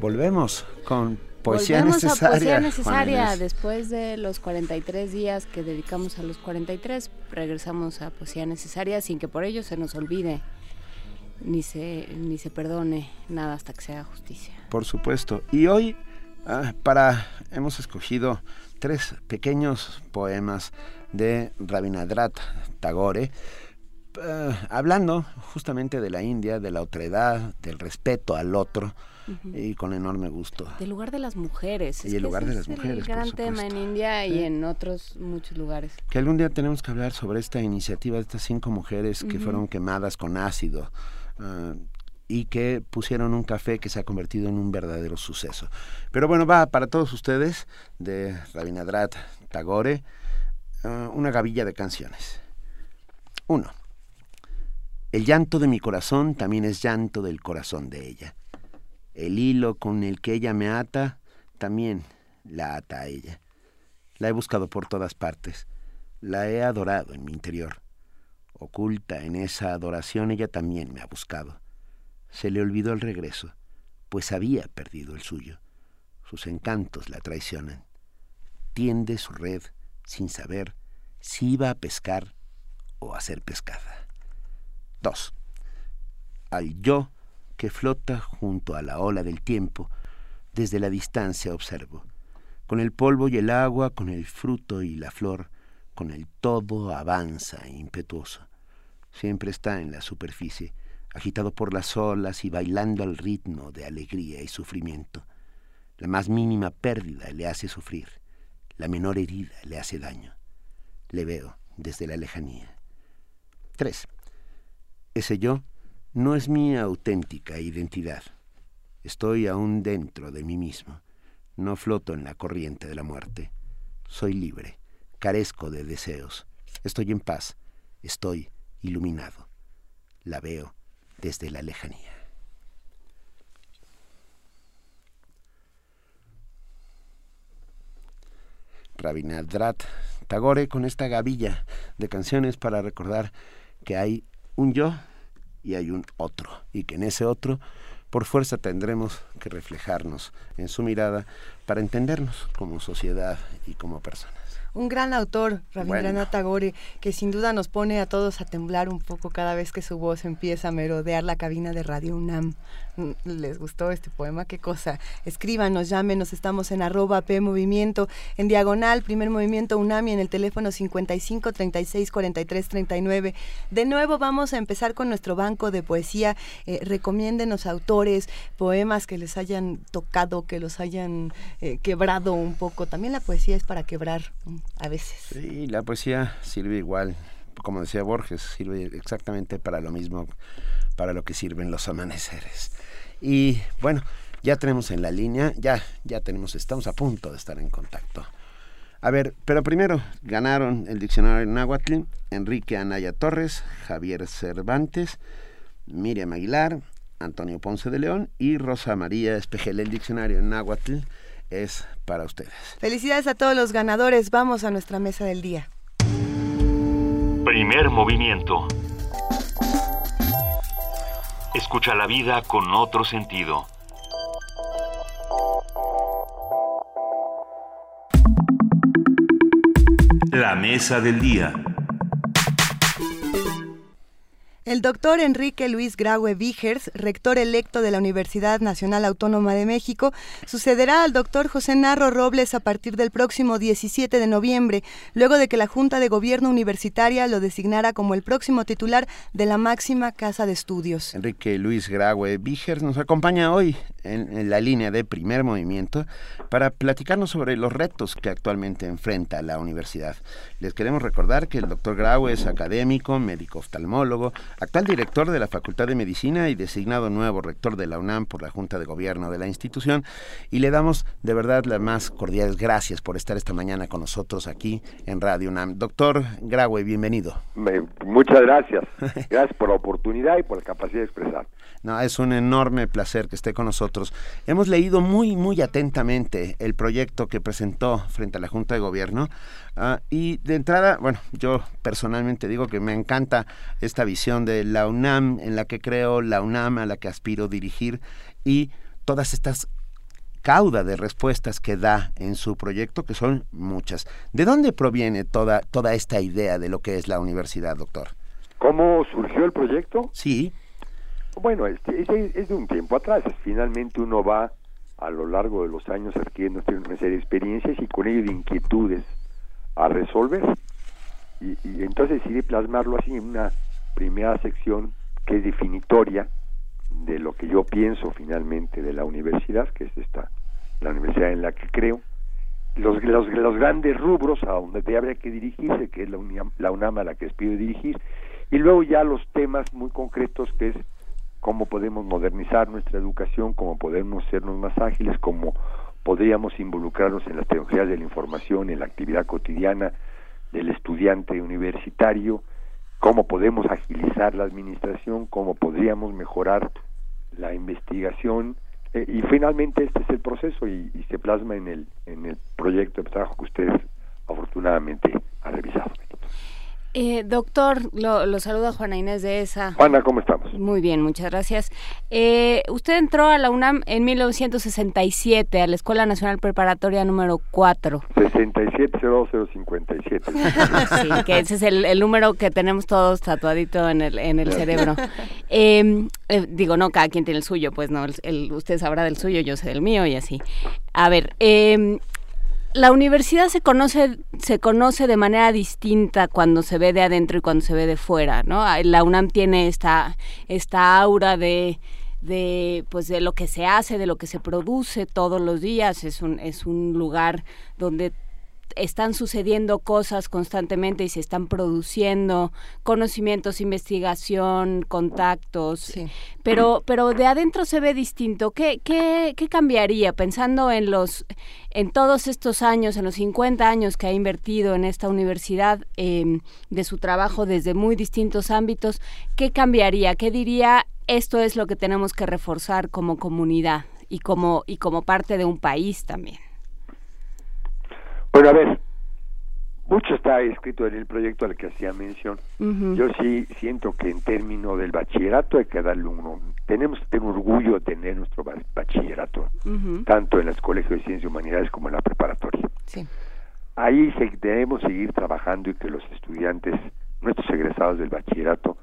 Volvemos con poesía Volvemos necesaria. a poesía necesaria. Después de los 43 días que dedicamos a los 43, regresamos a poesía necesaria sin que por ello se nos olvide ni se, ni se perdone nada hasta que se haga justicia. Por supuesto. Y hoy, ah, para, hemos escogido tres pequeños poemas de Rabindranath Tagore, eh, hablando justamente de la India, de la otredad, del respeto al otro, y con enorme gusto. Del lugar de las mujeres. Y el lugar de las mujeres. Es un gran tema en India y en otros muchos lugares. Que algún día tenemos que hablar sobre esta iniciativa de estas cinco mujeres que fueron quemadas con ácido. Eh, y que pusieron un café que se ha convertido en un verdadero suceso. Pero bueno, va para todos ustedes de Rabindranath Tagore eh, una gavilla de canciones. Uno. El llanto de mi corazón también es llanto del corazón de ella. El hilo con el que ella me ata también la ata a ella. La he buscado por todas partes. La he adorado en mi interior. Oculta en esa adoración ella también me ha buscado. Se le olvidó el regreso, pues había perdido el suyo. Sus encantos la traicionan. Tiende su red sin saber si iba a pescar o a ser pescada. 2. Al yo que flota junto a la ola del tiempo, desde la distancia observo, con el polvo y el agua, con el fruto y la flor, con el todo avanza impetuoso. Siempre está en la superficie, agitado por las olas y bailando al ritmo de alegría y sufrimiento. La más mínima pérdida le hace sufrir, la menor herida le hace daño. Le veo desde la lejanía. 3. Ese yo no es mi auténtica identidad. Estoy aún dentro de mí mismo. No floto en la corriente de la muerte. Soy libre, carezco de deseos. Estoy en paz, estoy iluminado. La veo desde la lejanía. Rabindranath Tagore con esta gavilla de canciones para recordar que hay un yo y hay un otro, y que en ese otro, por fuerza, tendremos que reflejarnos en su mirada para entendernos como sociedad y como personas. Un gran autor, Rabindranath Tagore, que sin duda nos pone a todos a temblar un poco cada vez que su voz empieza a merodear la cabina de Radio UNAM. Mm, ¿Les gustó este poema? ¿Qué cosa? Escríbanos, llámenos, estamos en arroba P Movimiento, en diagonal, primer movimiento UNAMI, en el teléfono 55 36 43 39. De nuevo vamos a empezar con nuestro banco de poesía. Eh, recomiéndenos autores, poemas que les hayan tocado, que los hayan eh, quebrado un poco. También la poesía es para quebrar mm, a veces. Sí, la poesía sirve igual como decía Borges, sirve exactamente para lo mismo, para lo que sirven los amaneceres. Y bueno, ya tenemos en la línea, ya, ya tenemos, estamos a punto de estar en contacto. A ver, pero primero ganaron el diccionario en náhuatl Enrique Anaya Torres, Javier Cervantes, Miriam Aguilar, Antonio Ponce de León y Rosa María Espejel. El diccionario en náhuatl es para ustedes. Felicidades a todos los ganadores. Vamos a nuestra mesa del día. Primer movimiento. Escucha la vida con otro sentido. La mesa del día. El doctor Enrique Luis Graue Vigers, rector electo de la Universidad Nacional Autónoma de México, sucederá al doctor José Narro Robles a partir del próximo 17 de noviembre, luego de que la Junta de Gobierno Universitaria lo designara como el próximo titular de la máxima casa de estudios. Enrique Luis Graue Vigers nos acompaña hoy en, la línea de primer movimiento para platicarnos sobre los retos que actualmente enfrenta la universidad. Les queremos recordar que el doctor Graue es académico, médico oftalmólogo, actual director de la Facultad de Medicina y designado nuevo rector de la UNAM por la Junta de Gobierno de la institución. Y le damos de verdad las más cordiales gracias por estar esta mañana con nosotros aquí en Radio UNAM. Doctor Graue, bienvenido. muchas gracias. Gracias por la oportunidad y por la capacidad de expresar. No, es un enorme placer que esté con nosotros. Hemos leído muy, muy atentamente el proyecto que presentó frente a la Junta de Gobierno Ah, y de entrada, bueno, yo personalmente digo que me encanta esta visión de la UNAM en la que creo, la UNAM a la que aspiro dirigir y todas estas cauda de respuestas que da en su proyecto, que son muchas. ¿De dónde proviene toda, toda esta idea de lo que es la universidad, doctor? ¿Cómo surgió el proyecto? Sí. Bueno, es, es, de un tiempo atrás. Finalmente uno va a lo largo de los años adquiriendo una serie de experiencias y con ello de inquietudes a resolver. Y, y entonces decidí plasmarlo así en una primera sección que es definitoria de lo que yo pienso finalmente de la universidad, que es esta, la universidad en la que creo, los, los, los grandes rubros a donde habría que dirigirse, que es la UNAM, la UNAM a la que despido dirigir, y luego ya los temas muy concretos que es cómo podemos modernizar nuestra educación, cómo podemos sernos más ágiles, cómo podríamos involucrarnos en las tecnologías de la información, en la actividad cotidiana del estudiante universitario, cómo podemos agilizar la administración, cómo podríamos mejorar la investigación eh, y finalmente este es el proceso y, y, se plasma en el en el proyecto de trabajo que ustedes afortunadamente han revisado. Eh, doctor, lo, lo, saluda Juana Inés de ESA. Juana, ¿cómo estamos? Muy bien, muchas gracias. Eh, usted entró a la UNAM en 1967, a la Escuela Nacional Preparatoria número 4. 670057. sí, que ese es el, número que tenemos todos tatuadito en el, en el cerebro. Em, eh, digo, no, cada quien tiene el suyo, pues no, el, usted sabrá del suyo, yo sé del mío y así. A ver, eh, la universidad se conoce se conoce de manera distinta cuando se ve de adentro y cuando se ve de fuera, ¿no? La UNAM tiene esta esta aura de de pues de lo que se hace, de lo que se produce todos los días, es un es un lugar donde están sucediendo cosas constantemente y se están produciendo conocimientos, investigación, contactos, pero pero de adentro se ve distinto. ¿Qué, qué, qué cambiaría pensando en los en todos estos años, en los 50 años que ha invertido en esta universidad em, de su trabajo desde muy distintos ámbitos? ¿Qué cambiaría? ¿Qué diría? Esto es lo que tenemos que reforzar como comunidad y como y como parte de un país también. Bueno, a ver, mucho está escrito en el proyecto al que hacía mención. Yo sí siento que en términos del bachillerato hay que darle uno. Tenemos que tener orgullo de tener nuestro bachillerato, tanto en los colegios de ciencias y humanidades como en la preparatoria. Sí. Ahí debemos seguir trabajando y que los estudiantes, nuestros egresados del bachillerato,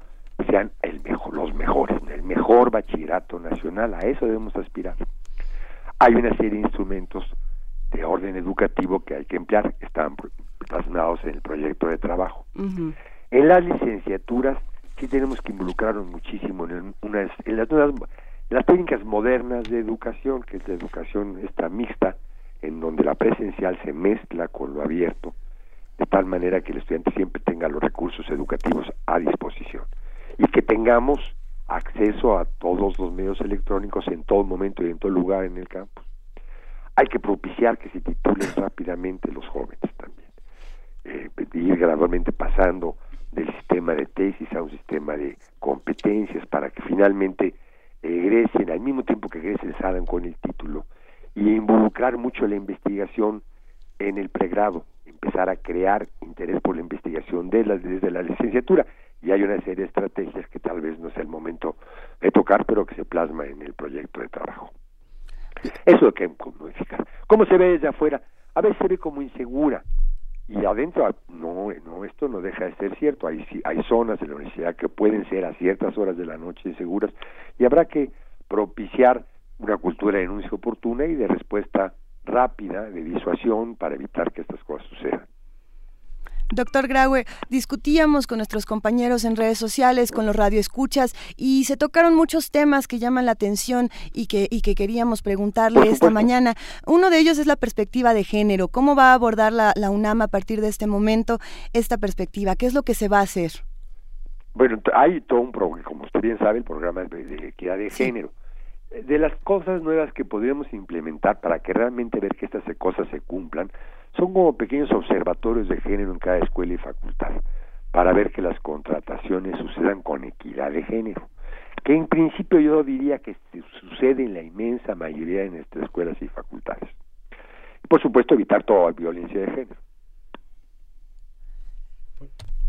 sean el mejor, los mejores, el mejor bachillerato nacional. A eso debemos aspirar. Hay una serie de instrumentos de orden educativo que hay que emplear están plasmados en el proyecto de trabajo. En las licenciaturas sí tenemos que involucrarnos muchísimo en, unas, en las, las técnicas modernas de educación, que es la educación esta mixta, en donde la presencial se mezcla con lo abierto, de tal manera que el estudiante siempre tenga los recursos educativos a disposición. Y que tengamos acceso a todos los medios electrónicos en todo momento y en todo lugar en el campus hay que propiciar que se titulen rápidamente los jóvenes también. Eh, ir gradualmente pasando del sistema de tesis a un sistema de competencias para que finalmente egresen, al mismo tiempo que egresen, salgan con el título y involucrar mucho la investigación en el pregrado, empezar a crear interés por la investigación de desde la licenciatura. Y hay una serie de estrategias que tal vez no sea el momento de tocar, pero que se plasma en el proyecto de trabajo. Eso es que modificar. ¿Cómo se ve desde afuera? A veces se ve como insegura. Y adentro, no, no, esto no deja de ser cierto. Hay, hay zonas de la universidad que pueden ser a ciertas horas de la noche inseguras y habrá que propiciar una cultura de denuncia oportuna y de respuesta rápida, de disuasión, para evitar que estas cosas sucedan. Doctor Graue, discutíamos con nuestros compañeros en redes sociales, con los radioescuchas, y se tocaron muchos temas que llaman la atención y que, y que queríamos preguntarle esta mañana. Uno de ellos es la perspectiva de género. ¿Cómo va a abordar la, UNAM a partir de este momento esta perspectiva? ¿Qué es lo que se va a hacer? Bueno, hay todo un programa, como usted bien sabe, el programa de equidad de género. De las cosas nuevas que podríamos implementar para que realmente ver que estas cosas se cumplan, son como pequeños observatorios de género en cada escuela y facultad para ver que las contrataciones sucedan con equidad de género, que en principio yo diría que sucede en la inmensa mayoría de nuestras escuelas y facultades. Y por supuesto evitar toda violencia de género.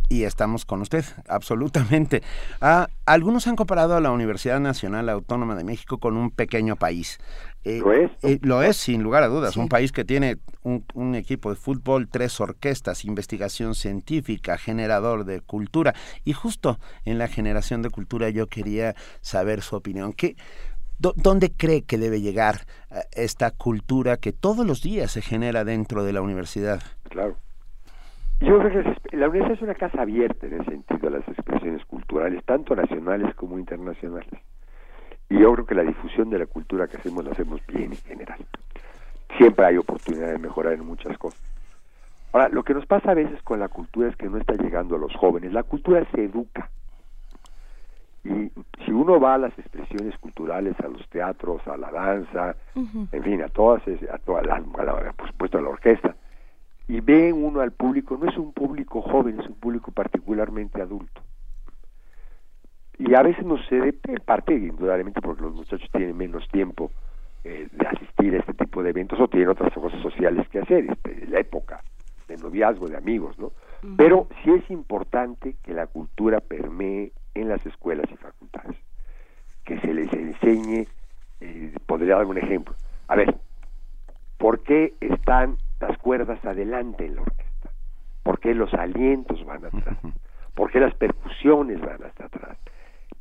Y estamos con usted, absolutamente. Ah, algunos han comparado a la Universidad Nacional Autónoma de México con un pequeño país. Eh, ¿Lo es? Eh, lo es, sin lugar a dudas. Un país que tiene un, equipo de fútbol, tres orquestas, investigación científica, generador de cultura. Y justo en la generación de cultura yo quería saber su opinión. ¿Qué, ¿Dónde cree que debe llegar eh, esta cultura que todos los días se genera dentro de la universidad? Claro. Yo creo que la universidad es una casa abierta en el sentido de las expresiones culturales, tanto nacionales como internacionales. Y yo creo que la difusión de la cultura que hacemos la hacemos bien en general. Siempre hay oportunidad de mejorar en muchas cosas. Ahora, lo que nos pasa a veces con la cultura es que no está llegando a los jóvenes. La cultura se educa. Y si uno va a las expresiones culturales, a los teatros, a la danza, en fin, a todas, a toda la, por supuesto a la orquesta, y ve uno al público, no es un público joven, es un público particularmente adulto. Y a veces no se en parte, indudablemente, porque los muchachos tienen menos tiempo eh, de asistir a este tipo de eventos o tienen otras cosas sociales que hacer, este, la época de noviazgo, de amigos, ¿no? Pero sí es importante que la cultura permee en las escuelas y facultades, que se les enseñe, eh, podría dar un ejemplo. A ver, ¿por qué están las cuerdas adelante en la orquesta? ¿Por qué los alientos van atrás? ¿Por qué las percusiones van hasta atrás?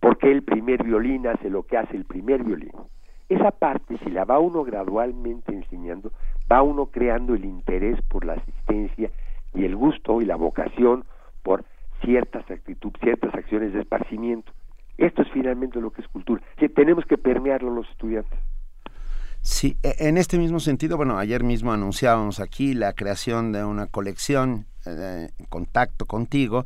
¿Por qué el primer violín hace lo que hace el primer violín? Esa parte, si la va uno gradualmente enseñando, va uno creando el interés por la asistencia y el gusto y la vocación por ciertas actitudes, ciertas acciones de esparcimiento. Esto es finalmente lo que es cultura, que tenemos que permearlo los estudiantes. Sí, e, en este mismo sentido, bueno, ayer mismo anunciábamos aquí la creación de una colección eh, en contacto contigo,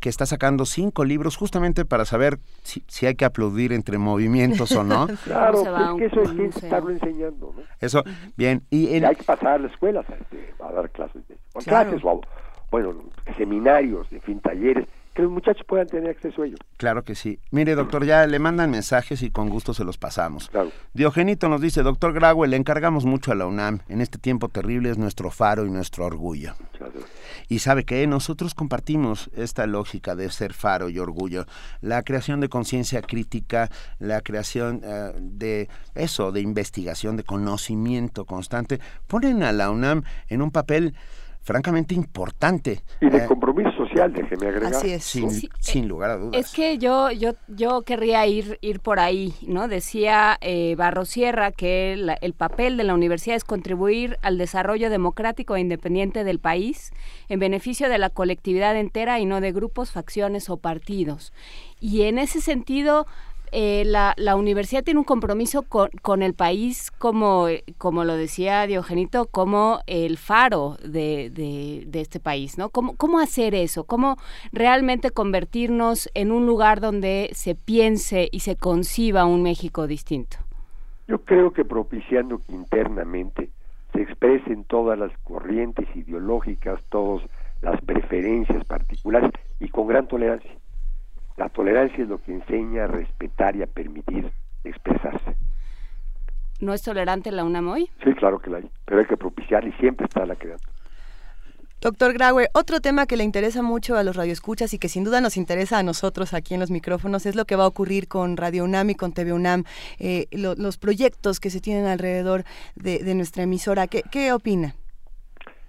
que, está sacando cinco libros justamente para saber si, hay que aplaudir entre movimientos o no. claro, es que eso es que estarlo enseñando, ¿no? Eso, bien. Y, hay que pasar a las escuelas este, a, dar clases, de, clases o, bueno, seminarios, en fin, talleres, que los muchachos puedan tener acceso a ello. Claro que sí. Mire, doctor, ya le mandan mensajes y con gusto se los pasamos. Claro. Diogenito nos dice, doctor Graue, le encargamos mucho a la UNAM. En este tiempo terrible es nuestro faro y nuestro orgullo. Y sabe que nosotros compartimos esta lógica de ser faro y orgullo. La creación de conciencia crítica, la creación eh, de eso, de investigación, de conocimiento constante, ponen a la UNAM en un papel francamente importante. Y de eh, compromiso social, déjeme agregar. Así es. Sin, lugar a dudas. Es que yo, yo, yo querría ir, ir por ahí, ¿no? Decía eh, Barro Sierra que el papel de la universidad es contribuir al desarrollo democrático e independiente del país en beneficio de la colectividad entera y no de grupos, facciones o partidos. Y en ese sentido, eh, la, la, universidad tiene un compromiso con, con, el país, como, como lo decía Diogenito, como el faro de, de, este país, ¿no? ¿Cómo, ¿Cómo hacer eso? ¿Cómo realmente convertirnos en un lugar donde se piense y se conciba un México distinto? Yo creo que propiciando que internamente se expresen todas las corrientes ideológicas, todas las preferencias particulares y con gran tolerancia. La tolerancia es lo que enseña a respetar y a permitir expresarse. ¿No es tolerante la UNAM hoy? Sí, claro que la hay, pero hay que propiciar y siempre está la creando. Doctor Graue, otro tema que le interesa mucho a los radioescuchas y que sin duda nos interesa a nosotros aquí en los micrófonos es lo que va a ocurrir con Radio UNAM y con TV UNAM, eh, los proyectos que se tienen alrededor de, nuestra emisora. ¿Qué, ¿Qué, opina?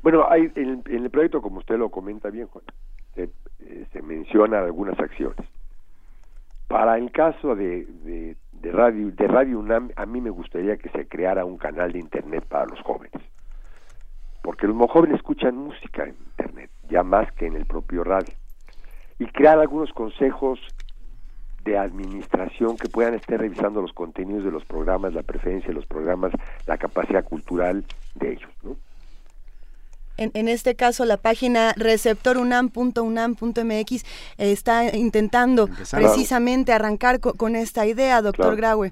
Bueno, hay, en, el proyecto, como usted lo comenta bien, Juan, se, eh, se mencionan algunas acciones. Para el caso de, de, radio de Radio UNAM, a mí me gustaría que se creara un canal de internet para los jóvenes, porque los jóvenes escuchan música en internet, ya más que en el propio radio, y crear algunos consejos de administración que puedan estar revisando los contenidos de los programas, la preferencia de los programas, la capacidad cultural de ellos, ¿no? En, este caso la página receptorunam.unam.mx eh, está intentando precisamente arrancar con, esta idea, doctor Graue.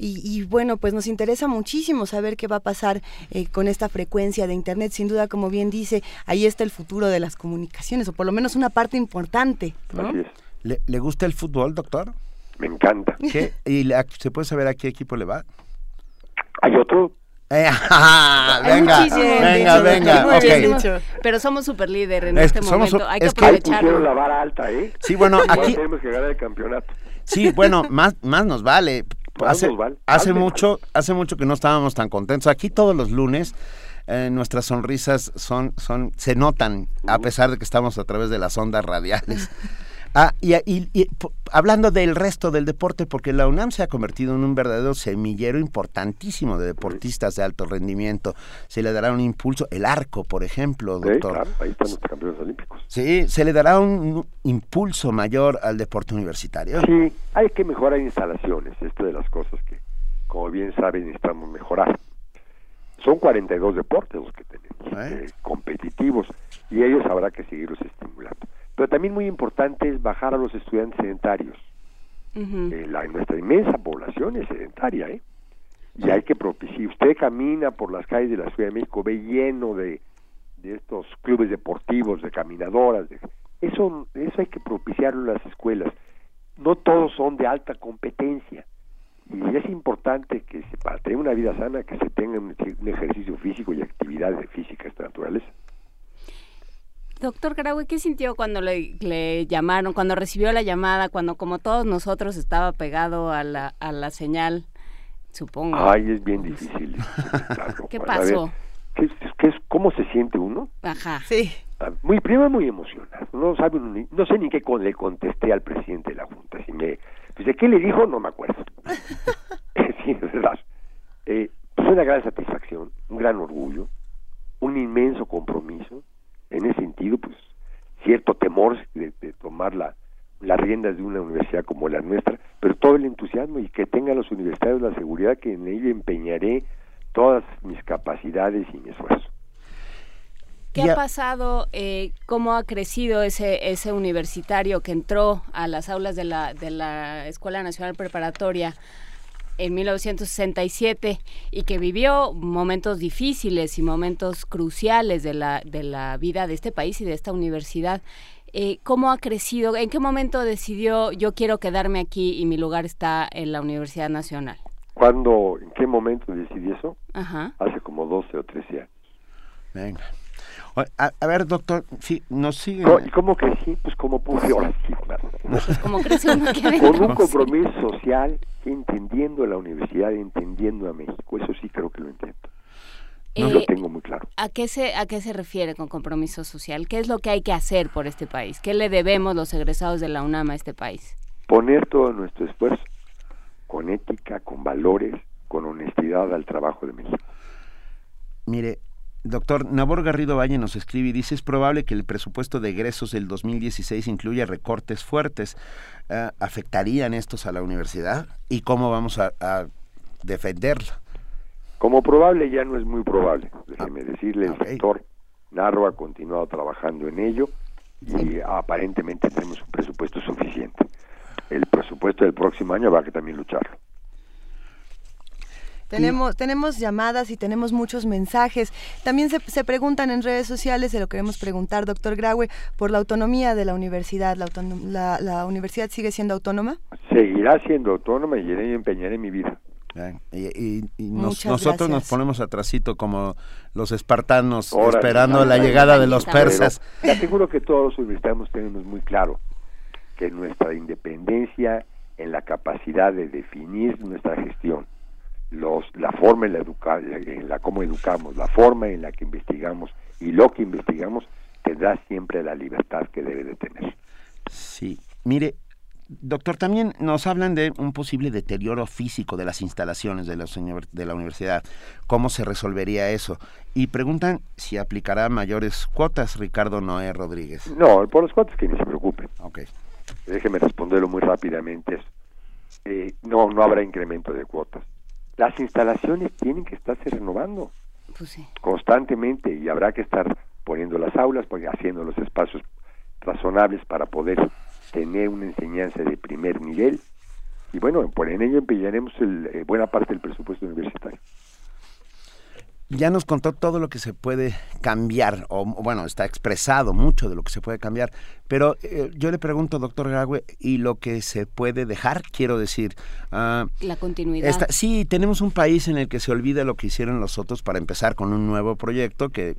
Y, bueno, pues nos interesa muchísimo saber qué va a pasar eh, con esta frecuencia de Internet. Sin duda, como bien dice, ahí está el futuro de las comunicaciones, o por lo menos una parte importante. ¿Le, ¿Le, gusta el fútbol, doctor? Me encanta. ¿Y se puede saber a qué equipo le va? Hay otro Eh, venga, venga, venga, Pero somos super líder en este momento. Hay que aprovecharlo. la vara alta, ¿eh? Sí, bueno, aquí tenemos que ganar el campeonato. Sí, bueno, más, más nos vale. Hace, hace mucho, hace mucho que no estábamos tan contentos. Aquí todos los lunes eh, nuestras sonrisas son, son, se notan a pesar de que estamos a través de las ondas radiales. Ah, y, hablando del resto del deporte, porque la UNAM se ha convertido en un verdadero semillero importantísimo de deportistas de alto rendimiento. Se le dará un impulso, el arco, por ejemplo, doctor. Sí, ahí están los campeones olímpicos. Sí, se le dará un impulso mayor al deporte universitario. Sí, hay que mejorar instalaciones, esto de las cosas que, como bien saben, necesitamos mejorar. Son 42 deportes los que tenemos, eh, competitivos, y ellos habrá que seguirlos estimulando. Pero también muy importante es bajar a los estudiantes sedentarios. Eh, la, nuestra inmensa población es sedentaria, ¿eh? Y hay que propiciar. Usted camina por las calles de la Ciudad de México, ve lleno de, de estos clubes deportivos, de caminadoras. De, eso, eso hay que propiciarlo en las escuelas. No todos son de alta competencia. Y es importante que se, para tener una vida sana, que se tenga un, ejercicio físico y actividades físicas naturales. Doctor Graue, ¿qué sintió cuando le, llamaron, cuando recibió la llamada, cuando como todos nosotros estaba pegado a la, a la señal, supongo? Ay, es bien difícil. ¿Qué pasó? ¿qué, qué, cómo se siente uno? Ajá. Sí. Ah, muy primero muy emocionado. No sabe, no sé ni qué le contesté al presidente de la Junta. Si me, pues de qué le dijo no me acuerdo. sí, es verdad. Eh, pues una gran satisfacción, un gran orgullo, un inmenso compromiso en ese sentido, pues cierto temor de, tomar la, las riendas de una universidad como la nuestra, pero todo el entusiasmo y que tengan los universitarios la seguridad que en ella empeñaré todas mis capacidades y mi esfuerzo. ¿Qué ha pasado? Eh, ¿Cómo ha crecido ese, ese universitario que entró a las aulas de la, de la Escuela Nacional Preparatoria? En 1967 y que vivió momentos difíciles y momentos cruciales de la, de la vida de este país y de esta universidad. Eh, ¿Cómo ha crecido? ¿En qué momento decidió yo quiero quedarme aquí y mi lugar está en la Universidad Nacional? ¿Cuándo, en qué momento decidí eso? Hace como 12 o 13 años. Venga. A, ver, doctor, sí, nos sigue. ¿Y cómo crecí? Pues como puse ahora sí, claro. Pues como creció Con un compromiso social, entendiendo la universidad, entendiendo a México. Eso sí creo que lo entiendo. No lo eh, tengo muy claro. ¿a qué, se, ¿A qué se refiere con compromiso social? ¿Qué es lo que hay que hacer por este país? ¿Qué le debemos los egresados de la UNAM a este país? Poner todo nuestro esfuerzo con ética, con valores, con honestidad al trabajo de México. Mire, Doctor Nabor Garrido Valle nos escribe y dice, es probable que el presupuesto de egresos del 2016 incluya recortes fuertes. Eh, ¿Afectarían estos a la universidad? ¿Y cómo vamos a, a defenderla? Como probable ya no es muy probable. Déjeme decirle, el sector Narro ha continuado trabajando en ello y aparentemente tenemos un presupuesto suficiente. El presupuesto del próximo año va a que también lucharlo. Tenemos, tenemos llamadas y tenemos muchos mensajes. También se, se, preguntan en redes sociales, se lo queremos preguntar, doctor Graue, por la autonomía de la universidad. ¿La, la, universidad sigue siendo autónoma? Seguirá siendo autónoma y en empeñaré mi vida. y, nosotros nos ponemos atrasito como los espartanos esperando la llegada de los persas. te aseguro que todos los universitarios tenemos muy claro que nuestra independencia en la capacidad de definir nuestra gestión los, la forma en la, educa, en la cómo educamos, la forma en la que investigamos y lo que investigamos tendrá siempre la libertad que debe de tener. Sí, mire, doctor, también nos hablan de un posible deterioro físico de las instalaciones de la, de la universidad. ¿Cómo se resolvería eso? Y preguntan si aplicará mayores cuotas Ricardo Noé Rodríguez. No, por las cuotas que ni se preocupen. Ok. Déjeme responderlo muy rápidamente. Eh, no, no habrá incremento de cuotas las instalaciones tienen que estarse renovando pues constantemente y habrá que estar poniendo las aulas, pues, haciendo los espacios razonables para poder tener una enseñanza de primer nivel y bueno, por en ello empeñaremos el, eh, buena parte del presupuesto universitario. Ya nos contó todo lo que se puede cambiar, o bueno, está expresado mucho de lo que se puede cambiar, pero eh, yo le pregunto, doctor Graue, ¿y lo que se puede dejar? Quiero decir... Ah, la continuidad. sí, tenemos un país en el que se olvida lo que hicieron los otros para empezar con un nuevo proyecto que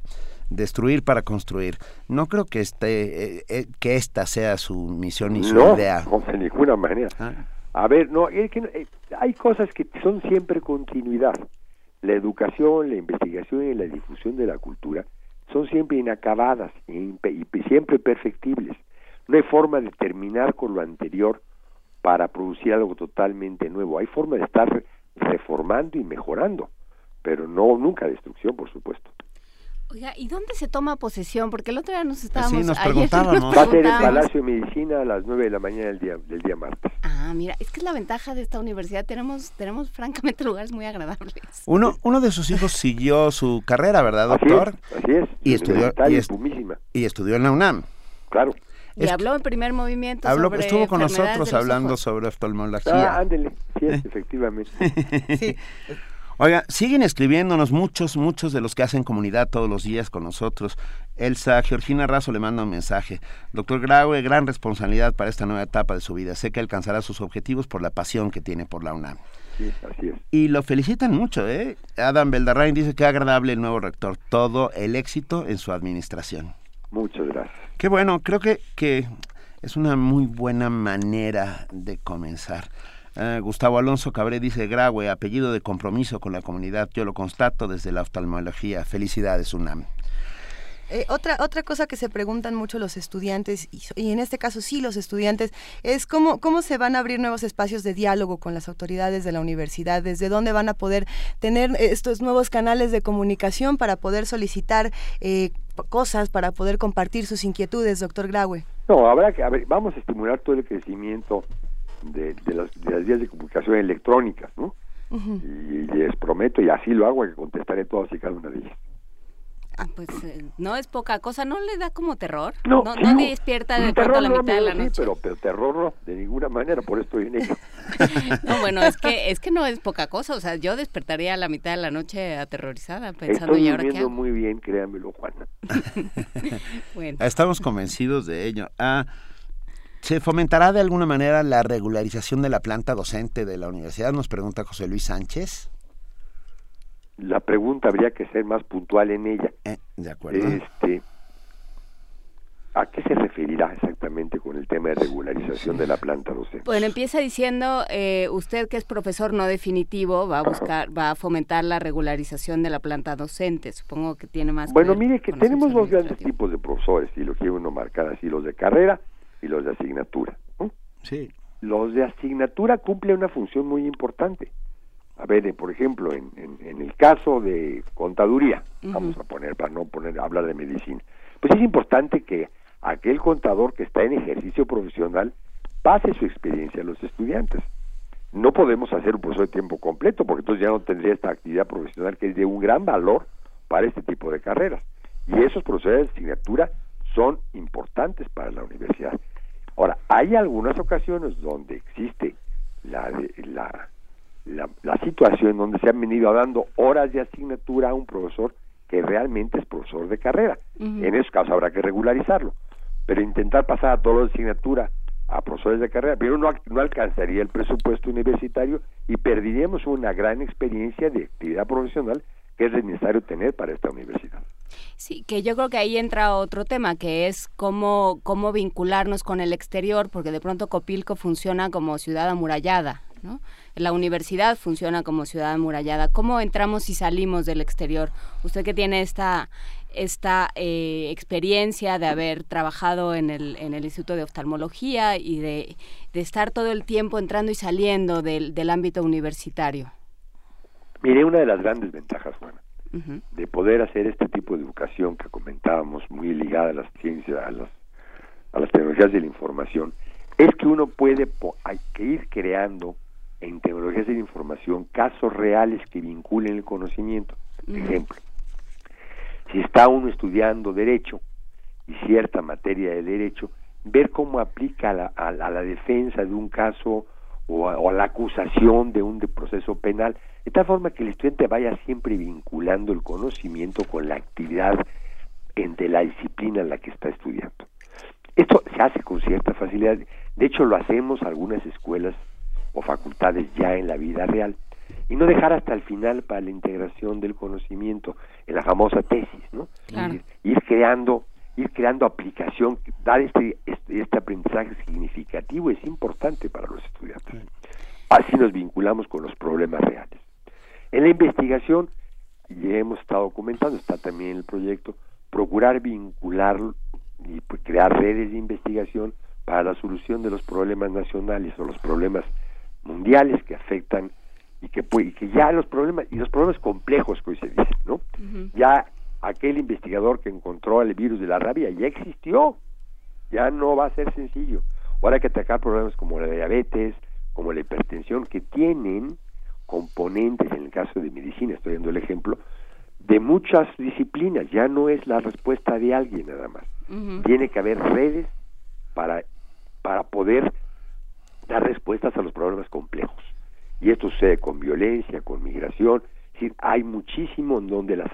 destruir para construir. No creo que este eh, eh, que esta sea su misión y su idea. No, de ninguna manera. Ah. A ver, no, hay cosas que son siempre continuidad la educación, la investigación y la difusión de la cultura son siempre inacabadas y, siempre perfectibles. No hay forma de terminar con lo anterior para producir algo totalmente nuevo. Hay forma de estar reformando y mejorando, pero no nunca destrucción, por supuesto. Oiga, ¿y dónde se toma posesión? Porque el otro día nos estábamos... Sí, nos preguntábamos. Va a ser el Palacio de Medicina a las 9 de la mañana del día, del día martes. Ah, mira, es que es la ventaja de esta universidad. Tenemos, tenemos francamente lugares muy agradables. Uno, uno de sus hijos siguió su carrera, ¿verdad, doctor? Así es. Y estudió, y, estudió en la UNAM. Claro. Y habló en primer movimiento habló, sobre Estuvo con nosotros hablando sobre oftalmología. Ah, ándele. Sí, efectivamente. sí. Oiga, siguen escribiéndonos muchos, muchos de los que hacen comunidad todos los días con nosotros. Elsa Georgina Razo le manda un mensaje. Doctor Graue, gran responsabilidad para esta nueva etapa de su vida. Sé que alcanzará sus objetivos por la pasión que tiene por la UNAM. Sí, así es. Y lo felicitan mucho, ¿eh? Adam Beldarrain dice que agradable el nuevo rector. Todo el éxito en su administración. Muchas gracias. Qué bueno, creo que, que es una muy buena manera de comenzar. Eh, Gustavo Alonso Cabré dice Graue, apellido de compromiso con la comunidad. Yo lo constato desde la oftalmología. Felicidades, UNAM. Eh, otra, otra cosa que se preguntan mucho los estudiantes, y, en este caso sí los estudiantes, es cómo, cómo se van a abrir nuevos espacios de diálogo con las autoridades de la universidad, desde dónde van a poder tener estos nuevos canales de comunicación para poder solicitar eh, cosas, para poder compartir sus inquietudes, doctor Graue. No, habrá que, a ver, vamos a estimular todo el crecimiento de, de, las, de las vías de comunicación electrónicas, ¿no? Y les prometo, y así lo hago, que contestaré todas y cada una de ellas. Ah, pues eh, no es poca cosa, ¿no le da como terror? No, no, no despierta de pronto a la mitad de la noche. Sí, pero, pero, terror no, de ninguna manera, por eso estoy en ello. no, bueno, es que es que no es poca cosa, o sea, yo despertaría a la mitad de la noche aterrorizada pensando estoy ¿y ahora qué muy bien, créanmelo, Juana. bueno. Estamos convencidos de ello. Ah, ¿Se fomentará de alguna manera la regularización de la planta docente de la universidad? Nos pregunta José Luis Sánchez. La pregunta habría que ser más puntual en ella. Eh, de acuerdo. Este, ¿A qué se referirá exactamente con el tema de regularización de la planta docente? Bueno, empieza diciendo eh, usted que es profesor no definitivo va a buscar, va a fomentar la regularización de la planta docente. Supongo que tiene más. Bueno, mire que tenemos dos grandes tipos de profesores, si lo quiere uno marcar así, los de carrera y los de asignatura. Sí. Los de asignatura cumplen una función muy importante. A ver, eh, por ejemplo, en, en, el caso de contaduría, vamos a poner, para no poner, hablar de medicina, pues es importante que aquel contador que está en ejercicio profesional pase su experiencia a los estudiantes. No podemos hacer un proceso de tiempo completo, porque entonces ya no tendría esta actividad profesional que es de un gran valor para este tipo de carreras. Y esos procesos de asignatura son importantes para la universidad. Ahora, hay algunas ocasiones donde existe la, la, la, situación donde se han venido dando horas de asignatura a un profesor que realmente es profesor de carrera. En esos casos habrá que regularizarlo. Pero intentar pasar a toda la asignatura a profesores de carrera, pero no, no alcanzaría el presupuesto universitario y perderíamos una gran experiencia de actividad profesional que es necesario tener para esta universidad. Sí, que yo creo que ahí entra otro tema, que es cómo, cómo vincularnos con el exterior, porque de pronto Copilco funciona como ciudad amurallada, ¿no? La universidad funciona como ciudad amurallada. ¿Cómo entramos y salimos del exterior? Usted que tiene esta, esta eh, experiencia de haber trabajado en el, en el Instituto de Oftalmología y de, de estar todo el tiempo entrando y saliendo del, del ámbito universitario. Mire, una de las grandes ventajas, Juana, de poder hacer este tipo de educación que comentábamos, muy ligada a las ciencias, a las, a las tecnologías de la información, es que uno puede hay que ir creando en tecnologías de la información casos reales que vinculen el conocimiento. Por ejemplo, si está uno estudiando derecho y cierta materia de derecho, ver cómo aplica a la, a la defensa de un caso o, la acusación de un proceso penal, de tal forma que el estudiante vaya siempre vinculando el conocimiento con la actividad de la disciplina en la que está estudiando. Esto se hace con cierta facilidad, de hecho lo hacemos algunas escuelas o facultades ya en la vida real, y no dejar hasta el final para la integración del conocimiento en la famosa tesis, ¿no? Ir, creando ir creando aplicación, dar este, este, este, aprendizaje significativo es importante para los estudiantes. Así nos vinculamos con los problemas reales. En la investigación, ya hemos estado comentando, está también el proyecto, procurar vincular y pues, crear redes de investigación para la solución de los problemas nacionales o los problemas mundiales que afectan y que, y que ya los problemas y los problemas complejos que hoy se dicen, ¿no? Ya aquel investigador que encontró el virus de la rabia ya existió, ya no va a ser sencillo. Ahora hay que atacar problemas como la diabetes, como la hipertensión, que tienen componentes, en el caso de medicina, estoy dando el ejemplo, de muchas disciplinas, ya no es la respuesta de alguien nada más. Tiene que haber redes para, para poder dar respuestas a los problemas complejos. Y esto sucede con violencia, con migración, es decir, hay muchísimo en donde las,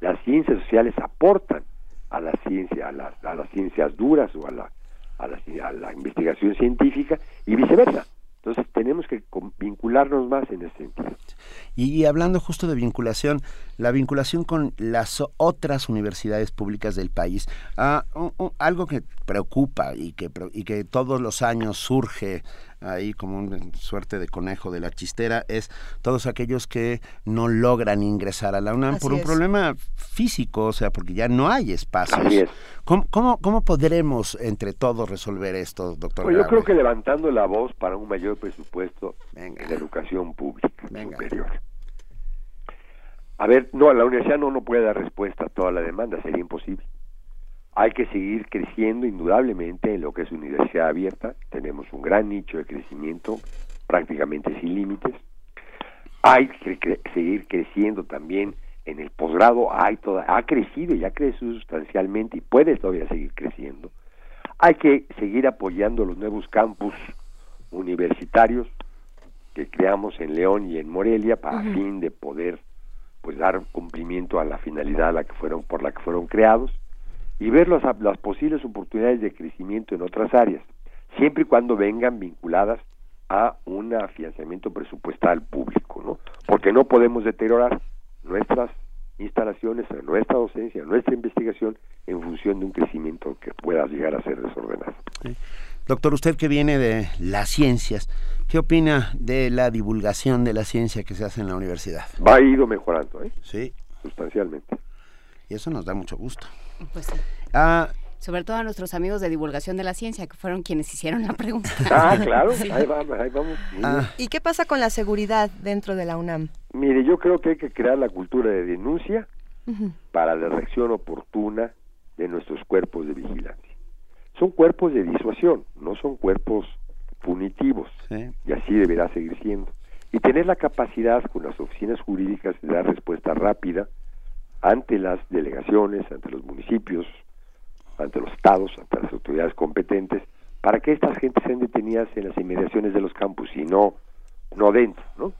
las ciencias sociales aportan a la ciencia, a las, a las ciencias duras o a la, a la, a la investigación científica y viceversa. Entonces tenemos que vincularnos más en ese sentido. Y, hablando justo de vinculación, la vinculación con las otras universidades públicas del país, ah, algo que preocupa y que, y que todos los años surge ahí como una suerte de conejo de la chistera, es todos aquellos que no logran ingresar a la UNAM por un problema físico, o sea, porque ya no hay espacios. ¿Cómo, cómo, podremos entre todos resolver esto, doctor? Pues yo creo que levantando la voz para un mayor presupuesto en la educación pública superior. A ver, no, la universidad no, no puede dar respuesta a toda la demanda, sería imposible. Hay que seguir creciendo indudablemente en lo que es universidad abierta. Tenemos un gran nicho de crecimiento, prácticamente sin límites. Hay que seguir creciendo también en el posgrado. Hay toda, ha crecido y ha crecido sustancialmente y puede todavía seguir creciendo. Hay que seguir apoyando los nuevos campus universitarios que creamos en León y en Morelia para fin de poder pues dar cumplimiento a la finalidad a la que fueron por la que fueron creados y ver las posibles oportunidades de crecimiento en otras áreas, siempre y cuando vengan vinculadas a un financiamiento presupuestal público, ¿no? Porque no podemos deteriorar nuestras instalaciones, nuestra docencia, nuestra investigación en función de un crecimiento que pueda llegar a ser desordenado. Doctor, usted que viene de las ciencias, ¿qué opina de la divulgación de la ciencia que se hace en la universidad? Va a ido mejorando, ¿eh? Sí. Sustancialmente. Y eso nos da mucho gusto. Pues sí. Ah, sobre todo a nuestros amigos de divulgación de la ciencia, que fueron quienes hicieron la pregunta. Ah, claro, ahí vamos, ahí vamos. Ah. ¿Y qué pasa con la seguridad dentro de la UNAM? Mire, yo creo que hay que crear la cultura de denuncia para la reacción oportuna de nuestros cuerpos de vigilancia. Son cuerpos de disuasión, no son cuerpos punitivos, y así deberá seguir siendo. Y tener la capacidad con las oficinas jurídicas de dar respuesta rápida ante las delegaciones, ante los municipios, ante los estados, ante las autoridades competentes, para que estas gentes sean detenidas en las inmediaciones de los campus y no, no dentro, ¿no?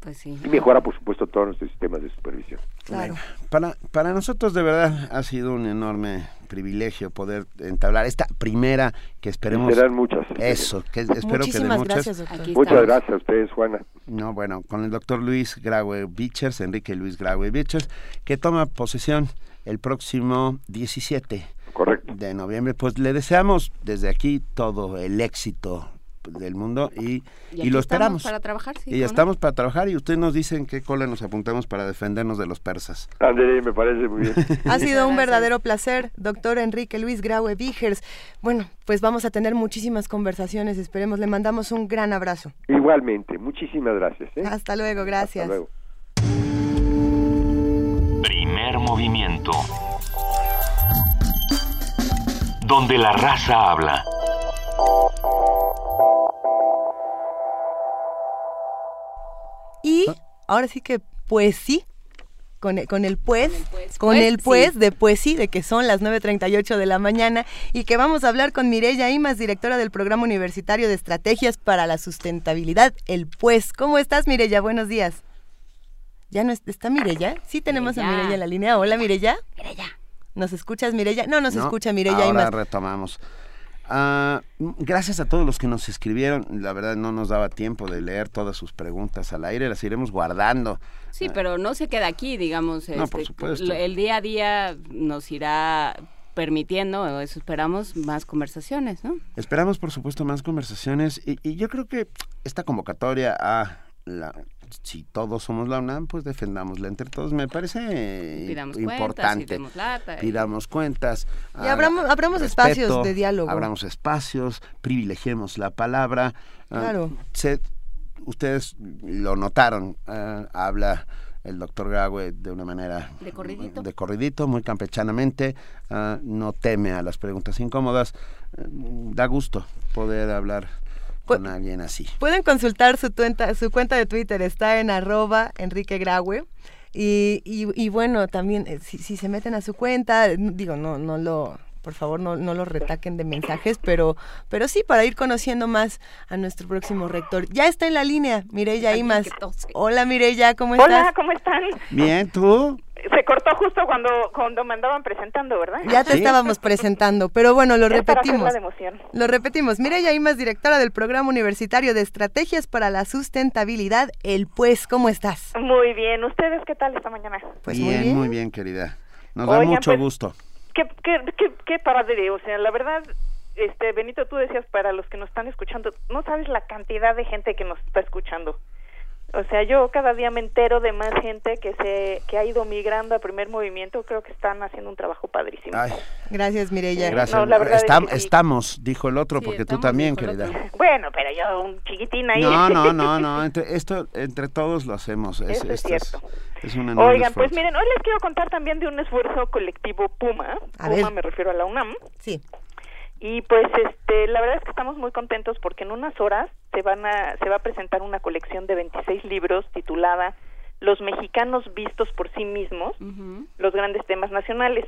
Pues sí. Y mejora, por supuesto, todos nuestros sistemas de supervisión. Claro. Para, para nosotros, de verdad, ha sido un enorme privilegio poder entablar esta primera que esperemos. serán muchas. Eso, que espero que de muchas. Muchas gracias a ustedes, Juana. No, bueno, con el doctor Luis Graue Bichers, Enrique Luis Graue Bichers, que toma posesión el próximo 17 Correcto. de noviembre. Pues le deseamos desde aquí todo el éxito del mundo y, y, lo esperamos. para trabajar, y ya estamos para trabajar y ustedes nos dicen qué cola nos apuntamos para defendernos de los persas. André, me parece muy bien. ha sido un verdadero placer, doctor Enrique Luis Graue Vigers. Bueno, pues vamos a tener muchísimas conversaciones, esperemos. Le mandamos un gran abrazo. Igualmente, muchísimas gracias. ¿eh? Hasta luego, gracias. Hasta luego. Primer movimiento. Donde la raza habla. Y ahora sí que, pues sí, con, con, el pues, con el pues, pues de pues sí, de que son las 9.38 de la mañana y que vamos a hablar con Mireya Imas, directora del Programa Universitario de Estrategias para la Sustentabilidad, el pues. ¿Cómo estás, Mireya? Buenos días. ¿Ya no está Mireya? Sí tenemos a Mireya en la línea. Hola, Mireya. Mireya. ¿Nos escuchas, Mireya? No, nos escucha Mireya ahora retomamos. Ah, gracias a todos los que nos escribieron. La verdad no nos daba tiempo de leer todas sus preguntas al aire, las iremos guardando. Sí, pero no se queda aquí, digamos. No, por este, supuesto. El día a día nos irá permitiendo, eso esperamos, más conversaciones, ¿no? Esperamos, por supuesto, más conversaciones y, y yo creo que esta convocatoria a la, si todos somos la UNAM, pues defendámosla entre todos. Me parece importante. Cuentas, Pidamos cuentas. Y abramos, espacios de diálogo. Abramos espacios, privilegiemos la palabra. Ah, claro. ustedes lo notaron, ah, habla el doctor Graue de una manera de corridito, de corridito muy campechanamente, ah, no teme a las preguntas incómodas, da gusto poder hablar con alguien así. Pueden consultar su, cuenta, su cuenta de Twitter, está en arroba Enrique Graue. Y, y, bueno, también eh, si, si, se meten a su cuenta, digo, no, no lo, por favor no, no lo retaquen de mensajes, pero, pero sí para ir conociendo más a nuestro próximo rector. Ya está en la línea, Mireya Imas. Hola Mireya, ¿cómo estás? Hola, ¿cómo están? Bien, ¿tú? Se cortó justo cuando, cuando me andaban presentando, ¿verdad? Ya te estábamos presentando, pero bueno, lo repetimos. emoción. Lo repetimos. Mireya Imas, directora del Programa Universitario de Estrategias para la Sustentabilidad, el Pues, ¿cómo estás? Muy bien, ¿ustedes qué tal esta mañana? Pues bien, muy bien, muy bien querida. Nos da mucho pues, gusto. Qué, qué, qué, qué paradero, o sea, la verdad, este Benito, tú decías para los que nos están escuchando, no sabes la cantidad de gente que nos está escuchando. O sea, yo cada día me entero de más gente que se que ha ido migrando a primer movimiento. Creo que están haciendo un trabajo padrísimo. Gracias, Mireya. Gracias. Estamos, dijo el otro, porque tú también, querida. Bueno, pero yo un chiquitín ahí. No, no, no, no. Entre, esto entre todos lo hacemos. Es, es cierto. Es, una Oigan, pues miren, hoy les quiero contar también de un esfuerzo colectivo Puma. Puma me refiero a la UNAM. Sí. Y pues este, la verdad es que estamos muy contentos porque en unas horas se van a se va a presentar una colección de 26 libros titulada Los mexicanos vistos por sí mismos, los grandes temas nacionales.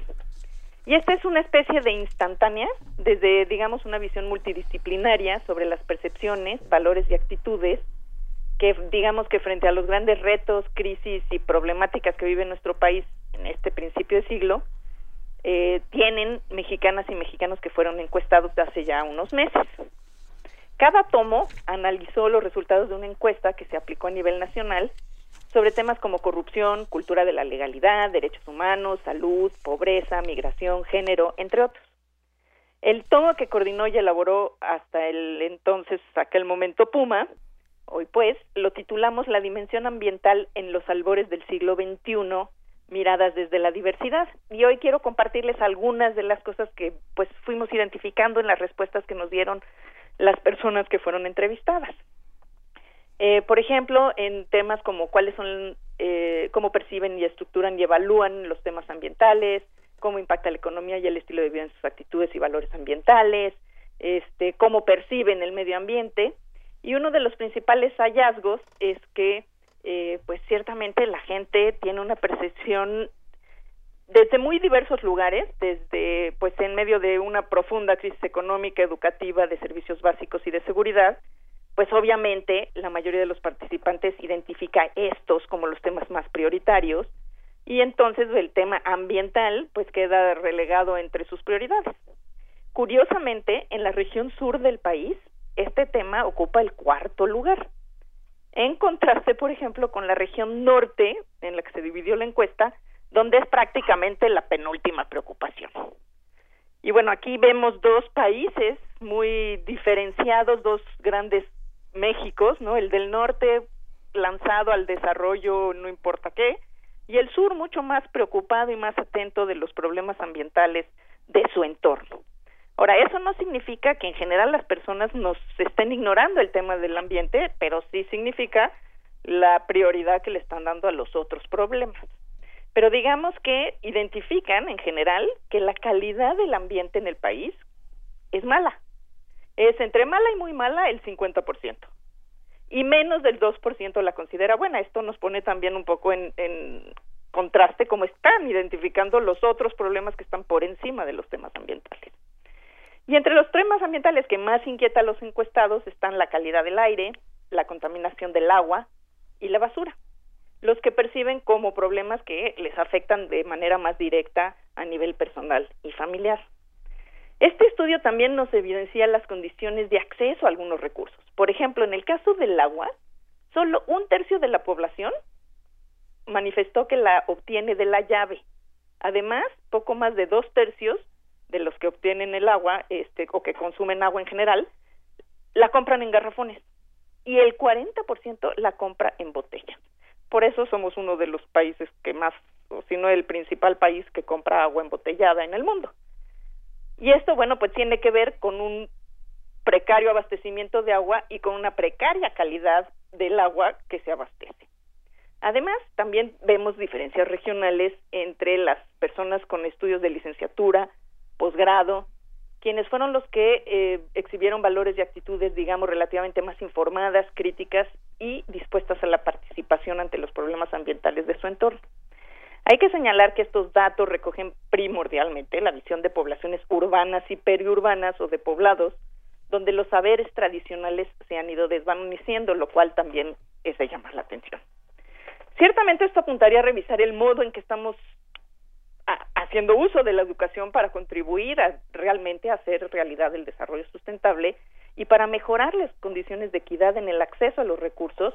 Y esta es una especie de instantánea desde digamos una visión multidisciplinaria sobre las percepciones, valores y actitudes que digamos que frente a los grandes retos, crisis y problemáticas que vive nuestro país en este principio de siglo, eh, tienen mexicanas y mexicanos que fueron encuestados hace ya unos meses. Cada tomo analizó los resultados de una encuesta que se aplicó a nivel nacional sobre temas como corrupción, cultura de la legalidad, derechos humanos, salud, pobreza, migración, género, entre otros. El tomo que coordinó y elaboró hasta el entonces, aquel momento Puma, hoy pues, lo titulamos La dimensión ambiental en los albores del siglo XXI miradas desde la diversidad. Y hoy quiero compartirles algunas de las cosas que pues fuimos identificando en las respuestas que nos dieron las personas que fueron entrevistadas. Eh, por ejemplo, en temas como cuáles son, eh, cómo perciben y estructuran y evalúan los temas ambientales, cómo impacta la economía y el estilo de vida en sus actitudes y valores ambientales, este, cómo perciben el medio ambiente. Y uno de los principales hallazgos es que eh, pues ciertamente la gente tiene una percepción desde muy diversos lugares, desde pues en medio de una profunda crisis económica, educativa, de servicios básicos y de seguridad, pues obviamente la mayoría de los participantes identifica estos como los temas más prioritarios y entonces el tema ambiental pues queda relegado entre sus prioridades. Curiosamente, en la región sur del país, este tema ocupa el cuarto lugar en contraste, por ejemplo, con la región norte, en la que se dividió la encuesta, donde es prácticamente la penúltima preocupación. Y bueno, aquí vemos dos países muy diferenciados, dos grandes Méxicos, ¿no? El del norte lanzado al desarrollo no importa qué, y el sur mucho más preocupado y más atento de los problemas ambientales de su entorno. Ahora, eso no significa que en general las personas nos estén ignorando el tema del ambiente, pero sí significa la prioridad que le están dando a los otros problemas. Pero digamos que identifican en general que la calidad del ambiente en el país es mala. Es entre mala y muy mala el 50%. Y menos del 2% la considera buena. Esto nos pone también un poco en, en contraste cómo están identificando los otros problemas que están por encima de los temas ambientales. Y entre los temas ambientales que más inquieta a los encuestados están la calidad del aire, la contaminación del agua y la basura, los que perciben como problemas que les afectan de manera más directa a nivel personal y familiar. Este estudio también nos evidencia las condiciones de acceso a algunos recursos. Por ejemplo, en el caso del agua, solo un tercio de la población manifestó que la obtiene de la llave. Además, poco más de dos tercios de los que obtienen el agua, este, o que consumen agua en general, la compran en garrafones y el 40% la compra en botella. Por eso somos uno de los países que más, o si no el principal país que compra agua embotellada en el mundo. Y esto, bueno, pues tiene que ver con un precario abastecimiento de agua y con una precaria calidad del agua que se abastece. Además, también vemos diferencias regionales entre las personas con estudios de licenciatura, posgrado, quienes fueron los que eh, exhibieron valores y actitudes, digamos, relativamente más informadas, críticas y dispuestas a la participación ante los problemas ambientales de su entorno. Hay que señalar que estos datos recogen primordialmente la visión de poblaciones urbanas y periurbanas o de poblados, donde los saberes tradicionales se han ido desvaneciendo, lo cual también es de llamar la atención. Ciertamente esto apuntaría a revisar el modo en que estamos haciendo uso de la educación para contribuir a realmente hacer realidad el desarrollo sustentable y para mejorar las condiciones de equidad en el acceso a los recursos,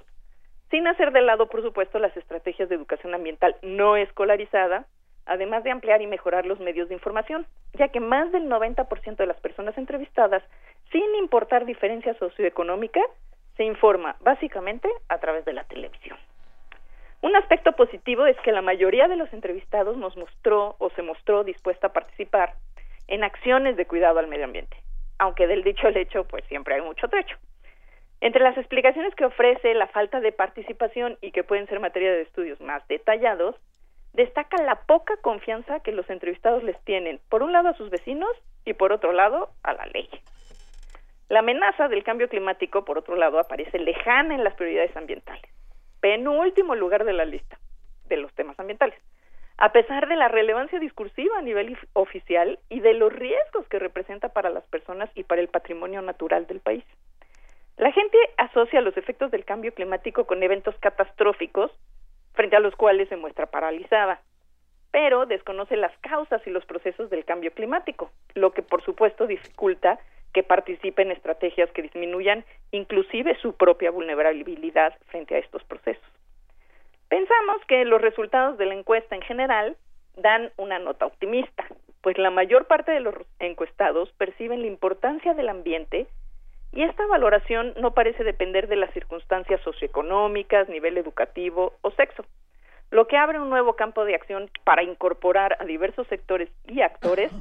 sin hacer de lado, por supuesto, las estrategias de educación ambiental no escolarizada, además de ampliar y mejorar los medios de información, ya que más del 90% de las personas entrevistadas, sin importar diferencia socioeconómica, se informa básicamente a través de la televisión. Un aspecto positivo es que la mayoría de los entrevistados nos mostró o se mostró dispuesta a participar en acciones de cuidado al medio ambiente, aunque del dicho al hecho pues siempre hay mucho trecho. Entre las explicaciones que ofrece la falta de participación y que pueden ser materia de estudios más detallados, destaca la poca confianza que los entrevistados les tienen, por un lado a sus vecinos y por otro lado a la ley. La amenaza del cambio climático, por otro lado, aparece lejana en las prioridades ambientales penúltimo lugar de la lista de los temas ambientales, a pesar de la relevancia discursiva a nivel oficial y de los riesgos que representa para las personas y para el patrimonio natural del país. La gente asocia los efectos del cambio climático con eventos catastróficos frente a los cuales se muestra paralizada, pero desconoce las causas y los procesos del cambio climático, lo que por supuesto dificulta que participe en estrategias que disminuyan inclusive su propia vulnerabilidad frente a estos procesos. Pensamos que los resultados de la encuesta en general dan una nota optimista, pues la mayor parte de los encuestados perciben la importancia del ambiente y esta valoración no parece depender de las circunstancias socioeconómicas, nivel educativo o sexo, lo que abre un nuevo campo de acción para incorporar a diversos sectores y actores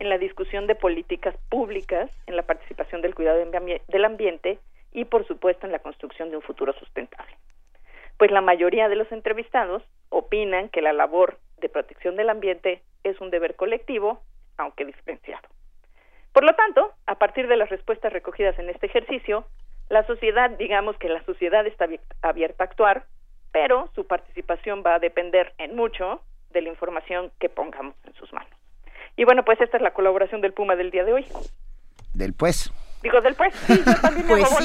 en la discusión de políticas públicas, en la participación del cuidado del ambiente y, por supuesto, en la construcción de un futuro sustentable. Pues la mayoría de los entrevistados opinan que la labor de protección del ambiente es un deber colectivo, aunque diferenciado. Por lo tanto, a partir de las respuestas recogidas en este ejercicio, la sociedad, digamos que la sociedad está abierta a actuar, pero su participación va a depender en mucho de la información que pongamos en sus manos. Y bueno, pues esta es la colaboración del Puma del día de hoy. Del pues. Digo, del pues, sí, yo también pues sí.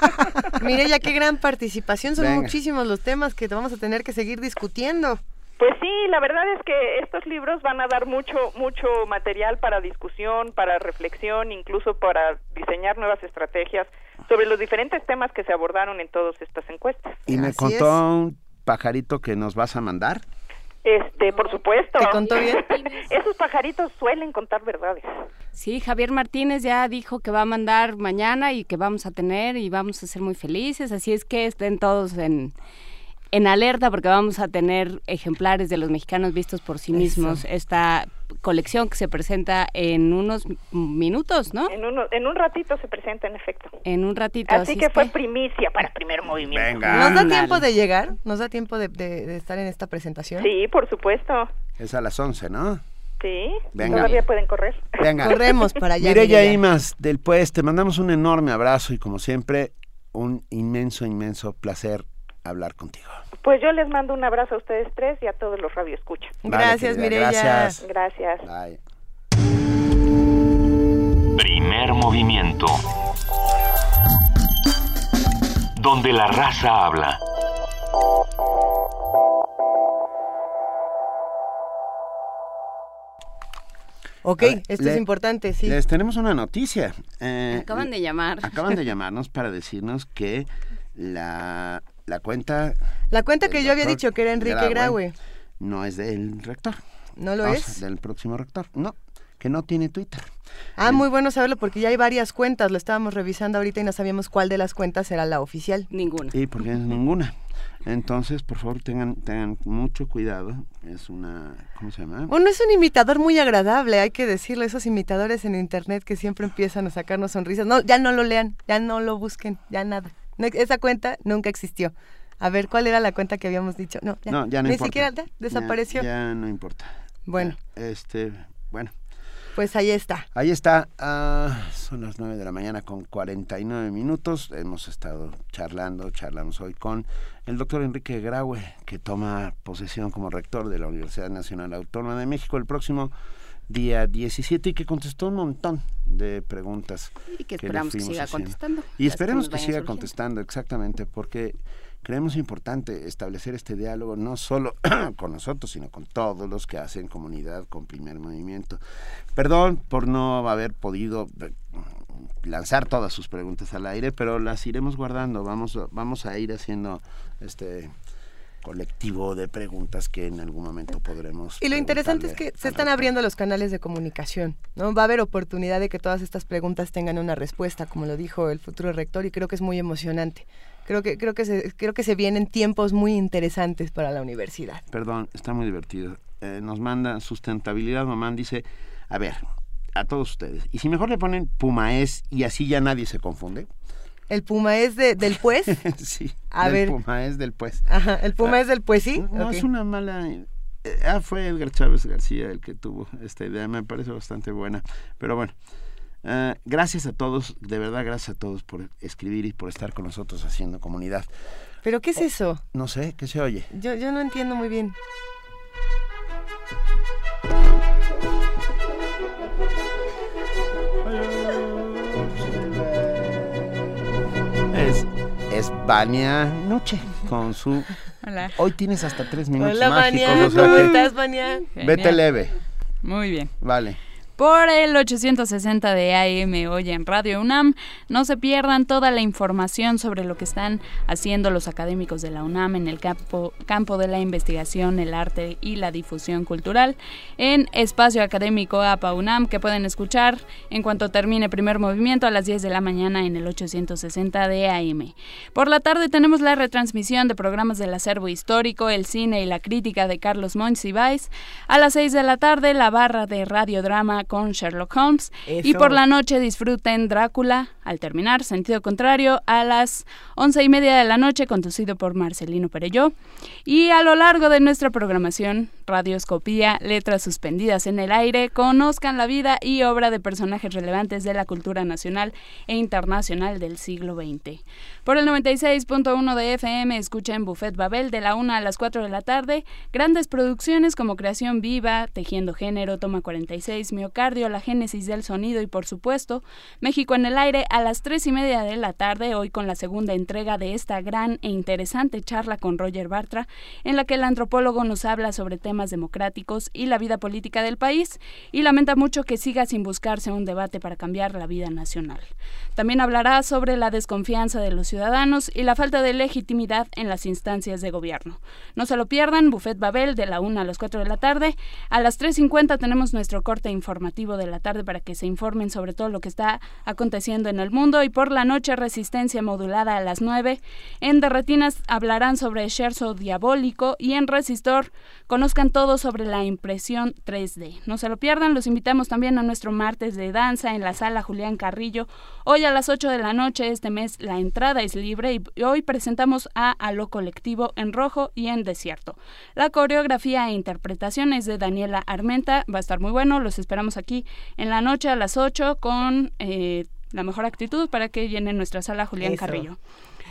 Mire ya qué gran participación, son muchísimos los temas que vamos a tener que seguir discutiendo. Pues sí, la verdad es que estos libros van a dar mucho mucho material para discusión, para reflexión, incluso para diseñar nuevas estrategias sobre los diferentes temas que se abordaron en todas estas encuestas. Y me contó un pajarito que nos vas a mandar. Este, por supuesto. ¿Te contó bien? Esos pajaritos suelen contar verdades. Sí, Javier Martínez ya dijo que va a mandar mañana y que vamos a tener y vamos a ser muy felices, así es que estén todos en en alerta porque vamos a tener ejemplares de los mexicanos vistos por sí mismos. Esta colección que se presenta en unos minutos, ¿no? En, uno, en un ratito se presenta, en efecto. En un ratito. Así, que fue primicia para primer movimiento. Venga. ¿Nos da tiempo de llegar? ¿Nos da tiempo de, estar en esta presentación? Sí, por supuesto. Es a las 11, ¿no? Sí, Venga. todavía pueden correr. Venga. Corremos para allá. Mireya Imas del Pues, te mandamos un enorme abrazo y como siempre, un inmenso, inmenso placer hablar contigo. Pues yo les mando un abrazo a ustedes tres y a todos los radioescuchas. gracias, Mireya. Gracias. Gracias. Bye. Primer movimiento. Donde la raza habla. Ok, esto es importante, sí. Les tenemos una noticia. Eh, acaban de llamar. Acaban de llamarnos para decirnos que la, la cuenta... La cuenta que yo había dicho que era Enrique Graue. No es del rector. ¿No lo es? Del próximo rector. No, que no tiene Twitter. Ah, muy bueno saberlo porque ya hay varias cuentas. Lo estábamos revisando ahorita y no sabíamos cuál de las cuentas era la oficial. Ninguna. Y porque es ninguna. Entonces, por favor, tengan, tengan mucho cuidado. Es una, ¿cómo se llama? Bueno, es un imitador muy agradable, hay que decirlo. Esos imitadores en internet que siempre empiezan a sacarnos sonrisas. No, ya no lo lean, ya no lo busquen, ya nada. Esa cuenta nunca existió. A ver, ¿cuál era la cuenta que habíamos dicho? No, ya, no, ya no ni importa. siquiera desapareció. Ya, no importa. Bueno. Este, bueno. Pues ahí está. Ahí está. Ah, son las 9 de la mañana con 49 minutos. Hemos estado charlando, charlamos hoy con el doctor Enrique Graue, que toma posesión como rector de la Universidad Nacional Autónoma de México el próximo día 17 y que contestó un montón de preguntas. Y que esperamos que, siga contestando. Y esperemos que, siga contestando, exactamente, porque creemos importante establecer este diálogo no solo con nosotros, sino con todos los que hacen comunidad con primer movimiento. Perdón por no haber podido eh, lanzar todas sus preguntas al aire, pero las iremos guardando. Vamos, vamos a ir haciendo este colectivo de preguntas que en algún momento podremos. Y lo interesante es que se están abriendo los canales de comunicación, ¿no? Va a haber oportunidad de que todas estas preguntas tengan una respuesta, como lo dijo el futuro rector, y creo que es muy emocionante. Creo que creo que se, creo que se vienen tiempos muy interesantes para la universidad. Perdón, está muy divertido. Eh, nos manda sustentabilidad, mamá dice, a ver, a todos ustedes, y si mejor le ponen Pumaes y así ya nadie se confunde. ¿El Puma es de, del pues? sí, a el ver. Puma es del pues. Ajá, ¿el Puma es del pues sí? No, es una mala... Eh, ah, fue Edgar Chávez García el que tuvo esta idea, me parece bastante buena. Pero bueno, uh, gracias a todos, de verdad gracias a todos por escribir y por estar con nosotros haciendo comunidad. ¿Pero qué es oh, eso? No sé, ¿qué se oye? Yo, yo no entiendo muy bien. Es, Vania Noche con su... Hola. Hoy tienes hasta tres minutos Hola, mágicos. Vania. o sea ¿Cómo estás, Vania? Vete leve. Muy bien. Vale. Por el 860 de AM hoy en Radio UNAM, no se pierdan toda la información sobre lo que están haciendo los académicos de la UNAM en el campo, de la investigación, el arte y la difusión cultural en Espacio Académico APA UNAM, que pueden escuchar en cuanto termine primer movimiento a las 10 de la mañana en el 860 de AM. Por la tarde tenemos la retransmisión de programas del acervo histórico, el cine y la crítica de Carlos Monsiváis. A las 6 de la tarde, la barra de radiodrama con Sherlock Holmes. Eso. Y por la noche disfruten Drácula, al terminar, sentido contrario, a las once y media de la noche, conducido por Marcelino Perelló. Y a lo largo de nuestra programación, Radioscopía, Letras Suspendidas en el Aire, conozcan la vida y obra de personajes relevantes de la cultura nacional e internacional del siglo XX. Por el 96.1 de FM escuchen Buffet Babel de la 1 a las 4 de la tarde, grandes producciones como Creación Viva, Tejiendo Género, Toma 46, Miocardio, La Génesis del Sonido y por supuesto México en el Aire a las 3 y media de la tarde, hoy con la segunda entrega de esta gran e interesante charla con Roger Bartra, en la que el antropólogo nos habla sobre temas democráticos y la vida política del país y lamenta mucho que siga sin buscarse un debate para cambiar la vida nacional. También hablará sobre la desconfianza de los ciudadanos y la falta de legitimidad en las instancias de gobierno. No se lo pierdan, Buffet Babel de la 1 a las 4 de la tarde. A las 3.50 tenemos nuestro corte informativo de la tarde para que se informen sobre todo lo que está aconteciendo en el mundo y por la noche resistencia modulada a las 9. En Derretinas hablarán sobre Scherzo diabólico y en Resistor conozcan todo sobre la impresión 3D. No se lo pierdan, los invitamos también a nuestro martes de danza en la sala Julián Carrillo. Hoy a las 8 de la noche, este mes, la entrada es libre y hoy presentamos a A lo colectivo en rojo y en desierto. La coreografía e interpretación es de Daniela Armenta, va a estar muy bueno, los esperamos aquí en la noche a las 8 con... Eh, la mejor actitud para que llenen nuestra sala Julián Eso. Carrillo.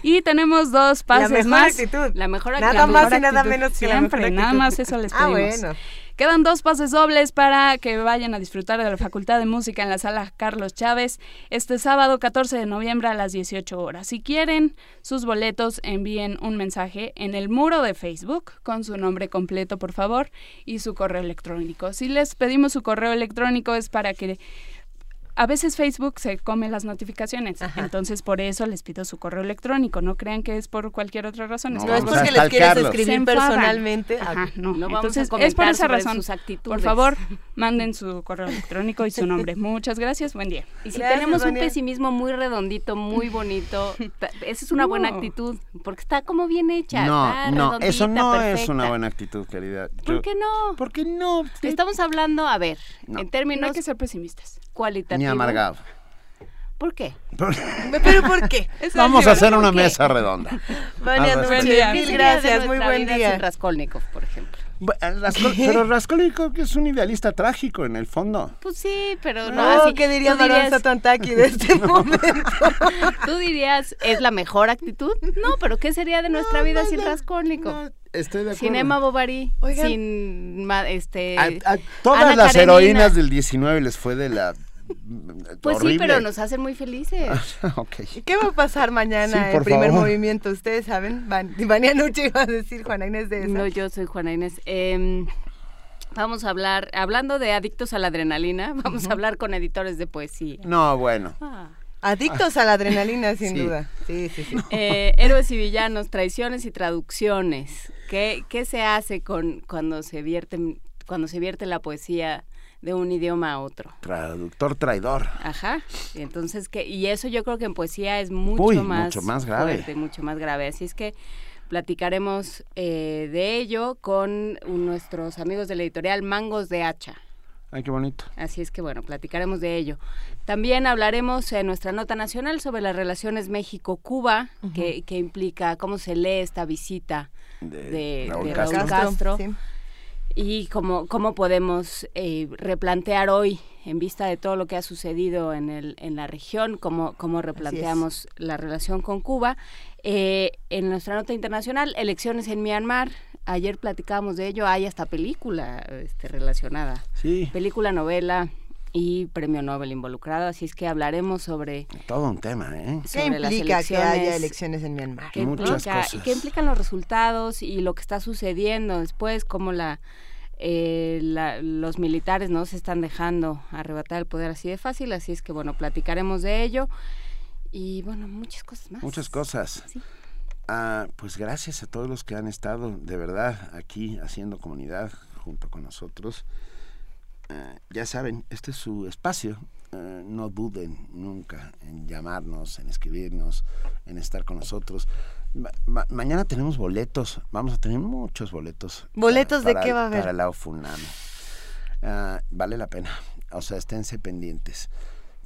Y tenemos dos pases la mejor más. Actitud. La mejor actitud. Nada más y nada menos que Siempre, la mejor nada más eso les Ah, pedimos. bueno. Quedan dos pases dobles para que vayan a disfrutar de la Facultad de Música en la sala Carlos Chávez este sábado 14 de noviembre a las 18 horas. Si quieren sus boletos, envíen un mensaje en el muro de Facebook con su nombre completo, por favor, y su correo electrónico. Si les pedimos su correo electrónico es para que a veces Facebook se come las notificaciones, entonces por eso les pido su correo electrónico. No crean que es por cualquier otra razón. No, es porque les quieres escribir personalmente. Ajá, no. No vamos a entonces es por esa razón. sus actitudes. Por favor, manden su correo electrónico y su nombre. Muchas gracias. Buen día. Y si Gracias, tenemos un pesimismo muy redondito, muy bonito, esa es una buena No. actitud, porque está como bien hecha. No, no, eso no es una buena actitud, querida. ¿Por qué no? ¿Por qué no? Estamos hablando, a ver, No. en No términos hay que ser pesimistas. Cualitativos. Ni amargado. ¿Por qué? ¿Pero por qué? Vamos a hacer una mesa redonda. Nuche, Buen día. mil ¿Qué sería de gracias, muy buen día. sin Raskolnikov, por ejemplo. Eh, pero Raskolnikov que es un idealista trágico en el fondo. Pues sí, pero no, No, así. ¿qué diría dirías- Satantaki de este momento? Tú dirías, ¿es la mejor actitud? No, pero ¿qué sería de nuestra vida sin Raskolnikov? Estoy de acuerdo. sin Emma Bovary, Oigan. sin este A, a todas Ana las Karenina. heroínas del 19 les fue de la Pues horrible. sí, pero nos hacen muy felices. ok. ¿Qué va a pasar mañana Sí, en primer favor. movimiento? ¿Ustedes saben? Van, Vania Nuche iba a decir Juana Inés de esa. No, yo soy Juana Inés. Em, vamos a hablar, hablando de adictos a la adrenalina, vamos a hablar con editores de poesía. No, bueno. Ah. Adictos a la adrenalina, sin Sí. duda. Sí, sí, sí. Eh, héroes y villanos, traiciones y traducciones. ¿Qué, qué se hace con cuando se vierte cuando se vierte la poesía de un idioma a otro? Traductor traidor. Ajá. Y entonces que y eso yo creo que en poesía es mucho Uy, más mucho más grave. fuerte, mucho más grave. Así es que platicaremos eh, de ello con nuestros amigos de la editorial Mangos de Hacha. Ay, qué bonito. Así es que bueno, platicaremos de ello. También hablaremos en nuestra nota nacional sobre las relaciones México-Cuba, que, que implica cómo se lee esta visita de, Raúl de Castro. Raúl Castro Sí. Y cómo, cómo podemos eh, replantear hoy, en vista de todo lo que ha sucedido en, el, en la región, cómo, cómo replanteamos la relación con Cuba. Eh, en nuestra nota internacional, elecciones en Myanmar. Ayer platicábamos de ello, hay hasta película este, relacionada. Sí. Película, novela y premio Nobel involucrado, así es que hablaremos sobre, Todo un tema, ¿eh? ¿Qué implica que haya elecciones, en Myanmar? qué Muchas implica, y cosas. qué implican los resultados y lo que está sucediendo después, cómo la, eh, la- los militares no se están dejando arrebatar el poder así de fácil, así es que bueno, platicaremos de ello y bueno, muchas cosas más. Muchas cosas. Sí. Ah, pues gracias a todos los que han estado de verdad aquí haciendo comunidad junto con nosotros. Eh, ya saben, este es su espacio. Eh, no duden nunca en llamarnos, en escribirnos, en estar con nosotros. Ma- ma- mañana tenemos boletos, vamos a tener muchos boletos. ¿Boletos de qué va a haber? Para la UFUNAM. Ah, vale la pena, o sea, esténse pendientes.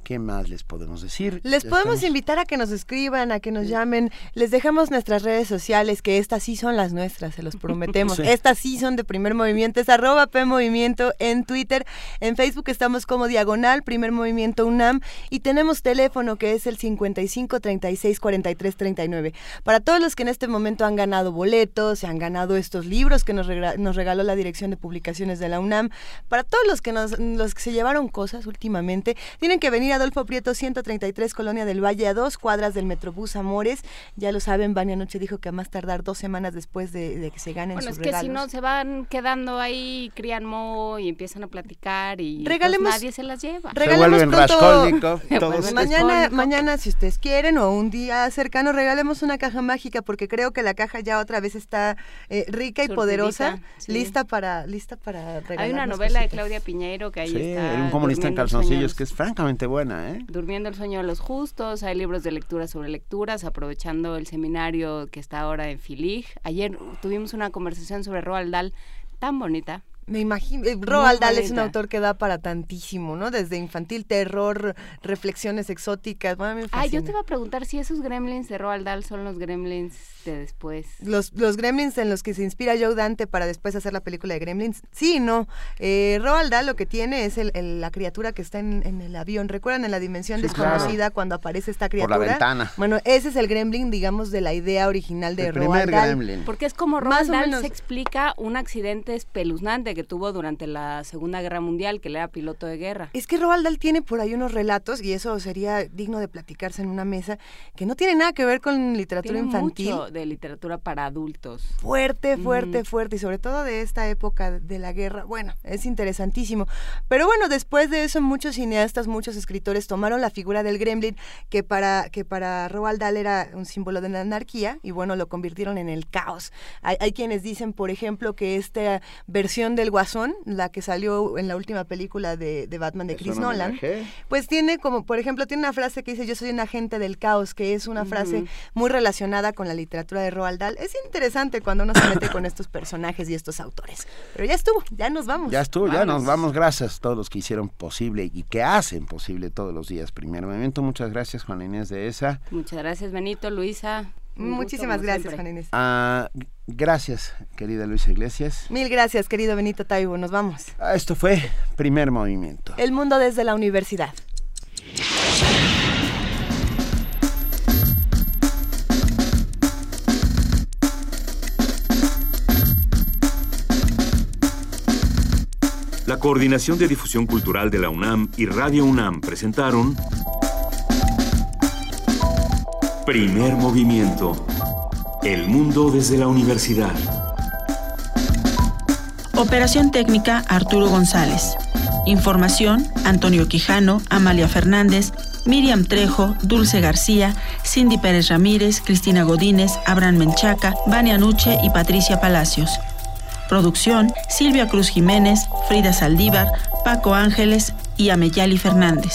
¿Qué más les podemos decir? Les podemos Estamos- invitar a que nos escriban, a que nos llamen. Les dejamos nuestras redes sociales, que estas sí son las nuestras, se los prometemos. Sí. Estas sí son de primer movimiento. Es arroba P Movimiento en Twitter. En Facebook estamos como Diagonal, Primer Movimiento UNAM. Y tenemos teléfono que es el 55 36 43 39. Para todos los que en este momento han ganado boletos, se han ganado estos libros que nos, rega- nos regaló la Dirección de Publicaciones de la UNAM. Para todos los que, nos, los que se llevaron cosas últimamente, tienen que venir a Adolfo Prieto 133, Colonia del Valle, a dos cuadras del Metrobús Amores. Ya lo saben, Vania Noche dijo que a más tardar dos semanas después de, de que se ganen Bueno, sus es que si regalos. no se van quedando ahí, crían mo y empiezan a platicar y pues, Regalemos- nadie se las lleva. Regalemos vuelven pronto- Se todos- Mañana, mañana, si ustedes quieren, o un día cercano, regalemos una caja mágica, porque creo que la caja ya otra vez está eh, rica y Surtidita, poderosa, sí. lista para, lista para regalar. Hay una novela de Claudia Piñeiro que ahí Sí, está. un comunista en calzoncillos los- que es francamente buena, ¿eh? Durmiendo el sueño de los justos, hay libros de lectura sobre lecturas, aprovechando el seminario que está ahora en Filig. Ayer tuvimos una conversación sobre Roald Dahl tan bonita, Me imagino. Eh, Roald Dahl es un autor que da para tantísimo, ¿no? Desde infantil, terror, reflexiones exóticas. ah, yo te iba a preguntar si esos gremlins de Roald Dahl son los gremlins de después. Los, los gremlins en los que se inspira Joe Dante para después hacer la película de Gremlins. Sí, no. Eh, Roald Dahl lo que tiene es el, la criatura que está en, el avión. ¿Recuerdan en la dimensión desconocida cuando aparece esta criatura? Por la ventana. Bueno, ese es el gremlin, digamos, de la idea original de Roald Dahl. Gremlin. Porque es como Roald Dahl se explica un accidente espeluznante que tuvo durante la Segunda Guerra Mundial, que le era piloto de guerra. Es que Roald Dahl tiene por ahí unos relatos, y eso sería digno de platicarse en una mesa, que no tiene nada que ver con literatura infantil. Mucho de literatura para adultos. Fuerte, fuerte, fuerte, y sobre todo de esta época de la guerra. Bueno, es interesantísimo. Pero bueno, después de eso, muchos cineastas, muchos escritores tomaron la figura del gremlin, que para, que para Roald Dahl era un símbolo de la anarquía, y bueno, lo convirtieron en el caos. Hay, hay quienes dicen, por ejemplo, que esta versión del Guasón, la que salió en la última película de, Batman de Chris Nolan, pues tiene como, por ejemplo, tiene una frase que dice yo soy un agente del caos, que es una frase muy relacionada con la literatura de Roald Dahl. Es interesante cuando uno se mete con estos personajes y estos autores. Pero ya estuvo, ya nos vamos. Ya estuvo, ya nos vamos. Gracias a todos los que hicieron posible y que hacen posible todos los días. Primer momento, muchas gracias Juan Inés de esa. Muchas gracias Benito, Luisa. Muchísimas gracias, Juan Inés. Ah, gracias, querida Luisa Iglesias. Mil gracias, querido Benito Taibo. Nos vamos. Ah, esto fue Primer Movimiento. El mundo desde la universidad. La Coordinación de Difusión Cultural de la UNAM y Radio UNAM presentaron Primer movimiento. El mundo desde la universidad. Operación técnica Arturo González. Información Antonio Quijano, Amalia Fernández, Miriam Trejo, Dulce García, Cindy Pérez Ramírez, Cristina Godínez, Abraham Menchaca, Vania Nuche y Patricia Palacios. Producción Silvia Cruz Jiménez, Frida Saldívar, Paco Ángeles y Ameyali Fernández.